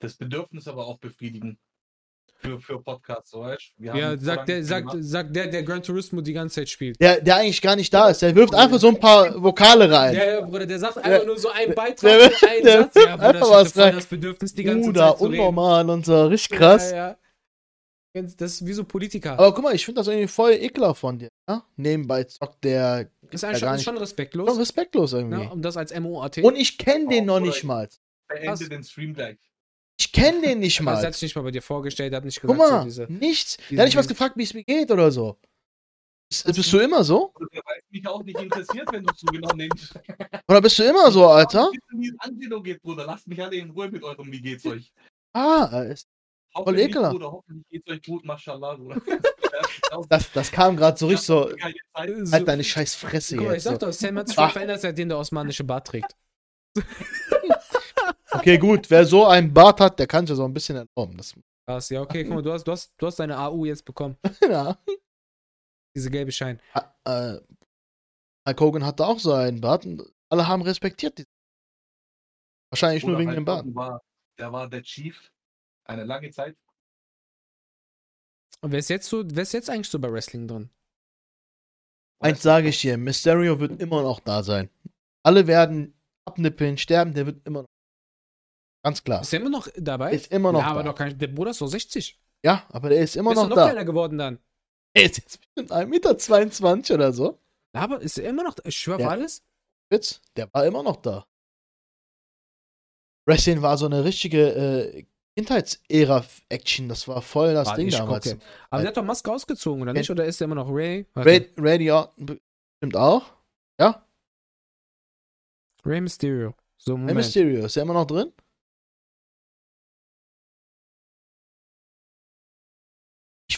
das Bedürfnis aber auch befriedigen. Für, für Podcasts, so weißt du? Wir Ja, sagt der, sagt, sagt der, der Gran Turismo die ganze Zeit spielt. Der, der eigentlich gar nicht da ist. Der wirft einfach so ein paar Vokale rein. Ja, ja, Bruder, der sagt einfach Der- nur so einen Beitrag, der- so einen der Satz. Ja, Bruder, einfach was rein. das Bedürfnis, die ganze Bruder, Zeit zu reden. unnormal und so. Richtig krass. Ja, ja. Das ist wie so Politiker. Aber guck mal, ich finde das irgendwie voll ekelhaft von dir. Ja? Nebenbei zockt der ist ja eigentlich gar schon, nicht. schon respektlos. respektlos irgendwie. Ne, um das als MOAT. Und ich kenne den Oh, noch Bruder, nicht mal. Beende den Stream gleich. Ich kenne den nicht mal. hat sich nicht mal bei dir vorgestellt, hat nicht Guck gesagt, mal, so diese. nichts. diese- Der hat nicht was gefragt, wie es mir geht oder so. Bist, bist du immer so? Bruder, Weil es mich auch nicht interessiert, wenn du so genau nimmst. Oder bist du immer so, Alter? Wie es Angelo geht, Bruder. Lasst mich alle in Ruhe mit eurem Wie geht's euch. Ah, ist- Hoffentlich, ekelhaft. Bruder, hoffentlich geht's euch gut, mashallah, Bruder. das, das kam gerade so richtig so. So- Halt deine scheiß Fresse Guck mal, ich jetzt. sag So. doch, Sam hat sich schon verändert, seitdem der osmanische Bart trägt. Okay, gut. Wer so einen Bart hat, der kann sich so ein bisschen erlauben. Das, Krass, ja, okay, guck mal, du hast, du hast, du hast deine AU jetzt bekommen. ja. Diese gelbe Schein. Äh, Hulk Hogan hatte auch so einen Bart. und Alle haben respektiert die. Wahrscheinlich nur Oder wegen halt dem Bart. War, der war der Chief eine lange Zeit. Und wer ist jetzt so, wer ist jetzt eigentlich so bei Wrestling drin? Eins sage ich dir, Mysterio wird immer noch da sein. Alle werden abnippeln, sterben, der wird immer noch. Ganz klar. Ist der immer noch dabei? Ist immer noch ja, aber da. doch kein, der Bruder ist so 60. Ja, aber der ist immer ist er noch noch da. kleiner geworden dann. Er ist jetzt bestimmt 1,22 Meter oder so. Aber ist er immer noch, ich schwör Ja. alles? Witz, der war immer noch da. Wrestling war so eine richtige äh, Kindheitsära-Action. Das war voll das War Ding damals. kacke. Aber der hat doch Maske ausgezogen, oder nicht? Oder ist er immer noch Ray? Ray, Ray Orton bestimmt auch. Ja, Ray Mysterio. So, Moment. Mysterio, ist er immer noch drin?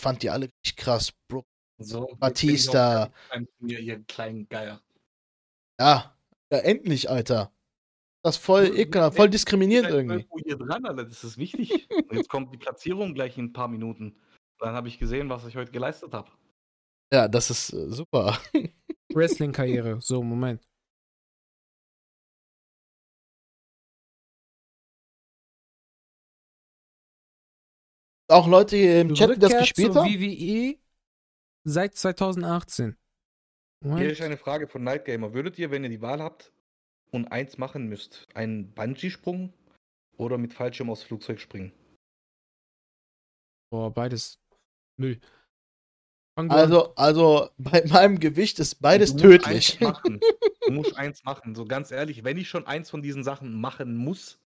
Fand die alle richtig krass, Bro. So, Batista. Mir, ihr kleinen Geier. Ja, ja, endlich, Alter. Das ist voll ekelhaft, voll diskriminierend irgendwie. hier dran, Alter. Das ist wichtig. Und jetzt kommt die Platzierung gleich in ein paar Minuten. Dann habe ich gesehen, was ich heute geleistet habe. Ja, das ist äh, super. Wrestling-Karriere. So, Moment. Auch Leute hier im Chat, die das gespielt haben. WWE seit 2018. What? Hier ist eine Frage von Nightgamer. Würdet ihr, wenn ihr die Wahl habt und eins machen müsst, einen Bungee-Sprung oder mit Fallschirm aus Flugzeug springen? Boah, beides. Müll. Also, also bei meinem Gewicht ist beides Du musst tödlich. Eins machen. Du musst eins machen. So ganz ehrlich, wenn ich schon eins von diesen Sachen machen muss,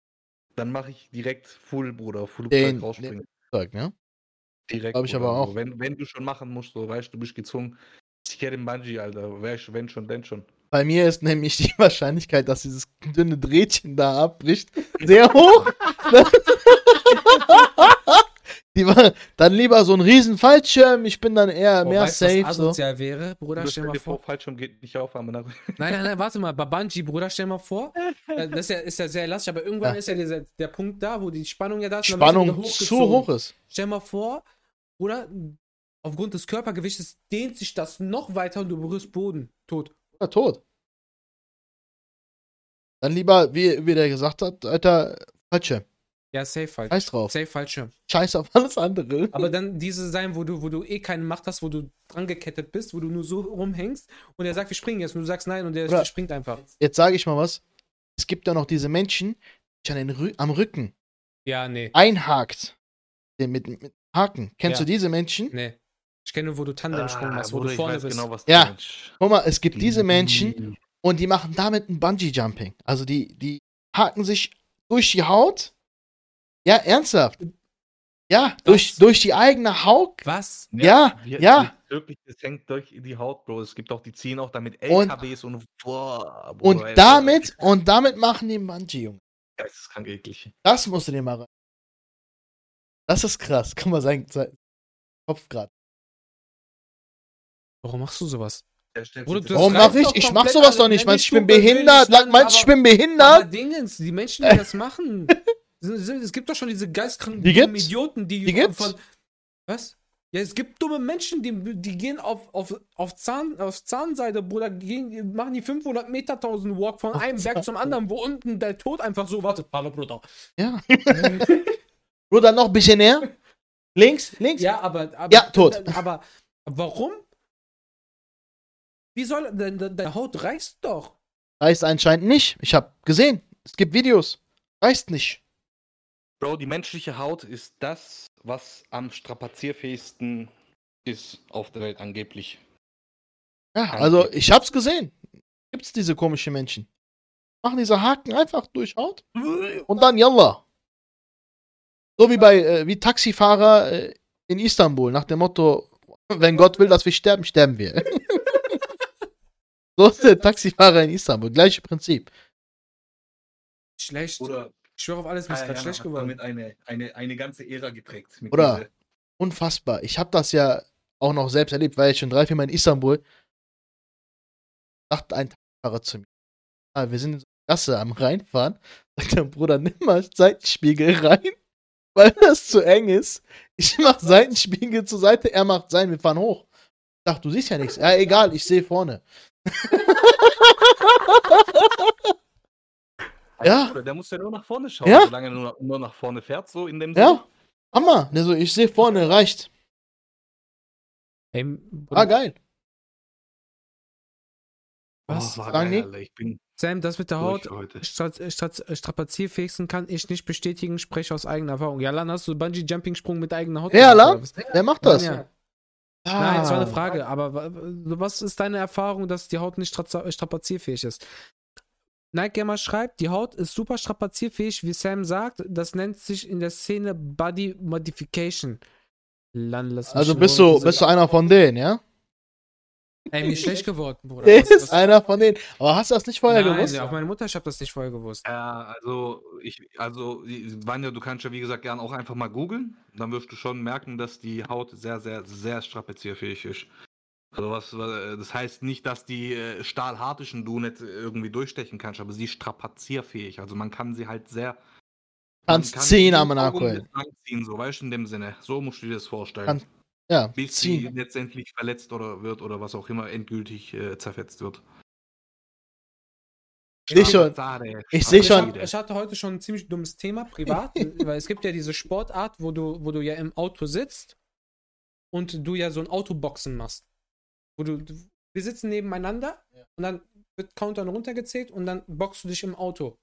dann mache ich direkt Full, Bruder. Flugzeug Den- rausspringen. Ne? Direkt. Glaub ich aber auch. So, wenn, wenn du schon machen musst, so weißt du, bist gezwungen. Ich kenne den Bungee, Alter. Wenn schon, denn schon. Bei mir ist nämlich die Wahrscheinlichkeit, dass dieses dünne Drähtchen da abbricht, sehr hoch. die war, dann lieber so ein riesen Fallschirm. Ich bin dann eher Boah, mehr weißt du, safe. was So. asozial wäre, Bruder, Du stell mal dir vor. Fallschirm geht nicht auf, aber Nein, nein, nein, warte mal. Bei Bungee, Bruder, stell mal vor. äh, Das ist ja, ist ja sehr elastig, aber irgendwann Ja. ist ja dieser, der Punkt da, wo die Spannung ja da ist. und dann wird Spannung zu hoch ist. Stell mal vor, Bruder, aufgrund des Körpergewichtes dehnt sich das noch weiter und du berührst Boden. Tot. Ja, tot. Dann lieber, wie, wie der gesagt hat, Alter, Fallschirm. Ja, safe falsch. Scheiß drauf. Safe Fallschirm. Scheiß auf alles andere. Aber dann diese sein, wo du, wo du eh keine Macht hast, wo du dran gekettet bist, wo du nur so rumhängst und er sagt, wir springen jetzt und du sagst nein und der Oder- springt einfach. Jetzt sage ich mal was. Es gibt ja noch diese Menschen, die an den Rü am Rücken Ja, nee. einhakt. Mit, mit Haken. Kennst Ja. du diese Menschen? Nee. Ich kenne nur, wo du Tandemsprung machst, wo du ich vorne weiß bist. genau, was Ja. Guck mal, es gibt diese Menschen und die machen damit ein Bungee-Jumping. Also die, die haken sich durch die Haut. Ja, ernsthaft. Ja, durch, durch die eigene Haut. Was? Ja, wir- ja. wir- Wirklich, das hängt durch die Haut, Bro. Es gibt auch, die ziehen auch damit Und- LKWs und, boah, Und Bruder, ey, damit, und damit machen die Bungee, Junge. Geisteskrank eklig. Das musst du dir mal rein. Das ist krass. Guck mal, sein, sein Kopf gerade. Warum machst du sowas? Bruder, Warum mach ich? Ich mach sowas doch nicht. Meinst du, ich bin behindert? Meinst du, ich aber- bin Aber behindert? Dingens, die Menschen, die das machen. Es gibt doch schon diese geistkranken Die? Idioten, die, Die von. Was? Ja, es gibt dumme Menschen, die, die gehen auf, auf, auf, Zahn, auf Zahnseide, Bruder, gehen, machen die 500 Meter 1000 Walk von einem Berg zum anderen, wo unten der Tod einfach so wartet. Hallo, Bruder. Ja. Bruder, noch ein bisschen näher. Links, links. Ja, aber. aber Ja, tot. Aber warum? Wie soll. Deine, deine Haut reißt doch. Reißt anscheinend nicht. Ich habe gesehen. Es gibt Videos. Reißt nicht. Bro, die menschliche Haut ist das, was am strapazierfähigsten ist auf der Welt angeblich. Ja, also ich hab's gesehen. Gibt's diese komischen Menschen. Machen diese Haken einfach durch Haut und dann yalla. So wie bei äh, wie Taxifahrer äh, in Istanbul nach dem Motto, wenn Gott will, dass wir sterben, sterben wir. so ist der Taxifahrer in Istanbul, gleiche Prinzip. Schlecht. Oder Ich schwöre auf alles, mir ist Kaya gerade schlecht hat geworden. damit eine, eine, eine ganze Ära geprägt. Mit Oder? diese- Unfassbar. Ich habe das ja auch noch selbst erlebt, weil ich schon drei, vier Mal in Istanbul. Sagt ein Taxifahrer zu mir. Ah, wir sind in so einer Gasse am Reinfahren. Sagt der Bruder, nimm mal Seitenspiegel rein, weil das zu eng ist. Ich mach Seitenspiegel zur Seite, er macht sein, wir fahren hoch. Ach, du siehst ja nichts. Ja, egal, ich sehe vorne. Ja. Bruder, Der muss ja nur nach vorne schauen, Ja. solange er nur, nur nach vorne fährt, so in dem Sinne. Ja? Hammer. Also, ich sehe vorne, reicht. Ey, Ah, geil. Was? Oh, war geil? Alter. Ich bin Sam, das mit der Haut strapazierfähigsten kann ich nicht bestätigen, spreche aus eigener Erfahrung. Ja, Lan, hast du Bungee-Jumping-Sprung mit eigener Haut Ja, Lan? Wer macht das? Ja. Ah. Nein, es war eine Frage, aber wa- was ist deine Erfahrung, dass die Haut nicht stra strapazierfähig ist? Nike Gamer schreibt, die Haut ist super strapazierfähig, wie Sam sagt, das nennt sich in der Szene Body Modification. Lan, Also bist du, bist du einer von denen, ja? Ey, mir ist schlecht geworden, Bruder. Was- ist was- einer von denen. Aber hast du das nicht vorher Nein, gewusst? auf meine Mutter, ich habe das nicht vorher gewusst. Ja, also ich, also Vanja, du kannst ja wie gesagt gern auch einfach mal googeln. Dann wirst du schon merken, dass die Haut sehr, sehr, sehr strapazierfähig ist. Also was, äh, das heißt nicht, dass die äh, stahlhart ist und du nicht irgendwie durchstechen kannst, aber sie ist strapazierfähig. Also man kann sie halt sehr. Kannst kann ziehen sie am Nachholen. langziehen, so weißt du, in dem Sinne. So musst du dir das vorstellen. Kann- Ja, bis sie ziehen. letztendlich verletzt oder wird oder was auch immer endgültig äh, zerfetzt wird. Ich seh schon. Ich seh Ich, schon. ich hatte heute schon ein ziemlich dummes Thema, privat, weil es gibt ja diese Sportart, wo du, wo du ja im Auto sitzt und du ja so ein Autoboxen machst. Wo du, du wir sitzen nebeneinander und dann wird Countdown runtergezählt und dann boxst du dich im Auto.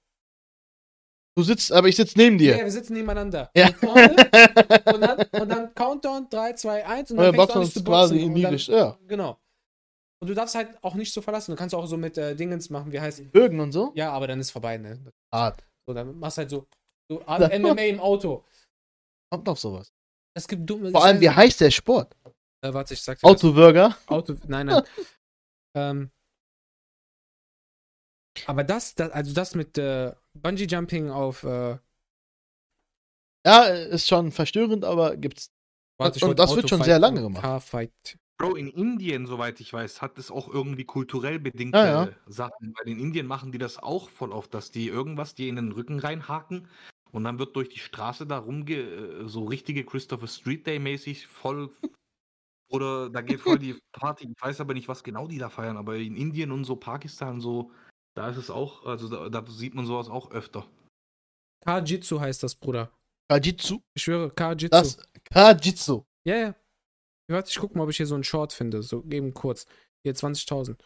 Du sitzt, aber ich sitze neben Ja, dir. wir sitzen nebeneinander. Ja. Und, vorne, und, dann, und dann Countdown 3, 2, 1 und dann fängst du uns quasi in die Richtung. Ja. Genau. Und du darfst halt auch nicht so verlassen. Du kannst auch so mit äh, Dingens machen, wie heißt Bögen und so. Ja, aber dann ist vorbei, ne? Hart. So, dann machst du halt so, so MMA im Auto. Kommt auf sowas. Es gibt dumme. Vor allem, wie heißt der Sport? Äh, warte, ich sag dir. das. Autobürger. Auto. Nein, nein. ähm, aber das, das, also das mit äh, Bungee Jumping auf. Äh, Ja, ist schon verstörend, aber gibt's. warte, ich Und das wird schon sehr lange gemacht. Carfight. Bro, in Indien, soweit ich weiß, hat es auch irgendwie kulturell bedingte Ja, ja. Sachen. Weil in Indien machen die das auch voll oft, dass die irgendwas dir in den Rücken reinhaken und dann wird durch die Straße da rumge... äh, so richtige Christopher Street Day mäßig voll... Oder da geht voll die Party. Ich weiß aber nicht, was genau die da feiern, aber in Indien und so Pakistan so, da ist es auch, also da, da sieht man sowas auch öfter. Kajitsu heißt das, Bruder. Kajitsu. Ich schwöre, Kajitsu. Das Kajitsu. Ja, ja. Warte, ich guck mal, ob ich hier so einen Short finde. So eben kurz. Hier 20.000.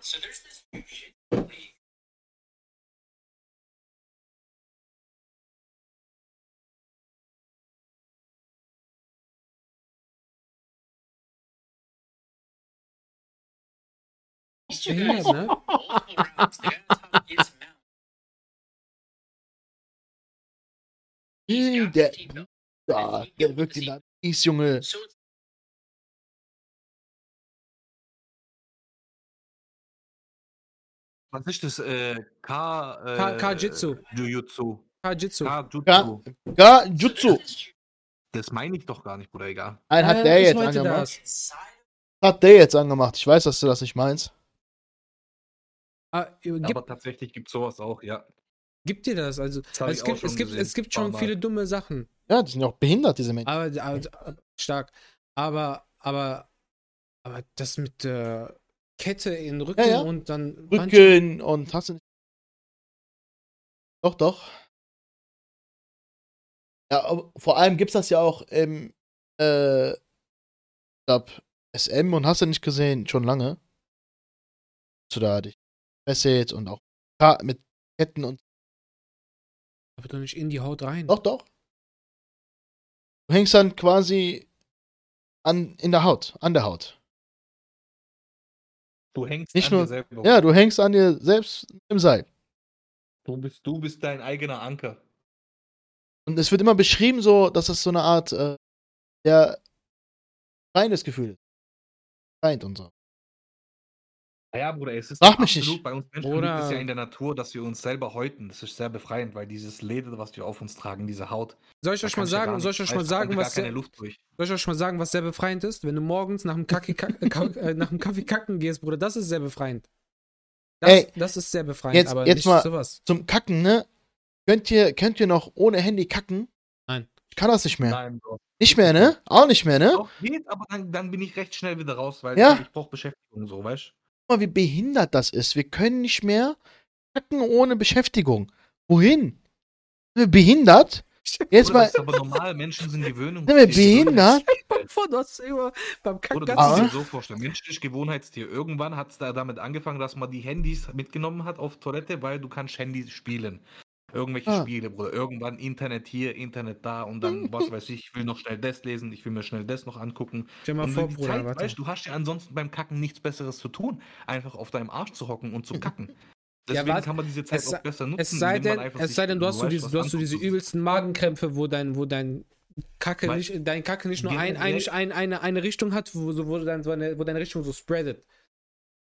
Ne? Ih, Der, ja, der wirkt der Kies, Junge. Was ist das? Äh, Ka... Äh, Ka- Kajitsu. Jujutsu. Kajitsu. Kajutsu. Ka- Kajutsu. Das meine ich doch gar nicht, Bruder, egal. Einen hat Äh, der ich jetzt angemacht. das. Hat der jetzt angemacht. Ich weiß, dass du das nicht meinst. Ah, gibt, Aber tatsächlich gibt es sowas auch, ja. gibt dir das? Also, Das es gibt, schon es gibt, es gibt schon viele dumme Sachen. Ja, die sind ja auch behindert, diese Menschen. Aber, aber stark. Aber, aber, aber das mit äh, Kette in den Rücken Ja, ja. und dann Rücken und hast du nicht. Doch, doch. Ja, aber vor allem gibt's das ja auch im, äh, ich glaub, SM und hast du nicht gesehen, schon lange. Du da dich fesselt und auch mit Ketten und. aber doch nicht in die Haut rein. Doch, doch. Du hängst dann quasi an, in der Haut, an der Haut. Du hängst Nicht an nur-. Ja, du hängst an dir selbst im Seil. Du bist, du bist dein eigener Anker. Und es wird immer beschrieben so, dass es so eine Art, äh, ja, reines Gefühl ist. Reint und so. Ja, Bruder, es ist Frag mich absolut nicht. bei uns Menschen Bruder. liegt es ja in der Natur, dass wir uns selber häuten. Das ist sehr befreiend, weil dieses Leder, was wir auf uns tragen, diese Haut. Soll ich euch mal du ja sagen, gar soll ich euch mal sagen, was sehr, Luft durch. soll ich euch mal sagen, was sehr befreiend ist? Wenn du morgens nach dem Kacki kack, äh, kack- äh, nach dem Kaffee kacken gehst, Bruder, das ist sehr befreiend. Das, Ey, das ist sehr befreiend, jetzt- aber jetzt nicht mal- sowas. Zum Kacken, ne? Könnt ihr, könnt ihr noch ohne Handy kacken? Nein. Ich kann das nicht mehr. Nein, Bro. Nicht mehr, ne? Auch nicht mehr, ne? Auch geht, aber dann, dann bin ich recht schnell wieder raus, weil Ja. ich brauche Beschäftigung, so, weißt Guck mal, wie behindert das ist. Wir können nicht mehr kacken ohne Beschäftigung. Wohin? Sind wir behindert? Jetzt Oder mal, Das ist aber normal, Menschen sind Gewöhnung. Sind wir behindert? Von uns immer beim Oder Kacken. das Ah. musst du dir so vorstellen. Menschlich Gewohnheitstier. Irgendwann hat es da damit angefangen, dass man die Handys mitgenommen hat auf Toilette, weil du kannst Handys spielen. Irgendwelche Ah. Spiele, Bruder. Irgendwann Internet hier, Internet da und dann, was weiß ich, ich will noch schnell das lesen, ich will mir schnell das noch angucken. Stell mal Und vor, Bruder, Zeit, warte. weißt, du hast ja ansonsten beim Kacken nichts Besseres zu tun, einfach auf deinem Arsch zu hocken und zu kacken. Ja, Deswegen warte, kann man diese Zeit auch besser nutzen. Es sei denn, es sei denn, du hast weißt, diese, du hast so diese übelsten Magenkrämpfe, wo dein, wo dein Kacke Weil- nicht, dein Kacke nicht nur ein, Generell- ein, ein, eine, eine Richtung hat, wo, wo, dein, wo deine Richtung so spreadet.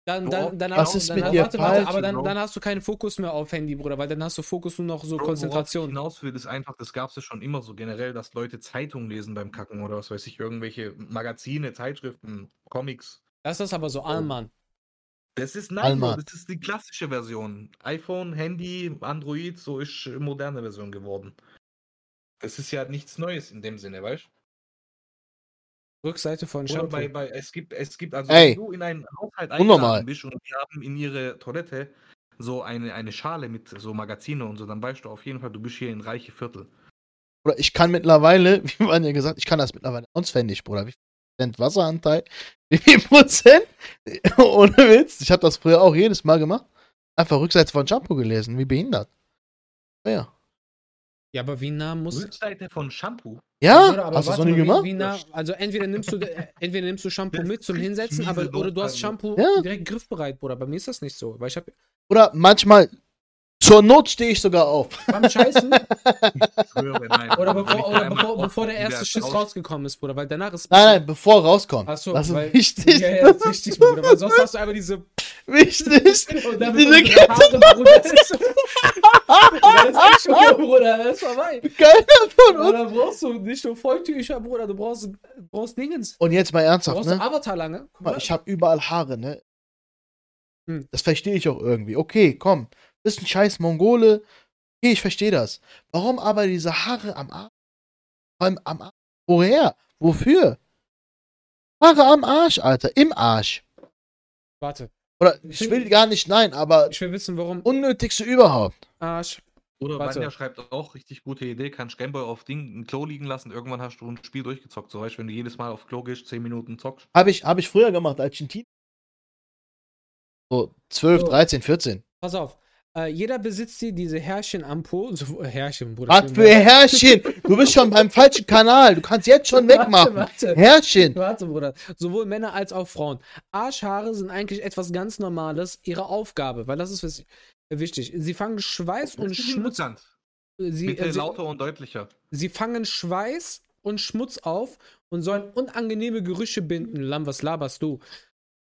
Dann, dann, dann, was hast, ist dann, mit dir warte, warte, aber dann, dann hast du keinen Fokus mehr auf Handy, Bruder, weil dann hast du Fokus nur noch so Bro, Konzentration. hinaus will, ist einfach, das gab es ja schon immer so generell, dass Leute Zeitungen lesen beim Kacken oder was weiß ich, irgendwelche Magazine, Zeitschriften, Comics. Das ist aber so Allmann. Das ist nein, Alma. das ist die klassische Version. iPhone, Handy, Android, so ist moderne Version geworden. Das ist ja nichts Neues in dem Sinne, weißt du? Rückseite von Oder Shampoo. bei, bei, es gibt, es gibt, also Ey. wenn du in einen Haushalt eingeladen bist und die haben in ihre Toilette so eine, eine Schale mit so Magazine und so, dann weißt du auf jeden Fall, du bist hier in reiche Viertel. Oder ich kann mittlerweile, wie man ja gesagt, ich kann das mittlerweile auswendig, Bruder. Wie viel Prozent Wasseranteil? Wie viel Prozent? Ohne Witz. Ich habe das früher auch jedes Mal gemacht. Einfach Rückseite von Shampoo gelesen. Wie behindert. Ja. Ja, aber wie nah muss. Rückseite von Shampoo. Ja? Aber Hast du noch nie gemacht? wie, nah, also entweder nimmst du äh, entweder nimmst du Shampoo Das mit zum Hinsetzen, aber oder du hast Shampoo Ja. direkt griffbereit, Bruder. Bei mir ist das nicht so, weil ich habe Oder manchmal, zur Not stehe ich sogar auf. beim Scheißen Ich schwöre, nein. oder, bevor, oder bevor, bevor der erste Schiss raus- rausgekommen ist, Bruder, weil danach ist Nein, nein, bevor er rauskommt. Ach so, das ist weil, wichtig. Ja, ja, das ist wichtig, Bruder, weil sonst hast du einfach diese Wichtig. und dann Diese Haare, Bruder, ist das ist schon, Bruder, das ist vorbei. Keiner von uns. Oder brauchst du nicht nur Volltücher, Bruder, du brauchst, brauchst Dingens. Und jetzt mal Du ernsthaft, brauchst ne? Avatar lange. Guck mal, ich habe überall Haare, ne? Hm. Das verstehe ich auch irgendwie. Okay, komm. Bist ein scheiß Mongole. Okay, ich verstehe das. Warum aber diese Haare am Arsch? Vor allem am Arsch. Woher? Wofür? Haare am Arsch, Alter. Im Arsch. Warte, Oder ich will gar nicht, nein, aber ich will wissen, warum unnötigste überhaupt. Arsch. Oder Warte. Vanja schreibt auch richtig gute Idee, kannst Gameboy auf Ding ein Klo liegen lassen, irgendwann hast du ein Spiel durchgezockt. So weißt du, wenn du jedes Mal auf Klo gehst, 10 Minuten zockst. Habe ich, hab ich früher gemacht, als ich ein Team. So 12, So. 13, 14. Pass auf. Äh, jeder besitzt hier diese Härchen am Po. So, äh, Härchen, Bruder. Was für Herrchen? Du bist schon beim falschen Kanal. Du kannst jetzt schon wegmachen. Warte, warte. Herrchen. Warte, Bruder. Sowohl Männer als auch Frauen. Arschhaare sind eigentlich etwas ganz Normales, ihre Aufgabe, weil das ist was- wichtig. Sie fangen Schweiß und Schmutz. interessant. Sie, Bitte äh, sie, lauter und deutlicher. sie fangen Schweiß und Schmutz auf und sollen unangenehme Gerüche binden. Lamm, was laberst du?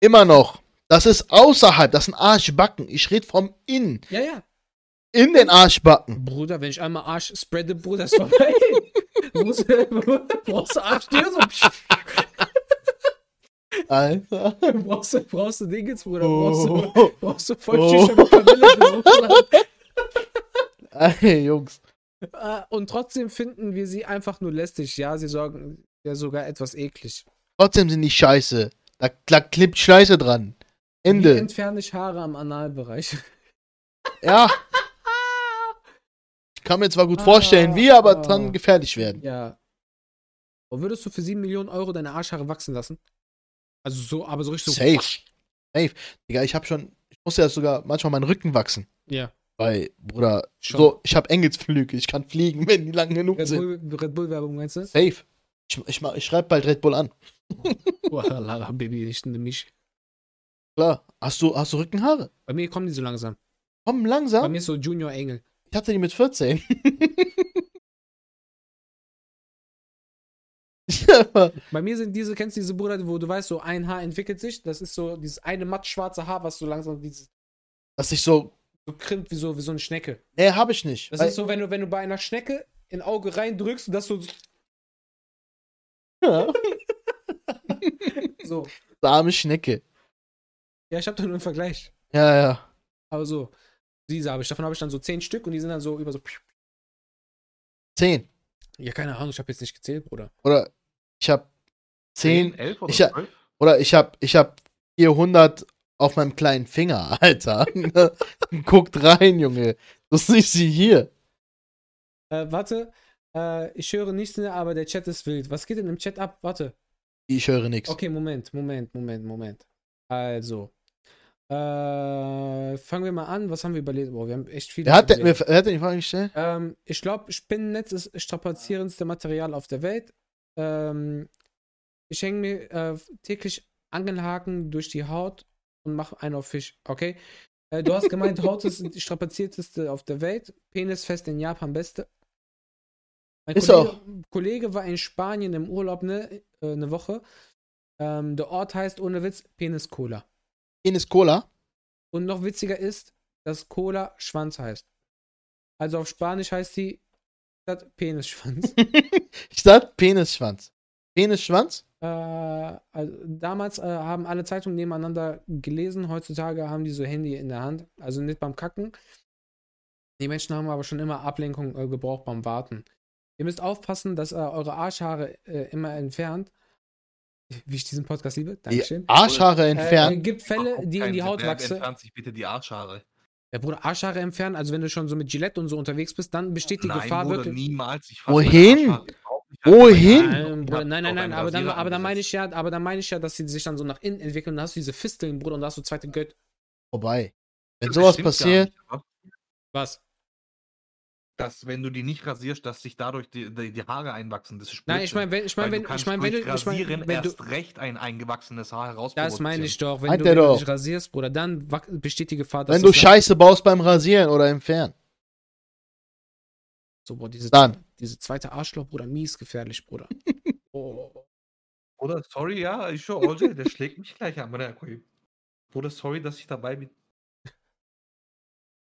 Immer noch. Das ist außerhalb. Das sind Arschbacken. Ich rede vom Innen. Ja, ja. In den Arschbacken. Bruder, wenn ich einmal Arsch spreade, Bruder, ist vorbei. Du musst- brauchst du Arschtür so. Alter. brauchst, du, brauchst du Dingens, Bruder. Brauchst du, Oh. brauchst du Volltücher mit Kamille. Ey, Jungs. Äh, Und trotzdem finden wir sie einfach nur lästig. Ja, sie sorgen ja sogar etwas eklig. Trotzdem sind die scheiße. Da, da klippt Scheiße dran. Wie Ende. entferne ich Haare am Analbereich? Ja. Ich kann mir zwar gut vorstellen, wie, aber Ah. dran gefährlich werden. Ja. Und würdest du für 7 Millionen Euro deine Arschhaare wachsen lassen? Also so, aber so richtig so. Safe. Safe. Digga, ich hab schon, ich muss ja sogar manchmal meinen Rücken wachsen. Ja. Weil, Bruder, Schon. so, ich hab Engelsflügel, ich kann fliegen, wenn die lang genug Red sind. Bull, Red Bull Werbung meinst du? Safe. Ich, ich, ich schreib bald Red Bull an. Baby, nicht in mich. Klar. Hast du, hast du Rückenhaare? Bei mir kommen die so langsam. Komm Bei langsam. mir ist so Junior Engel. Ich hatte die mit 14. Ja, Bei mir sind diese, kennst du diese Bruder, wo du weißt, so ein Haar entwickelt sich. Das ist so dieses eine matt schwarze Haar, was so langsam dieses, Dass ich so. so krimmt wie so, wie so eine Schnecke. Nee, hab ich nicht. Das ist so, wenn du, wenn du bei einer Schnecke in Auge reindrückst und das so, Ja, so. arme Schnecke. Ja, ich hab da nur einen Vergleich. Ja, ja. Aber so. Diese habe ich. Davon habe ich dann so zehn Stück und die sind dann so über so. Zehn. Ja, keine Ahnung, ich habe jetzt nicht gezählt, Bruder. Oder ich habe 10 11 oder Ich ha- 12? oder ich habe ich hab 400 auf meinem kleinen Finger, Alter. Guckt rein, Junge. Das ist sie hier. Äh, warte, äh, ich höre nichts mehr, aber der Chat ist wild. Was geht denn im Chat ab? Warte. Ich höre nichts. Okay, Moment, Moment, Moment, Moment. Also. Äh, fangen wir mal an. Was haben wir überlegt? Boah, wir haben echt viel. Wer hat, denn, überlegt. wer, wer hat denn die Frage gestellt? Ähm, ich glaube, Spinnennetz ist das strapazierendste Material auf der Welt. Ähm, ich hänge mir äh, täglich Angelhaken durch die Haut und mache einen auf Fisch. Okay? Äh, du hast gemeint, Haut ist die strapazierteste auf der Welt. Penisfest in Japan beste. Mein Ist Kollege, auch. Kollege war in Spanien im Urlaub ne, äh, eine Woche. Ähm, der Ort heißt ohne Witz Penis Cola. Penis Cola. Und noch witziger ist, dass Cola Schwanz heißt. Also auf Spanisch heißt die statt Penisschwanz. Statt Penisschwanz. Penisschwanz? äh, also damals äh, haben alle Zeitungen nebeneinander gelesen, heutzutage haben die so Handy in der Hand, also nicht beim Kacken. Die Menschen haben aber schon immer Ablenkung äh, gebraucht beim Warten. Ihr müsst aufpassen, dass äh, eure Arschhaare äh, immer entfernt. Wie ich diesen Podcast liebe. Die Dankeschön. Arschhaare Äh, entfernen. gibt Fälle, die in die Haut wachsen. entfernt sich bitte die Arschhaare. Ja, Bruder, Arschhaare entfernen, also wenn du schon so mit Gillette und so unterwegs bist, dann besteht die Nein, Gefahr Bruder, wirklich. niemals. Ich Wohin? Wohin? Nein, Bruder, nein, nein, nein, aber dann, aber dann meine ich ja, aber dann meine ich ja, dass sie sich dann so nach innen entwickeln und dann hast du diese Fisteln, Bruder, und da hast du zweite Gött. Vorbei. Wenn Das sowas passiert, nicht, Was? Dass, wenn du die nicht rasierst, dass sich dadurch die, die, die Haare einwachsen. Das ist Nein, ich meine, wenn, ich meine, wenn, du ich meine, wenn du, durch ich Rasieren wenn du, erst recht ein eingewachsenes Haar heraus das meine ich doch, wenn Meint du, er wenn du doch. dich rasierst, Bruder, dann besteht die Gefahr, dass wenn du Scheiße baust beim Rasieren oder entfernen, So, Bruder, diese, Dann. diese zweite Arschloch, Bruder, mies gefährlich, Bruder. Oh. Oder sorry, ja, ich schon, OJ, der schlägt mich gleich an. Bruder. Bruder, sorry, dass ich dabei bin.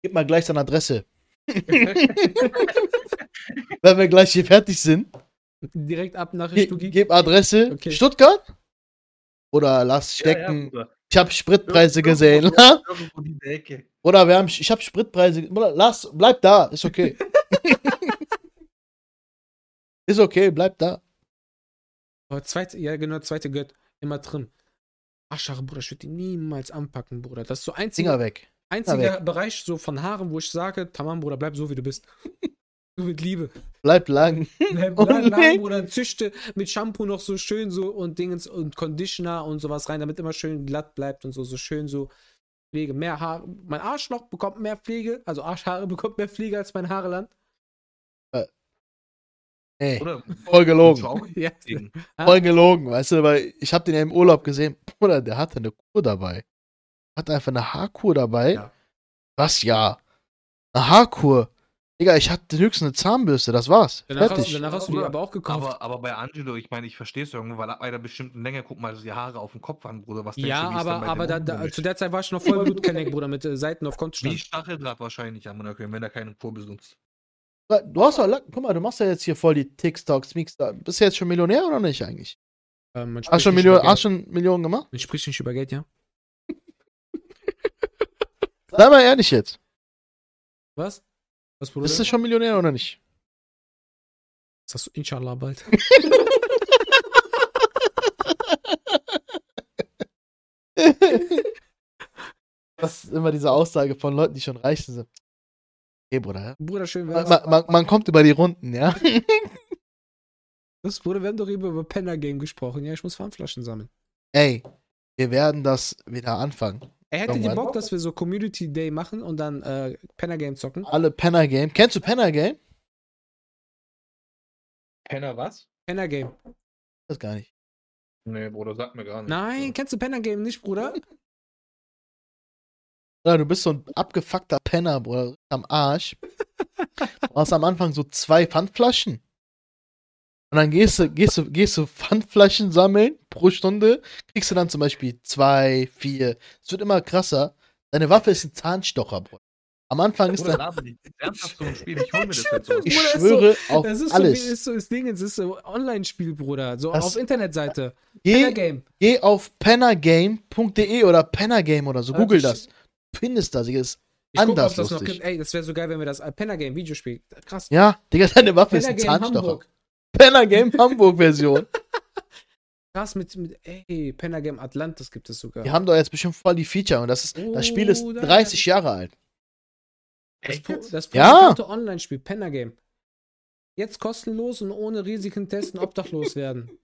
gib mal gleich deine Adresse. Wenn wir gleich hier fertig sind, Direkt ab nach ge gib Adresse Okay. Stuttgart oder lass Ja, ja, stecken. Bruder. ich habe Spritpreise Irgendwo- gesehen. Irgendwo oder wir haben, ich habe Spritpreise. Bruder, lass, bleib da, ist okay. ist okay, bleib da. Oh, zweite, ja, genau, zweite Gött. Immer drin. Arschhaare, Bruder, ich würde die niemals anpacken, Bruder. Das ist so einziger, Finger weg. Einziger Bereich so von Haaren, wo ich sage, Tamam, Bruder, bleib so, wie du bist. Nur mit Liebe. Bleib lang. Bleib Oh, lang. Bruder, züchte mit Shampoo noch so schön so und Dingens und Conditioner und sowas rein, damit immer schön glatt bleibt und so, so schön so Pflege. Mehr Haare. Mein Arschloch bekommt mehr Pflege, also Arschhaare bekommt mehr Pflege als mein Haareland. Ey, Oder? voll gelogen. Ja. deswegen. Voll gelogen, weißt du, weil ich habe den ja im Urlaub gesehen. Bruder, der hatte eine Kur dabei. Hat einfach eine Haarkur dabei. Ja. Was ja? Eine Haarkur. Digga, ich hatte höchstens eine Zahnbürste, das war's. Danach, hast, Fertig. danach hast du die aber auch gekauft. Aber, aber bei Angelo, ich meine, ich verstehe es irgendwo, weil ab einer bestimmten Länge, guck mal die Haare auf dem Kopf an, Bruder. Was denkst ja, du, wie aber, aber da, da, zu der Zeit war ich noch voll Blutkenneck, Bruder, mit äh, Seiten auf Wie Kontostand. Stacheldraht wahrscheinlich am Manökel, wenn er keine Kur besitzt. Du hast doch, guck mal, du machst ja jetzt hier voll die TikToks, Mix. Bist du jetzt schon Millionär oder nicht eigentlich? Ähm, Hast schon, hast schon Millionen gemacht? Man spricht nicht über Geld, ja? Sei mal ehrlich jetzt. Was? Was, Bruder? Bist du schon Millionär oder nicht? Das hast du inshallah bald. Das ist immer diese Aussage von Leuten, die schon reich sind. Okay, Bruder. Bruder, schön Man, wär's. man, man, man kommt über die Runden, ja? Das, Bruder, wir haben doch eben über Penner Game gesprochen. Ja, ich muss Pfandflaschen sammeln. Ey, wir werden das wieder anfangen. Er hätte die Irgendwann. Bock, dass wir so Community Day machen und dann äh, Penner Game zocken. Alle Penner Game. Kennst du Penner Game? Penner was? Penner Game. Das gar nicht. Nee, Bruder, sag mir gar nicht. Nein, kennst du Penner Game nicht, Bruder? Ja, du bist so ein abgefuckter Penner, Bruder. Am Arsch. Du hast am Anfang so zwei Pfandflaschen. Und dann gehst du, gehst du, gehst du Pfandflaschen sammeln pro Stunde, kriegst du dann zum Beispiel zwei, vier. Es wird immer krasser. Deine Waffe ist ein Zahnstocher, Bruder. Am Anfang ist Bruder, da, laber nicht. Ernsthaft so ein Spiel, ich hol mir das jetzt so. ich ist so- schwöre auf Das ist alles. so, ist so das Ding, es ist so Online-Spiel, Bruder. So Das- auf Internetseite. Penner Geh, Game. geh auf pennergame.de oder pennergame oder so. Ja, Google das- das. Du findest das. Es ist Ich guck, anders ob das noch lustig. gibt. Ey, das wäre so geil, wenn wir das Penner Game Videospiel. Krass. Ja, Digga, deine Waffe ist Penner ein Game Zahnstocher. Hamburg. Penner Game Hamburg Version. Krass mit, mit ey, Penner Game Atlantis gibt es sogar. Die haben doch jetzt bestimmt voll die Feature und das ist, das Spiel ist Oh, da- 30 Jahre alt. Das, jetzt? das Ja. Online-Spiel, Penner Game. Jetzt kostenlos und ohne Risiken testen, obdachlos werden.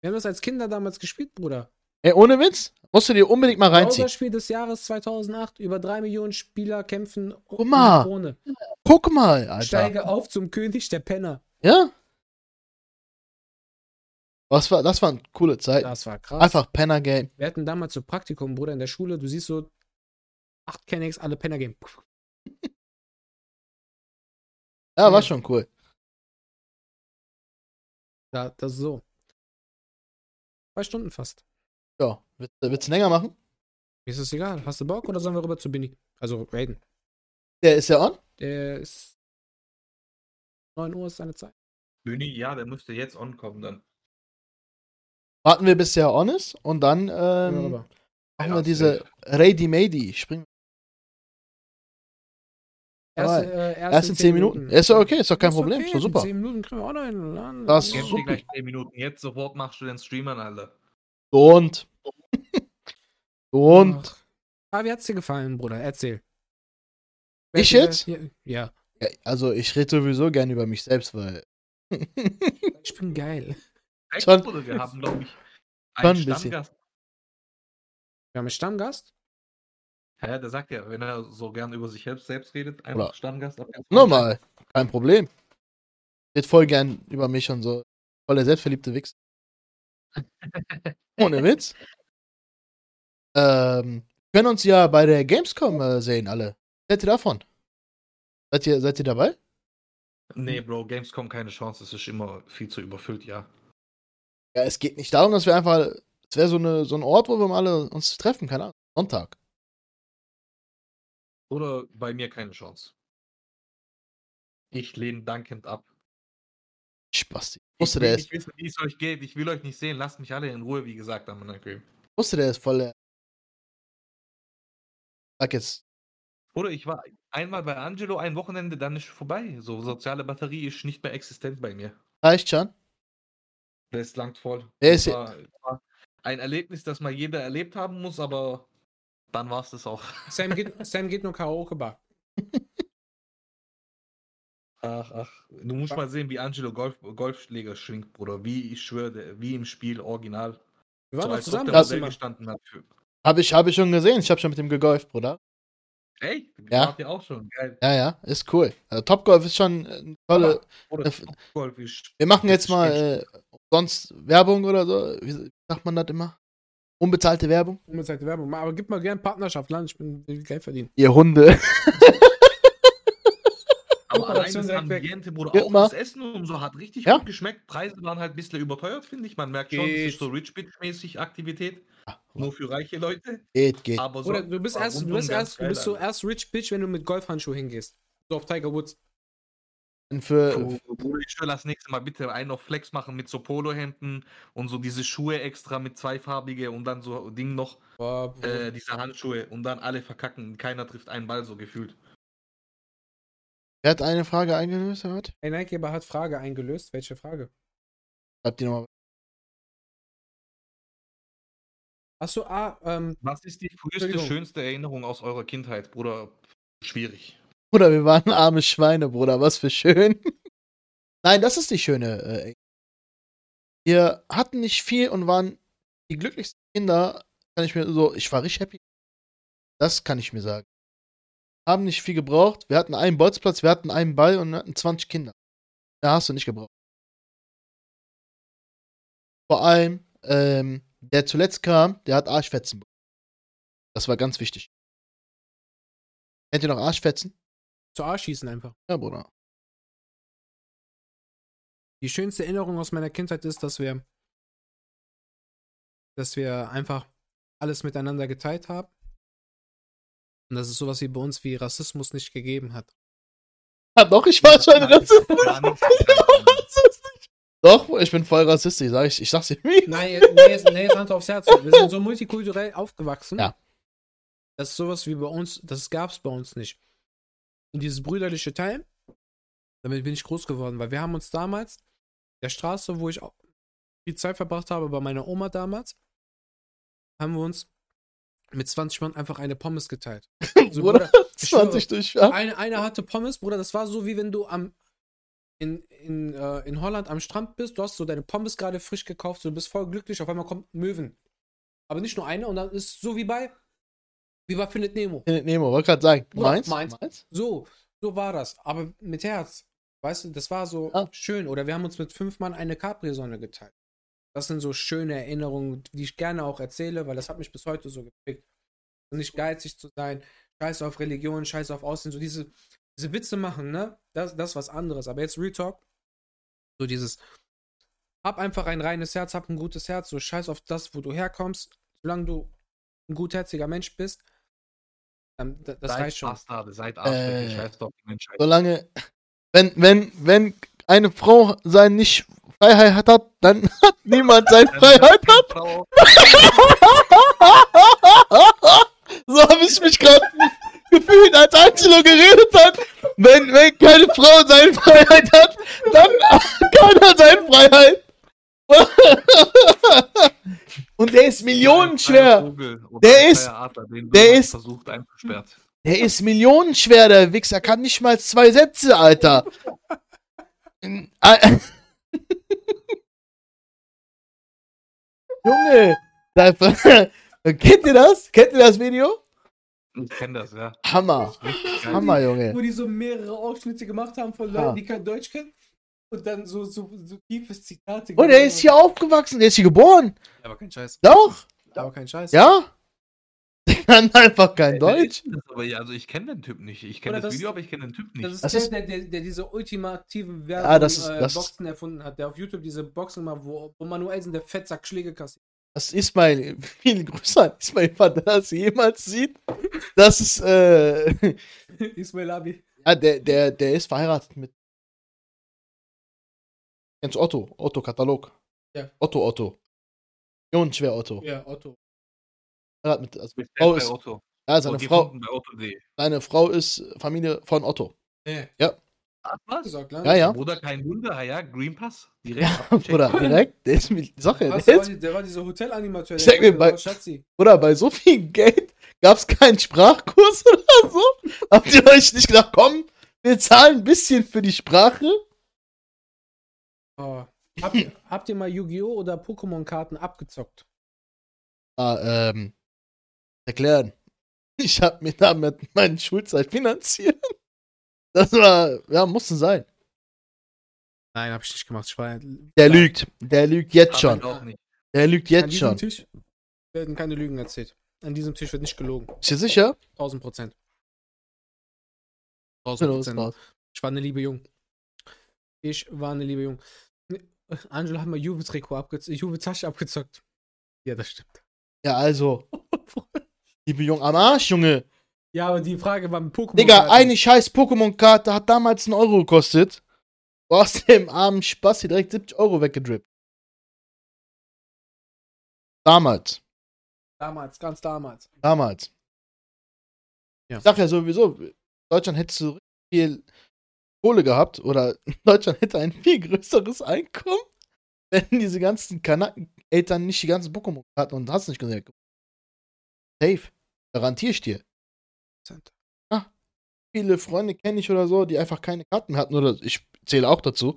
Wir haben das als Kinder damals gespielt, Bruder. Ey, ohne Witz? Musst du dir unbedingt mal reinziehen. Browserspiel des Jahres 2008. Über drei Millionen Spieler kämpfen Guck mal. ohne. Guck mal, Alter. Steige auf zum König der Penner. Ja? Was war, das waren coole Zeiten. Das war krass. Einfach Penner Game. Wir hatten damals so Praktikum, Bruder, in der Schule. Du siehst so acht Kennex, alle Penner Game. Ja, war Ja. schon cool. Da, das ist so. Zwei Stunden fast. Ja. Willst, du- willst du länger machen? Mir ist es egal. Hast du Bock oder sollen wir rüber zu Binny? Also Raiden. Der ist ja on? Der ist. 9 Uhr ist seine Zeit. Bühni, ja, der müsste jetzt onkommen dann. Warten wir, bis der on ist und dann Ja, ähm, rüber. machen Ja, wir diese Ready Mady. Springen Erste, äh, erst in 10 Minuten. Ist doch okay, ist doch kein Ist Problem. okay, Ist doch super. In 10 Minuten kriegen wir auch noch einen. Das Ja. ist super. gleich 10 Minuten. Jetzt sofort machst du den Streamern, Alter. Und. Und. Ach. Ah, wie hat's dir gefallen, Bruder? Erzähl. Ich jetzt? Ja. ja. Ja, also, ich rede sowieso gerne über mich selbst, weil. Ich bin geil. Echt, Schon- Bruder, wir haben, glaube ich, einen ein bisschen. Stammgast. Wir haben einen Stammgast. Ja, der sagt ja, wenn er so gern über sich selbst, selbst redet, Oder- einfach Stammgast. ab jetzt. Normal. Kein Problem. Redet voll gern über mich und so. Voll der selbstverliebte Wichs. Ohne Witz. Ähm, wir können uns ja bei der Gamescom äh, sehen, alle. Was Seid ihr davon? Seid ihr, seid ihr dabei? Nee, Bro, Gamescom keine Chance, es ist immer viel zu überfüllt, ja. Ja, es geht nicht darum, dass wir einfach. Es wäre so, eine, so ein Ort, wo wir mal alle uns treffen, keine Ahnung. Sonntag. Oder bei mir keine Chance. Ich lehne dankend ab. Spasti. Ich Wusste der nicht ist, wissen, wie es euch geht. Ich will euch nicht sehen. Lasst mich alle in Ruhe, wie gesagt, am Monacrim. wusste der ist voll der. Sag jetzt. Oder ich war einmal bei Angelo ein Wochenende, dann ist vorbei. So, soziale Batterie ist nicht mehr existent bei mir. Reicht schon? Das langt voll. Ist- war, war ein Erlebnis, das mal jeder erlebt haben muss, aber dann war es das auch. Sam geht, Sam geht nur Karaoke-Bar. Ach, ach. Du musst mal sehen, wie Angelo Golf, Golfschläger schwingt, Bruder. Wie, ich schwöre, wie im Spiel original. Wir waren So, doch als zusammen Zimmer. gestanden hat. Für... Hab ich, hab ich schon gesehen. Ich hab schon mit ihm gegolft, Bruder. Ey, Ja. wart ihr auch schon. Geil. Ja, ja, ist cool. Also Topgolf ist schon eine tolle. Oder Äh, Golf ist. Wir machen jetzt ist mal äh, sonst Werbung oder so. Wie sagt man das immer? Unbezahlte Werbung? Unbezahlte Werbung. Aber gib mal gern Partnerschaft, Land. Ich bin Geld verdienen. Ihr Hunde. Aber allein das. Ambiente, Bruder, Ja, auch mal. das Essen und so hat richtig Ja. gut geschmeckt. Preise waren halt ein bisschen überteuert, finde ich. Man merkt schon, das ist so Rich Bitch-mäßig Aktivität. Nur für reiche Leute. Geht, geht. Aber so Oder du bist erst, du bist erst, du bist so erst Rich Bitch, wenn du mit Golfhandschuh hingehst. So auf Tiger Woods. Und für, Bruder, ich will das nächste Mal bitte einen auf Flex machen mit so Polohemden und so diese Schuhe extra mit zweifarbige und dann so Ding noch, Boah, äh, diese Handschuhe und dann alle verkacken. Keiner trifft einen Ball so gefühlt. wer hat eine Frage eingelöst, oder was? Hey, Nikegeber hat Frage eingelöst. Welche Frage? Schreibt die nochmal. Achso, ah, ähm, Was ist die früheste, schönste Erinnerung aus eurer Kindheit, Bruder? Schwierig. Bruder, wir waren arme Schweine, Bruder. Was für schön. Nein, das ist die schöne. Äh, wir hatten nicht viel und waren die glücklichsten Kinder. Kann ich mir so. Ich war richtig happy. Das kann ich mir sagen. Haben nicht viel gebraucht. Wir hatten einen Bolzplatz, wir hatten einen Ball und wir hatten 20 Kinder. Da hast du nicht gebraucht. Vor allem, ähm, der zuletzt kam, der hat Arschfetzen bekommen. Das war ganz wichtig. Kennt ihr noch Arschfetzen? Zu Arsch schießen einfach. Ja, Bruder. Die schönste Erinnerung aus meiner Kindheit ist, dass wir, dass wir einfach alles miteinander geteilt haben. Und dass es sowas wie bei uns wie Rassismus nicht gegeben hat. Ja, doch, ich war schon nicht. Doch, ich bin voll rassistisch, sag ich. Ich sag's dir wie. Nein, nee, nee, jetzt Hand aufs Herz. Wir sind so multikulturell aufgewachsen. Ja. Das ist sowas wie bei uns, das gab's bei uns nicht. Und dieses brüderliche Teil, damit bin ich groß geworden, weil wir haben uns damals, der Straße, wo ich auch viel Zeit verbracht habe, bei meiner Oma damals, haben wir uns mit 20 Mann einfach eine Pommes geteilt. So, Bruder, Bruder, ich 20 durch. Ja. Eine, einer hatte Pommes, Bruder, das war so wie wenn du am in, in, äh, in Holland am Strand bist, du hast so deine Pommes gerade frisch gekauft, so, du bist voll glücklich, auf einmal kommt Möwen. Aber nicht nur eine und dann ist es so wie bei wie bei Findet Nemo. Nemo, wollte gerade sagen. Bruder, Meins? meins. So, so war das, aber mit Herz. Weißt du, das war so Ah. schön. Oder wir haben uns mit fünf Mann eine Capri-Sonne geteilt. Das sind so schöne Erinnerungen, die ich gerne auch erzähle, weil das hat mich bis heute so geprägt. Nicht geizig zu sein, scheiß auf Religion, scheiß auf Aussehen, so diese, diese Witze machen, ne? Das, das ist was anderes. Aber jetzt Real Talk, so dieses, hab einfach ein reines Herz, hab ein gutes Herz, so scheiß auf das, wo du herkommst, solange du ein gutherziger Mensch bist, dann, da- das seid reicht schon. Bastarde, seid Arschlöcher, Äh, scheiß doch die Menschheit. Solange, wenn, wenn, wenn eine Frau sein nicht Freiheit hat, dann hat niemand seine Dann Freiheit. Frau, So habe ich mich gerade gefühlt, als Angelo geredet hat. Wenn, wenn keine Frau seine Freiheit hat, dann hat keiner seine Freiheit. Und der ist millionenschwer. Der ist- Adler, der ist- versucht einzusperrt. Der ist millionenschwer, der Wichser. Kann nicht mal zwei Sätze, Alter. Junge. Kennt ihr das? Kennt ihr das Video? Ich kenne das, ja. Hammer. Geil. Hammer, Junge. Wo die so mehrere Ausschnitte gemacht haben von Ja. Leuten, die kein Deutsch kennen. Und dann so, so, so tiefes Zitate. Oh, der ist hier aufgewachsen, der ist hier geboren. Aber kein Scheiß. Doch? Aber kein Scheiß. Ja? Der kann einfach kein Wer Deutsch. ist das aber ja, also ich kenne den Typ nicht. Ich kenne das, das- Video, aber ich kenne den Typ nicht. Das ist Das der, ist- der, der, der diese ultimative Werbung Ah, das ist- äh, das- Boxen erfunden hat, der auf YouTube diese Boxen macht, wo, wo Manuelsen der Fettsack Schläge kassiert. Das ist mein, viele Grüße an Ismail, falls er das jemals sieht. Das ist, äh, Ismail Abi. ah, der, der, der ist verheiratet mit. Kennst du Otto? Otto-Katalog. Ja. Otto, Otto. Millionenschwer Otto. Ja, Otto. Verheiratet mit, also Bestellt Frau ist, Otto. ja, seine Frau, seine Frau ist Familie von Otto. Nee. Ach, was? Gesagt? Ja, ja. Bruder, kein Wunder, ja, Green Pass. Direkt Ja. Bruder, direkt. Der ist mit Sache. Was, Der der, ist, war, der war dieser Hotelanimateur. Sag mir, der bei-. Bruder, bei so viel Geld gab es keinen Sprachkurs oder so. Habt ihr euch nicht gedacht, komm, wir zahlen ein bisschen für die Sprache? Oh. Habt, ihr, habt ihr mal Yu-Gi-Oh! oder Pokémon-Karten abgezockt? Ah, ähm, erklären. Ich hab mir damit meine Schulzeit finanziert. Das war, ja, musste sein. Nein, hab ich nicht gemacht. Ich war Der lügt. Der lügt jetzt schon. Der lügt an jetzt diesem schon. Tisch werden keine Lügen erzählt. An diesem Tisch wird nicht gelogen. Ist dir sicher? 1000 Prozent. Genau, 1000 ist Prozent. raus. Ich war eine liebe Jung. Ich war eine liebe Jung. Angela hat mal Juve-Trikot abgezockt, Juve-Tasche abgezockt. Ja, das stimmt. Ja, also. Liebe Jung am Arsch, Junge. Ja, aber die Frage war mit Pokémon. Digga, eine scheiß Pokémon-Karte hat damals einen Euro gekostet. Du hast dem armen Spaß hier direkt 70 Euro weggedrippt. Damals. Damals, ganz damals. Damals. Ja. Ich sag ja sowieso, Deutschland hätte so viel Kohle gehabt oder Deutschland hätte ein viel größeres Einkommen, wenn diese ganzen Kanaken-Eltern nicht die ganzen Pokémon-Karten und hast nicht gesehen. Safe. Garantiere ich dir. Viele Freunde kenne ich oder so, die einfach keine Karten mehr hatten oder ich zähle auch dazu.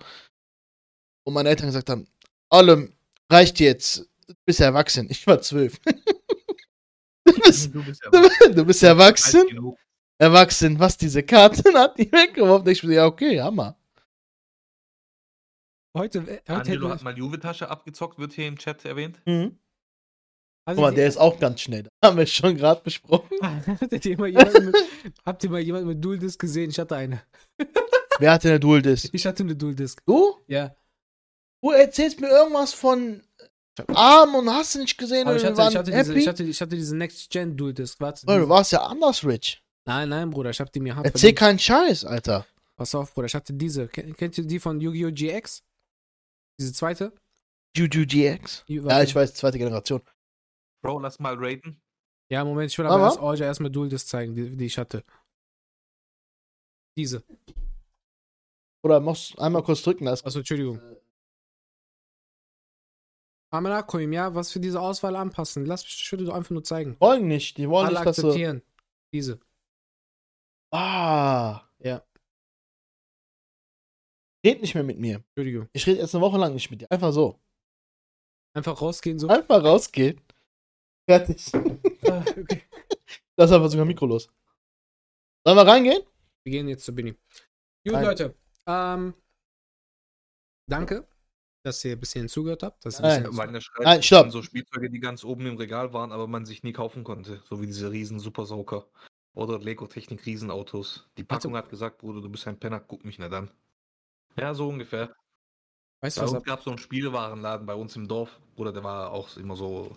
Und meine Eltern gesagt haben, allem reicht jetzt, du bist erwachsen. Ich war zwölf. du, bist, Du bist ja du bist erwachsen. Erwachsen, was diese Karten hat, die weggeworfen. Ich bin ja, okay, Hammer. Heute, äh, heute Angelo hat mal Juve-Tasche abgezockt, wird hier im Chat erwähnt. Mhm. also Guck mal, der ist auch ganz schnell. Das haben wir schon gerade besprochen. Ihr mal mit, habt ihr mal jemanden mit Dual Disc gesehen? Ich hatte eine. Wer hatte eine Dual Disc? Ich hatte eine Dual Disc. Du? Ja. Du erzählst mir irgendwas von Arm und hast du nicht gesehen Aber ich hatte, ich, hatte diese, ich, hatte, ich hatte diese Next Gen Dual Disc. Warte. Du warst ja anders rich. Nein, nein, Bruder, ich hab die mir hart Erzähl verdient. keinen Scheiß, Alter. Pass auf, Bruder, ich hatte diese. Ken- Kennt ihr die von Yu-Gi-Oh! GX? Diese zweite? Juju GX. Ja, ich weiß, zweite Generation. Bro, lass mal raten. Ja, Moment, ich will aber Aber? erst euch erstmal Dual-Disc zeigen, die, die ich hatte. Diese. Oder machst einmal kurz drücken, ist Also, Entschuldigung. Pamela, komm, ja, was für diese Auswahl anpassen? Lass mich, ich würde doch einfach nur zeigen. wollen nicht, die wollen Alle nicht, dass du. akzeptieren. Diese. Ah. Ja. Red nicht mehr mit mir. Entschuldigung. Ich rede jetzt eine Woche lang nicht mit dir. Einfach so. Einfach rausgehen so. Einfach rausgehen. Fertig. Ah, okay. Lass einfach sogar Mikro los. Sollen wir reingehen? Wir gehen jetzt zu Binny. Gut, Nein. Leute. Ähm, danke, dass ihr bis hierhin zugehört habt. Dass ihr Nein. schreibt, Nein, das stopp. sind so Spielzeuge, die ganz oben im Regal waren, aber man sich nie kaufen konnte. So wie diese riesen Super Soaker. Oder Lego Technik Riesenautos. Die Packung hat gesagt, Bruder, du bist ein Penner, guck mich nicht an. Ja, so ungefähr. weißt du Bei was? uns ab- gab es so einen Spielwarenladen bei uns im Dorf. Bruder, der war auch immer so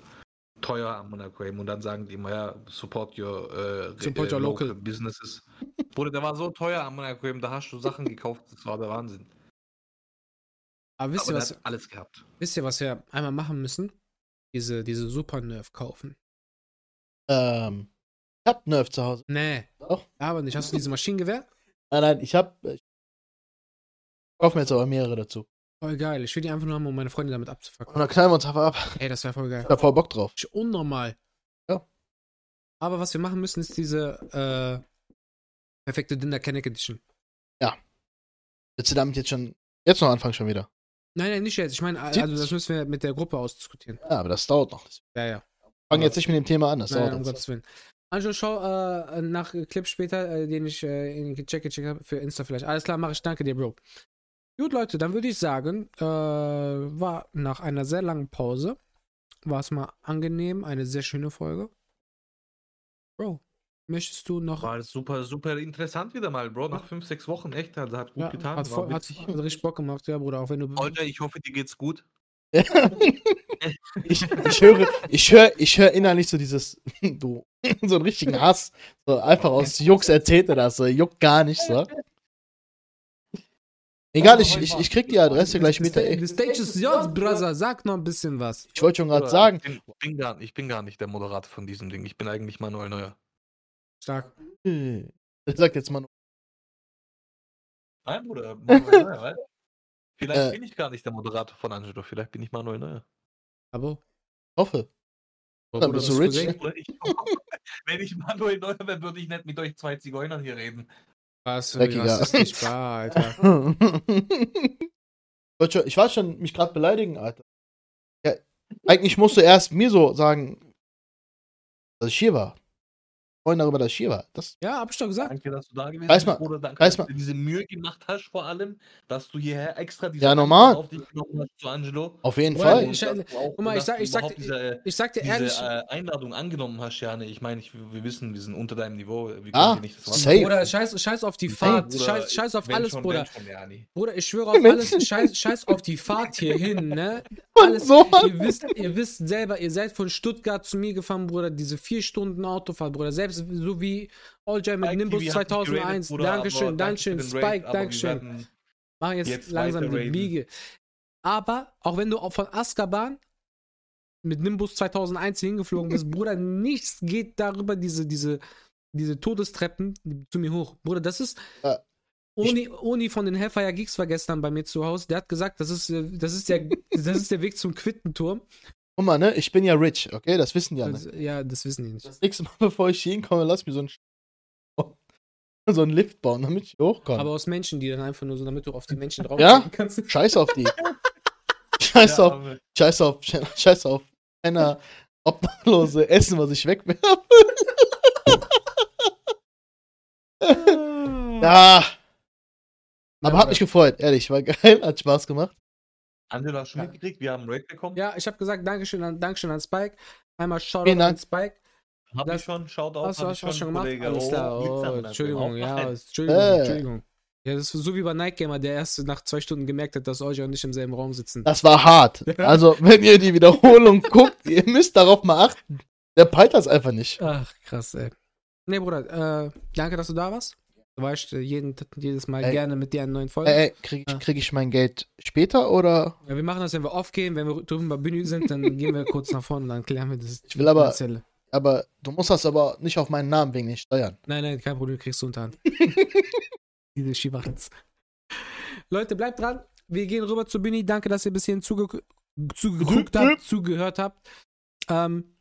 teuer am Monochrome. Und dann sagen die immer, ja, support your, äh, Support äh, your local. businesses. Bruder, der war so teuer am Monochrome, da hast du Sachen gekauft, das war der Wahnsinn. Aber wisst ihr, was, alles gehabt. wisst ihr, was wir einmal machen müssen? Diese, diese Super Nerf kaufen. Ähm. Ich hab Nerf zu Hause. Nee. Doch. Aber nicht. Hast du diese Maschinengewehr? Nein, nein, ich hab. Ich kauf mir jetzt aber mehrere dazu. Voll geil. Ich will die einfach nur haben, um meine Freunde damit Und abzufacken. dann knallen wir uns einfach ab. Ey, das wäre voll geil. Ich hab voll Bock drauf. Ich- Unnormal. Ja. Aber was wir machen müssen, ist diese äh, perfekte Dinner Kenneck Edition. Willst du damit jetzt schon. Jetzt noch anfangen schon wieder? Nein, nein, nicht jetzt. Ich meine, also das müssen wir mit der Gruppe ausdiskutieren. Ja, aber das dauert noch. Ja, ja. Fang jetzt nicht mit dem Thema an, das Nein, dauert um jetzt. Gottes Willen. Anjo, schau äh, nach Clip später, äh, den ich äh, in Check gecheckt habe, für Insta vielleicht. Alles klar, mache ich. Danke dir, Bro. Gut, Leute, dann würde ich sagen, äh, war nach einer sehr langen Pause, war es mal angenehm, eine sehr schöne Folge. Bro, möchtest du noch. War super, super interessant wieder mal, Bro. Nach fünf, sechs Wochen, echt. Also hat gut ja, getan. hat, voll, hat, hat richtig Bock gemacht, ja, Bruder, auch wenn du. Alter, ich hoffe, dir geht's gut. ich, ich höre, ich höre, ich höre innerlich so dieses, du, so einen richtigen Hass. So einfach aus Jux erzählt er das, so juckt gar nicht so. Egal, ich, ich, ich krieg die Adresse gleich mit. The stage is yours, Brother. Sag noch ein bisschen was. Ich wollte schon gerade sagen, Ich bin, gar, ich bin gar nicht der Moderator von diesem Ding. Ich bin eigentlich Manuel Neuer. Stark. äh, sagt jetzt mal, Nein, Bruder. Manuel Neuer, weißt du? Vielleicht Äh. bin ich gar nicht der Moderator von Angelo. Vielleicht bin ich Manuel Neuer. Abo. hoffe. Bruder, bist das du ist rich. Ich, wenn ich Manuel Neuer wäre, würde ich nicht mit euch zwei Zigeunern hier reden. Was für Dreckiger. rassistisch war, Alter. Ich wollte schon- ich war schon mich gerade beleidigen, Alter. Ja, eigentlich musst du erst mir so sagen, dass ich hier war. Freuen darüber, dass ich hier war. Das, Ja, hab ich doch gesagt. Danke, dass du da gewesen Weiß mal- bist, Bruder. Danke, weiß dass mal- du diese Mühe gemacht hast, vor allem, dass du hierher extra diese Ja, normal. auf dich genommen hast zu Angelo. auf jeden Bruder, Fall. Ich- auch- guck mal, ich sag- ich sag- diese, Ich sag dir diese ehrlich, äh, Einladung angenommen hast, Jane. Ich meine, ich, wir wissen, wir sind unter deinem Niveau. Wir können Ah, nicht das Wasser safe. Bruder, scheiß, scheiß auf die Hey, Fahrt, Bruder, scheiß, scheiß auf alles, schon, Bruder. schon. Bruder, ich schwöre auf alles, scheiß, scheiß auf die Fahrt hierhin, ne? Alles, so ihr wisst, ihr wisst selber, ihr seid von Stuttgart zu mir gefahren, Bruder, diese vier Stunden Autofahrt, Bruder, selbst so wie All Jam mit Nimbus TV hat mich 2001, geradet, Dankeschön, Dankeschön, Spike, Dankeschön. Machen jetzt, jetzt langsam die. Biege. Aber, auch wenn du auch von Azkaban mit Nimbus 2001 hingeflogen bist, Bruder, nichts geht darüber, diese, diese, diese Todestreppen zu mir hoch. Bruder, das ist. Ja. Oni, Oni von den Hellfire Geeks war gestern bei mir zu Hause. Der hat gesagt, das ist, äh, das ist, der, das ist der Weg zum Quittenturm. Guck mal, ne? Ich bin ja rich, okay? Das wissen die alle. Das, ja, das wissen die nicht. Das nächste Mal, bevor ich hier hinkomme, lass mir so einen, so einen Lift bauen, damit ich hochkomme. Aber aus Menschen, die dann einfach nur so, damit du auf die Menschen drauf Ja? kannst. Scheiß auf die. Scheiß Ja, auf, aber- scheiß auf, scheiß auf. Einer obdachlose Essen, was ich wegwerfe. ja. Aber hat mich gefreut, ehrlich. War geil, hat Spaß gemacht. Angela hast du mitgekriegt, wir haben einen Raid bekommen. Ja, ich habe gesagt, Dankeschön an, Dankeschön an Spike. Einmal Shoutout an Spike. Hab Das- ich schon, schaut auf, Hast du hab hast ich du schon gemacht? Kollege. Alles klar. Oh, Oh, Entschuldigung, ja. Entschuldigung, Äh. Entschuldigung. Ja, das ist so wie bei Night Gamer, der erst nach zwei Stunden gemerkt hat, dass euch und nicht im selben Raum sitzen. Das war hart. Also, wenn ihr die Wiederholung guckt, ihr müsst darauf mal achten. Der peilt das einfach nicht. Ach, krass, ey. Nee, Bruder, äh, danke, dass du da warst. Du weißt, jeden, jedes Mal Ey. gerne mit dir eine neuen Folge. Ey, krieg ich, krieg ich mein Geld später oder? Ja, wir machen das, wenn wir off gehen, wenn wir drüben bei Bühne sind, dann gehen wir kurz nach vorne und dann klären wir das. Ich will aber- Finanzielle. Aber du musst das aber nicht auf meinen Namen wegen nicht steuern. Nein, nein, kein Problem, kriegst du unterhand. Diese Schivachens. Leute, bleibt dran. Wir gehen rüber zu Bini. Danke, dass ihr bis hierhin zuge zugeguckt habt, zugehört habt. Ähm,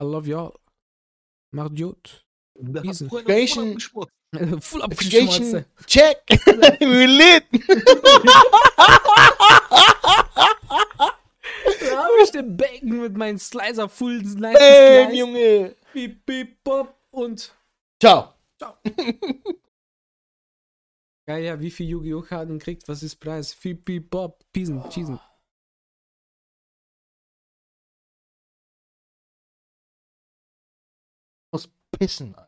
I love y'all. Macht gut. Welchen-. Full Application check. We lit. Da hab ich den Bacon mit meinem Slicer full nice Bam. Junge. Piep, piep, pop und Ciao. Geil, ja, wie viel Yu-Gi-Oh! Karten kriegt, was ist Preis? Piep, piep, pop, Piesen, Cheesen. Muss pissen. Alter.